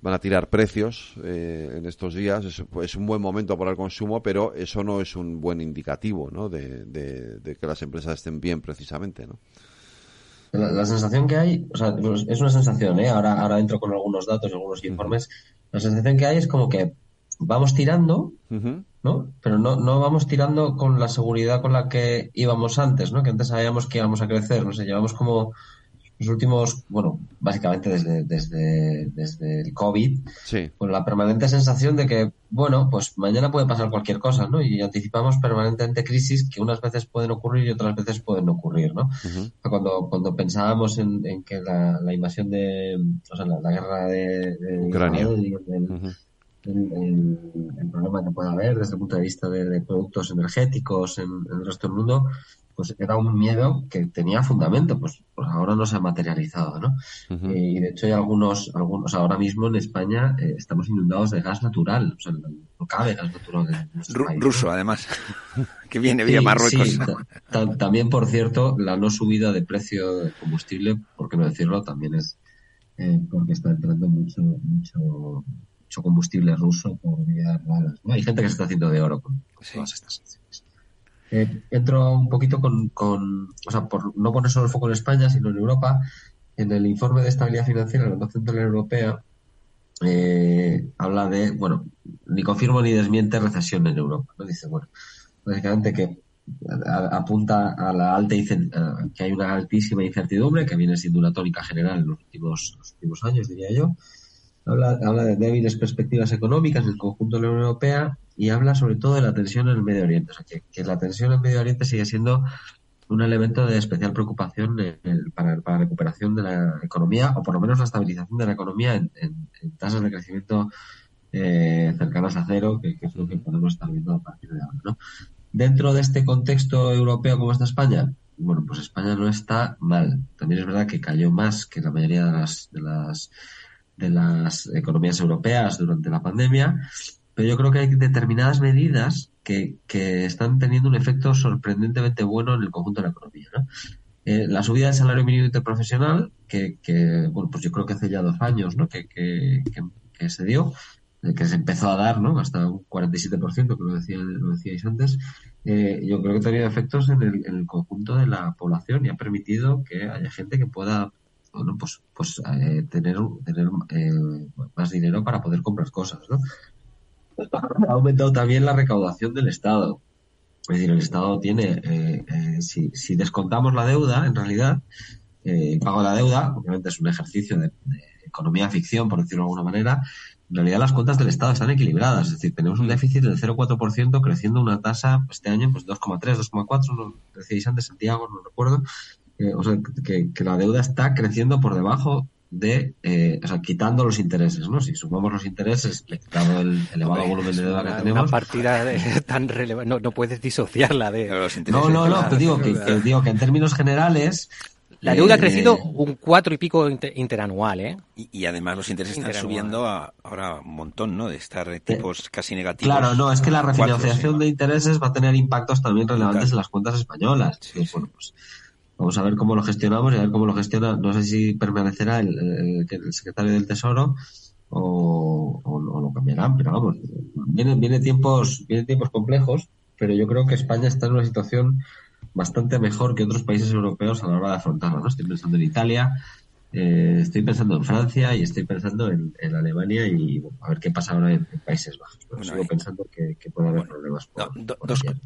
van a tirar precios en estos días, es, pues, un buen momento para el consumo, pero eso no es un buen indicativo, ¿no? De, de que las empresas estén bien precisamente, ¿no? La, sensación que hay, o sea, es una sensación, ¿eh? Ahora, ahora entro con algunos datos y algunos informes. La sensación que hay es como que vamos tirando, ¿no? Pero no, no vamos tirando con la seguridad con la que íbamos antes, ¿no? Que antes sabíamos que íbamos a crecer, no sé, llevamos como los últimos, bueno, básicamente desde, desde, desde el COVID, con la permanente sensación de que, bueno, pues mañana puede pasar cualquier cosa, ¿no? Y anticipamos permanentemente crisis que unas veces pueden ocurrir y otras veces pueden ocurrir, ¿no? Cuando, cuando pensábamos en, que la, la, invasión de, o sea, la, guerra de, Ucrania, el, problema que puede haber desde el punto de vista de, productos energéticos en, en, el resto del mundo, pues era un miedo que tenía fundamento, pues, pues ahora no se ha materializado, ¿no? Eh, y de hecho hay algunos, algunos, ahora mismo en España eh, estamos inundados de gas natural, o sea, no cabe gas natural. En Ruso, además, <laughs> que viene vía Marruecos. también, por cierto, la no subida de precio del combustible, por qué no decirlo, también es eh, porque está entrando mucho, mucho, mucho combustible ruso por vías raras, ¿no? Hay gente que se está haciendo de oro con, todas estas acciones. Eh, entro un poquito con, con, o sea, por no poner solo el foco en España, sino en Europa. En el informe de estabilidad financiera de la Banca Central Europea eh, habla de, bueno, ni confirmo ni desmiente recesión en Europa. ¿no? Dice, bueno, básicamente que apunta a la alta que hay una altísima incertidumbre que viene siendo una tónica general en los últimos, los últimos años, diría yo, habla, habla de débiles perspectivas económicas en el conjunto de la Unión Europea y habla sobre todo de la tensión en el Medio Oriente. O sea, que, la tensión en el Medio Oriente sigue siendo un elemento de especial preocupación para, la recuperación de la economía o por lo menos la estabilización de la economía en, tasas de crecimiento eh, cercanas a cero, que, es lo que podemos estar viendo a partir de ahora. ¿no? Dentro de este contexto europeo como está España, bueno, pues España no está mal. También es verdad que cayó más que la mayoría de las, de las, de las economías europeas durante la pandemia, pero yo creo que hay determinadas medidas que, que están teniendo un efecto sorprendentemente bueno en el conjunto de la economía. Eh, la subida del salario mínimo interprofesional, que, que, bueno, pues yo creo que hace ya dos años ¿no? que, que, que se dio, que se empezó a dar, ¿no? Hasta un 47%, que lo, decía, lo decíais antes, eh, yo creo que ha tenido efectos en el, en el, conjunto de la población y ha permitido que haya gente que pueda, bueno, pues, pues eh, tener, tener eh, más dinero para poder comprar cosas, ¿no? Ha aumentado también la recaudación del Estado. Es decir, el Estado tiene, si, si, descontamos la deuda, en realidad, el pago la deuda, obviamente es un ejercicio de, economía ficción, por decirlo de alguna manera, en realidad las cuentas del Estado están equilibradas, es decir, tenemos un déficit del 0,4% creciendo una tasa este año pues 2,3, 2,4, lo decíais antes Santiago, no recuerdo, eh, o sea, que, la deuda está creciendo por debajo de, eh, o sea, quitando los intereses, ¿no? Si sumamos los intereses, dado el elevado volumen de deuda que tenemos. Una partida <laughs> tan relevante, no, no puedes disociarla de los intereses. No, no, no, te digo que, que, digo que en términos generales, la deuda ha crecido un cuatro y pico interanual, ¿eh? Y, además los intereses están subiendo ahora un montón, ¿no? De estar tipos casi negativos. Claro, no, es que la refinanciación de intereses va a tener impactos también relevantes en las cuentas españolas. bueno, pues vamos a ver cómo lo gestionamos y a ver cómo lo gestiona. No sé si permanecerá el, secretario del Tesoro o, lo cambiarán, pero vamos, vienen, viene tiempos, vienen tiempos complejos, pero yo creo que España está en una situación bastante mejor que otros países europeos a la hora de afrontarlo. ¿no? Estoy pensando en Italia, eh, estoy pensando en Francia y estoy pensando en, Alemania y a ver qué pasa ahora en, Países Bajos. Sigo pensando que, puede haber problemas.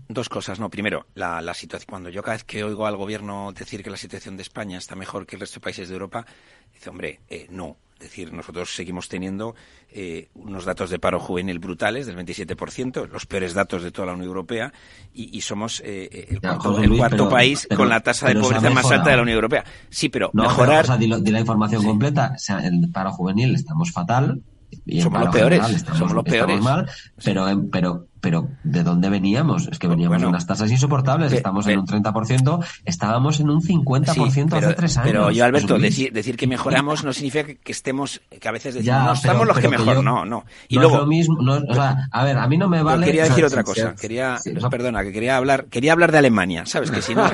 dos, cosas. No, primero, la, la situación. Cuando yo cada vez que oigo al gobierno decir que la situación de España está mejor que el resto de países de Europa, dice, hombre, eh, no. Es decir, nosotros seguimos teniendo eh, unos datos de paro juvenil brutales del 27%, los peores datos de toda la Unión Europea, y, somos eh, el cuarto, país con la tasa de pobreza más alta de la Unión Europea. Sí, pero mejorar... de la información completa, o sea, el paro juvenil estamos fatal, y somos los peores, somos los peores. Mal, pero, pero pero ¿de dónde veníamos? Es que veníamos de unas tasas insoportables, estamos en un 30%, estábamos en un 50% hace tres años. Pero yo, Alberto, decir, decir, que mejoramos no significa que, estemos, que a veces decimos, no, estamos los que mejor, no, no. Y luego, lo mismo, o sea, a ver, a mí no me vale... Quería decir otra cosa, quería, perdona, que quería hablar, quería hablar de Alemania, ¿sabes? Que si no,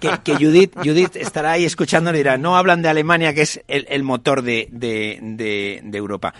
que, Judith, Judith estará ahí escuchando y dirá, no hablan de Alemania, que es el, el motor de, de, de, de Europa.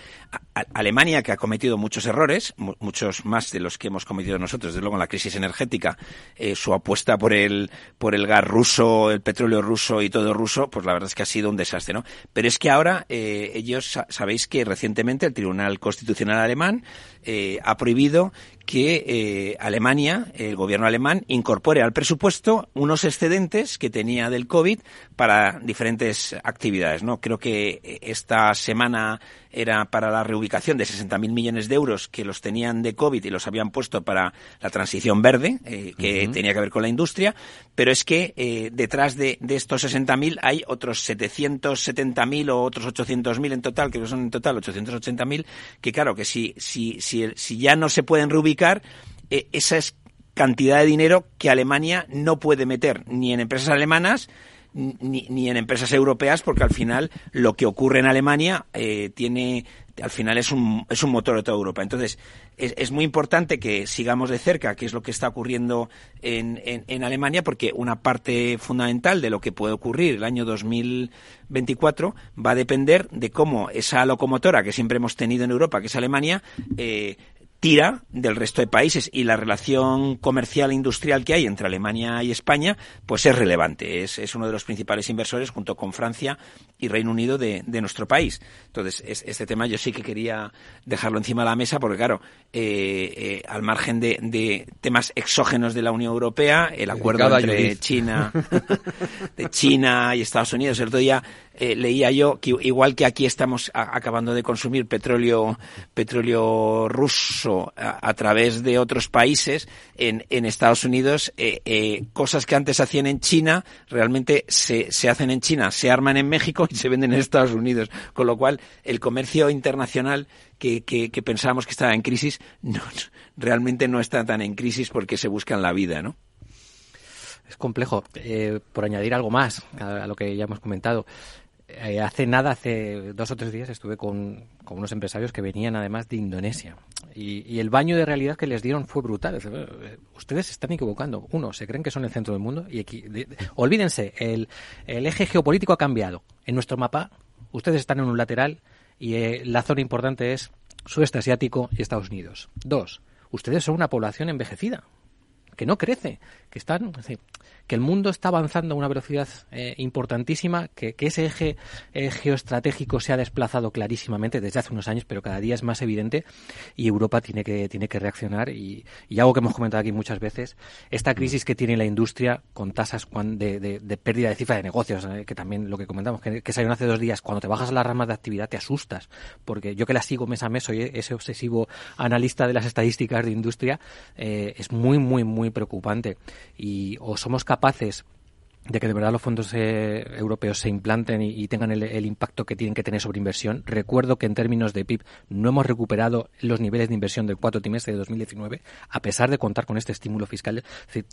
Alemania, que ha cometido muchos errores, muchos más de los que hemos cometido nosotros, desde luego en la crisis energética, eh, su apuesta por el, por el gas ruso, el petróleo ruso y todo ruso, pues la verdad es que ha sido un desastre, ¿no? Pero es que ahora eh, ellos sabéis que recientemente el Tribunal Constitucional alemán eh, ha prohibido que eh, Alemania, el gobierno alemán, incorpore al presupuesto unos excedentes que tenía del COVID para diferentes actividades. ¿no? Creo que eh, esta semana era para la reubicación de 60.000 millones de euros que los tenían de COVID y los habían puesto para la transición verde, eh, que tenía que ver con la industria, pero es que detrás de, de estos 60.000 hay otros 770.000 o otros 800.000 en total, que son en total 880.000, que claro, que si, si, si, si ya no se pueden reubicar eh, esa es cantidad de dinero que Alemania no puede meter ni en empresas alemanas ni, ni, en empresas europeas porque al final lo que ocurre en Alemania eh, tiene al final es un, es un motor de toda Europa. Entonces, es, es, muy importante que sigamos de cerca qué es lo que está ocurriendo en, en, en, Alemania, porque una parte fundamental de lo que puede ocurrir el año 2024 va a depender de cómo esa locomotora que siempre hemos tenido en Europa, que es Alemania, eh, tira del resto de países y la relación comercial e industrial que hay entre Alemania y España, pues es relevante. Es, es uno de los principales inversores junto con Francia y Reino Unido de, de nuestro país. Entonces, este tema yo sí que quería dejarlo encima de la mesa porque, claro, eh, eh, al margen de, de, temas exógenos de la Unión Europea, el acuerdo entre China, <laughs> de China y Estados Unidos, el otro día eh, leía yo que igual que aquí estamos acabando de consumir petróleo petróleo ruso a, través de otros países en, en Estados Unidos eh, eh, cosas que antes hacían en China realmente se, se hacen en China se arman en México y se venden en Estados Unidos. Con lo cual el comercio internacional que, que, que pensábamos que estaba en crisis no, realmente no está tan en crisis porque se buscan la vida no es complejo. Por añadir algo más a, lo que ya hemos comentado, eh, hace nada, hace dos o tres días, estuve con, unos empresarios que venían además de Indonesia. Y, el baño de realidad que les dieron fue brutal. Eh, ustedes están equivocando. Uno, se creen que son el centro del mundo. y Olvídense, el, eje geopolítico ha cambiado. En nuestro mapa, ustedes están en un lateral y eh, la zona importante es sudeste asiático y Estados Unidos. Dos, ustedes son una población envejecida que no crece, que están, que el mundo está avanzando a una velocidad eh, importantísima, que, ese eje eh, geoestratégico se ha desplazado clarísimamente desde hace unos años, pero cada día es más evidente y Europa tiene que, tiene que reaccionar. Y, algo que hemos comentado aquí muchas veces, esta crisis que tiene la industria con tasas de, de, pérdida de cifra de negocios, eh, que también lo que comentamos, que, que salió hace dos días, cuando te bajas a las ramas de actividad te asustas, porque yo que la sigo mes a mes, soy ese obsesivo analista de las estadísticas de industria, es muy, muy, muy preocupante. Y o somos capaces de que de verdad los fondos eh, europeos se implanten y, tengan el, impacto que tienen que tener sobre inversión. Recuerdo que en términos de PIB no hemos recuperado los niveles de inversión del cuarto trimestre de 2019, a pesar de contar con este estímulo fiscal.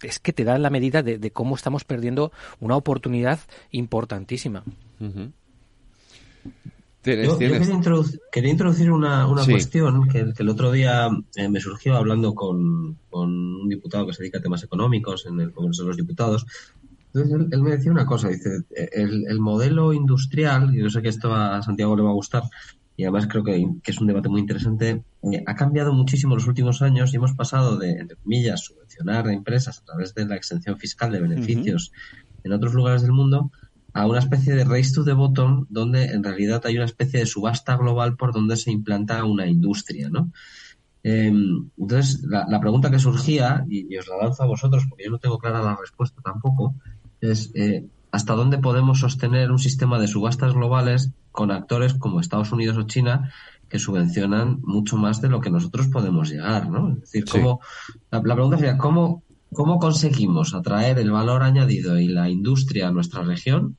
Es que te da la medida de, cómo estamos perdiendo una oportunidad importantísima. Yo, quería, introducir, una, cuestión que, el otro día eh, me surgió hablando con, un diputado que se dedica a temas económicos en el Congreso de los Diputados. Entonces él, me decía una cosa, dice, el, modelo industrial, y yo sé que esto a Santiago le va a gustar, y además creo que, es un debate muy interesante, eh, ha cambiado muchísimo en los últimos años y hemos pasado de, entre comillas, subvencionar a empresas a través de la exención fiscal de beneficios en otros lugares del mundo a una especie de race to the bottom donde en realidad hay una especie de subasta global por donde se implanta una industria, ¿no? Em, entonces, la, pregunta que surgía, y, os la lanzo a vosotros porque yo no tengo clara la respuesta tampoco, es eh, ¿hasta dónde podemos sostener un sistema de subastas globales con actores como Estados Unidos o China que subvencionan mucho más de lo que nosotros podemos llegar, ¿no? Es decir, ¿cómo, la, la pregunta sería, ¿cómo, ¿cómo conseguimos atraer el valor añadido y la industria a nuestra región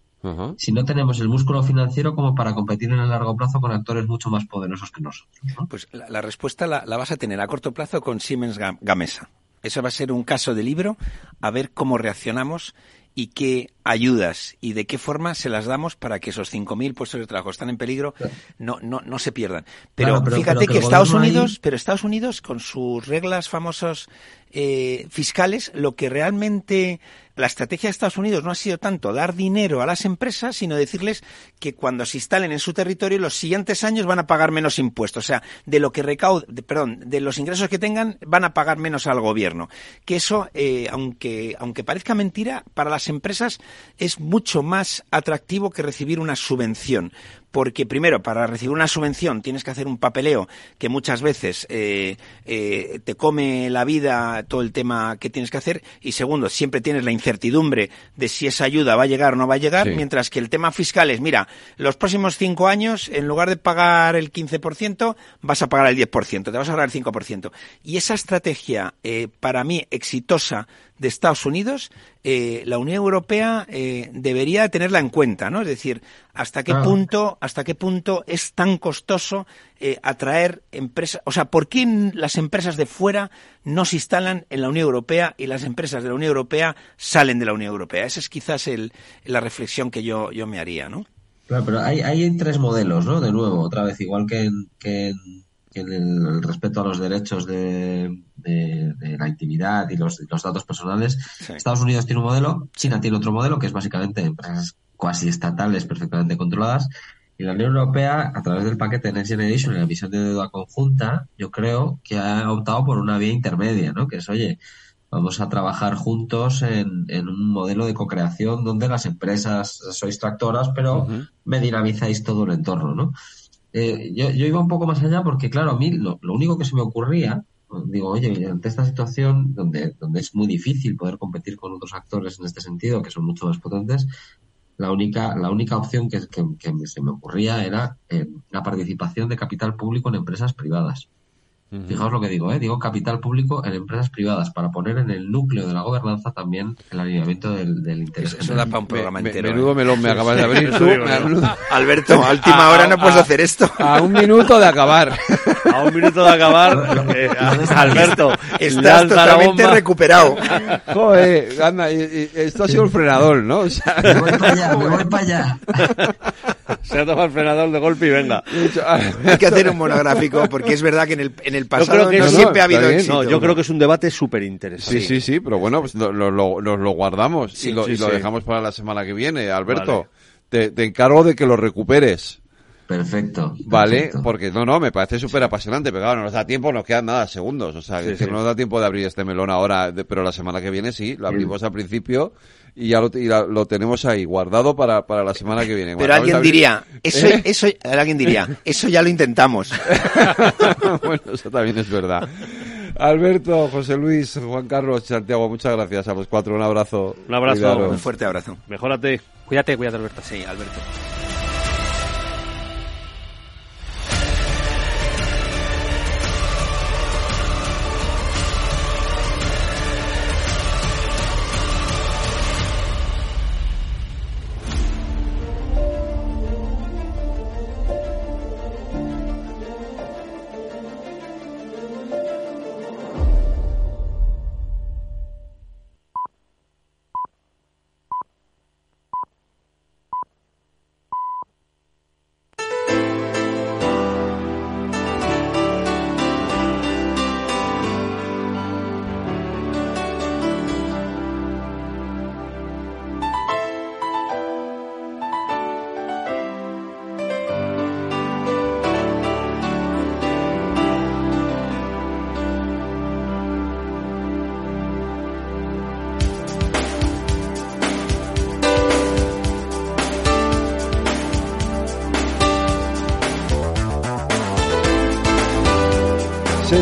si no tenemos el músculo financiero como para competir en el largo plazo con actores mucho más poderosos que nosotros. Pues la, respuesta la, vas a tener a corto plazo con Siemens Gamesa. Eso va a ser un caso de libro, a ver cómo reaccionamos y qué ayudas y de qué forma se las damos para que esos 5.000 puestos de trabajo están en peligro no no no se pierdan. Pero, fíjate que, Estados Unidos, pero Estados Unidos con sus reglas famosos eh, fiscales, lo que realmente la estrategia de Estados Unidos no ha sido tanto dar dinero a las empresas, sino decirles que cuando se instalen en su territorio los siguientes años van a pagar menos impuestos. O sea, de lo que recauden, perdón, de los ingresos que tengan van a pagar menos al gobierno. Que eso, eh, aunque, aunque parezca mentira, para las empresas es mucho más atractivo que recibir una subvención porque primero, para recibir una subvención tienes que hacer un papeleo que muchas veces eh, eh, te come la vida todo el tema que tienes que hacer, y segundo, siempre tienes la incertidumbre de si esa ayuda va a llegar o no va a llegar, mientras que el tema fiscal es, mira, los próximos cinco años, en lugar de pagar el 15%, vas a pagar el 10%, te vas a ahorrar el 5%. Y esa estrategia, eh, para mí, exitosa de Estados Unidos, eh, la Unión Europea eh, debería tenerla en cuenta, ¿no? Es decir, hasta qué punto, hasta qué punto es tan costoso eh, atraer empresas, o sea, ¿por qué las empresas de fuera no se instalan en la Unión Europea y las empresas de la Unión Europea salen de la Unión Europea? Esa es quizás el, la reflexión que yo, yo me haría, ¿no? Claro, pero hay, hay tres modelos, ¿no? De nuevo, otra vez, igual que que en en el, respeto a los derechos de, la intimidad y los, datos personales. Estados Unidos tiene un modelo, China tiene otro modelo, que es básicamente empresas cuasi estatales perfectamente controladas. Y la Unión Europea, a través del paquete Next Generation y la emisión de deuda conjunta, yo creo que ha optado por una vía intermedia, ¿no? Que es, oye, vamos a trabajar juntos en, un modelo de co-creación donde las empresas sois tractoras, pero me dinamizáis todo el entorno, ¿no? Eh, yo, iba un poco más allá porque, claro, a mí lo, único que se me ocurría, digo, oye, ante esta situación donde, donde es muy difícil poder competir con otros actores en este sentido, que son mucho más potentes, la única, la única opción que, se me ocurría era eh, la participación de capital público en empresas privadas. Fijaos lo que digo, ¿eh? digo capital público en empresas privadas para poner en el núcleo de la gobernanza también el alineamiento del, del interés. Eso, da para un programa entero. menudo ¿eh? melón me acabas de abrir tú. <laughs> Alberto, a última hora no puedes hacer esto. A un minuto de acabar. <laughs> A un minuto de acabar, eh, Alberto, estás totalmente recuperado. <laughs> Joder, anda, esto ha sido el frenador, ¿no? O sea... Me voy para allá, me voy para allá. Se ha tomado el frenador de golpe y venga. Hay que hacer un monográfico porque es verdad que en el, en el pasado no, siempre ha habido éxito. No, yo creo que es un debate súper interesante. Sí, sí, sí, pero bueno, pues lo, lo, guardamos y, lo, dejamos para la semana que viene. Alberto, te, encargo de que lo recuperes. Perfecto. Vale, porque no, no, me parece súper apasionante, pero claro, no nos da tiempo, nos quedan nada segundos, o sea, que no nos da tiempo de abrir este melón ahora, pero la semana que viene sí, lo abrimos al principio y ya lo, lo, tenemos ahí guardado para, para la semana que viene. Pero alguien diría, eso, ¿Eh? eso, alguien diría, eso ya lo intentamos. <laughs> bueno, eso también es verdad. Alberto, José Luis, Juan Carlos, Santiago, muchas gracias a los cuatro. Un abrazo. Un abrazo. Un fuerte abrazo. Mejórate. Cuídate, cuídate, Alberto. Sí, Alberto.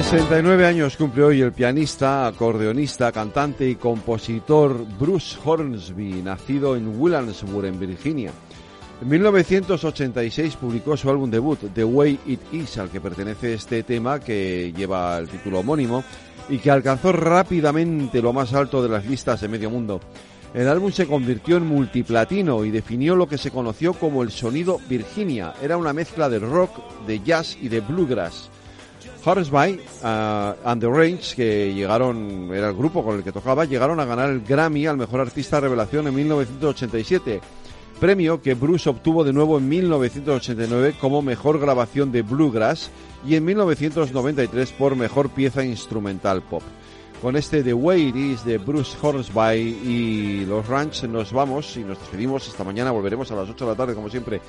69 años cumple hoy el pianista, acordeonista, cantante y compositor Bruce Hornsby, nacido en Williamsburg, en Virginia. En 1986 publicó su álbum debut, The Way It Is, al que pertenece este tema que lleva el título homónimo y que alcanzó rápidamente lo más alto de las listas de medio mundo. El álbum se convirtió en multiplatino y definió lo que se conoció como el sonido Virginia. Era una mezcla de rock, de jazz y de bluegrass. Horseby uh, and the Range, que llegaron, era el grupo con el que tocaba, llegaron a ganar el Grammy al Mejor Artista Revelación en 1987, premio que Bruce obtuvo de nuevo en 1989 como Mejor Grabación de Bluegrass y en 1993 por Mejor Pieza Instrumental Pop. Con este The Way It Is de Bruce Hornsby y los Ranch nos vamos y nos despedimos. Esta mañana volveremos a las 8 de la tarde, como siempre,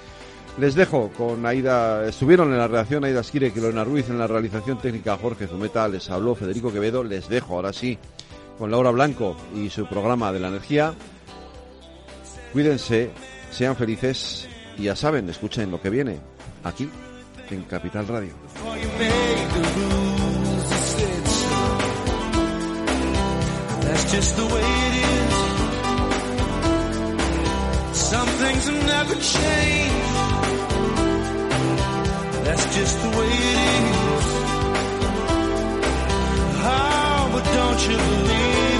les dejo con Aida, estuvieron en la redacción Aida Esquire, Lorena Ruiz, en la realización técnica Jorge Zumeta, les habló Federico Quevedo, les dejo ahora sí con Laura Blanco y su programa de la energía. Cuídense, sean felices y ya saben, escuchen lo que viene aquí en Capital Radio. That's just the way it is. Oh, but don't you believe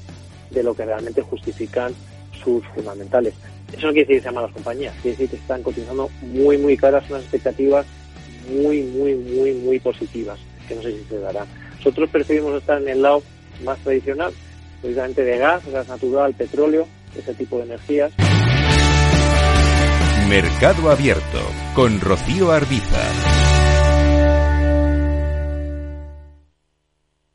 de lo que realmente justifican sus fundamentales. Eso no quiere decir que sean malas compañías, quiere decir que están cotizando muy, muy caras unas expectativas muy, muy, muy, muy positivas, que no sé si se darán. Nosotros preferimos estar en el lado más tradicional, precisamente de gas, gas natural, petróleo, ese tipo de energías. Mercado Abierto con Rocío Arbiza.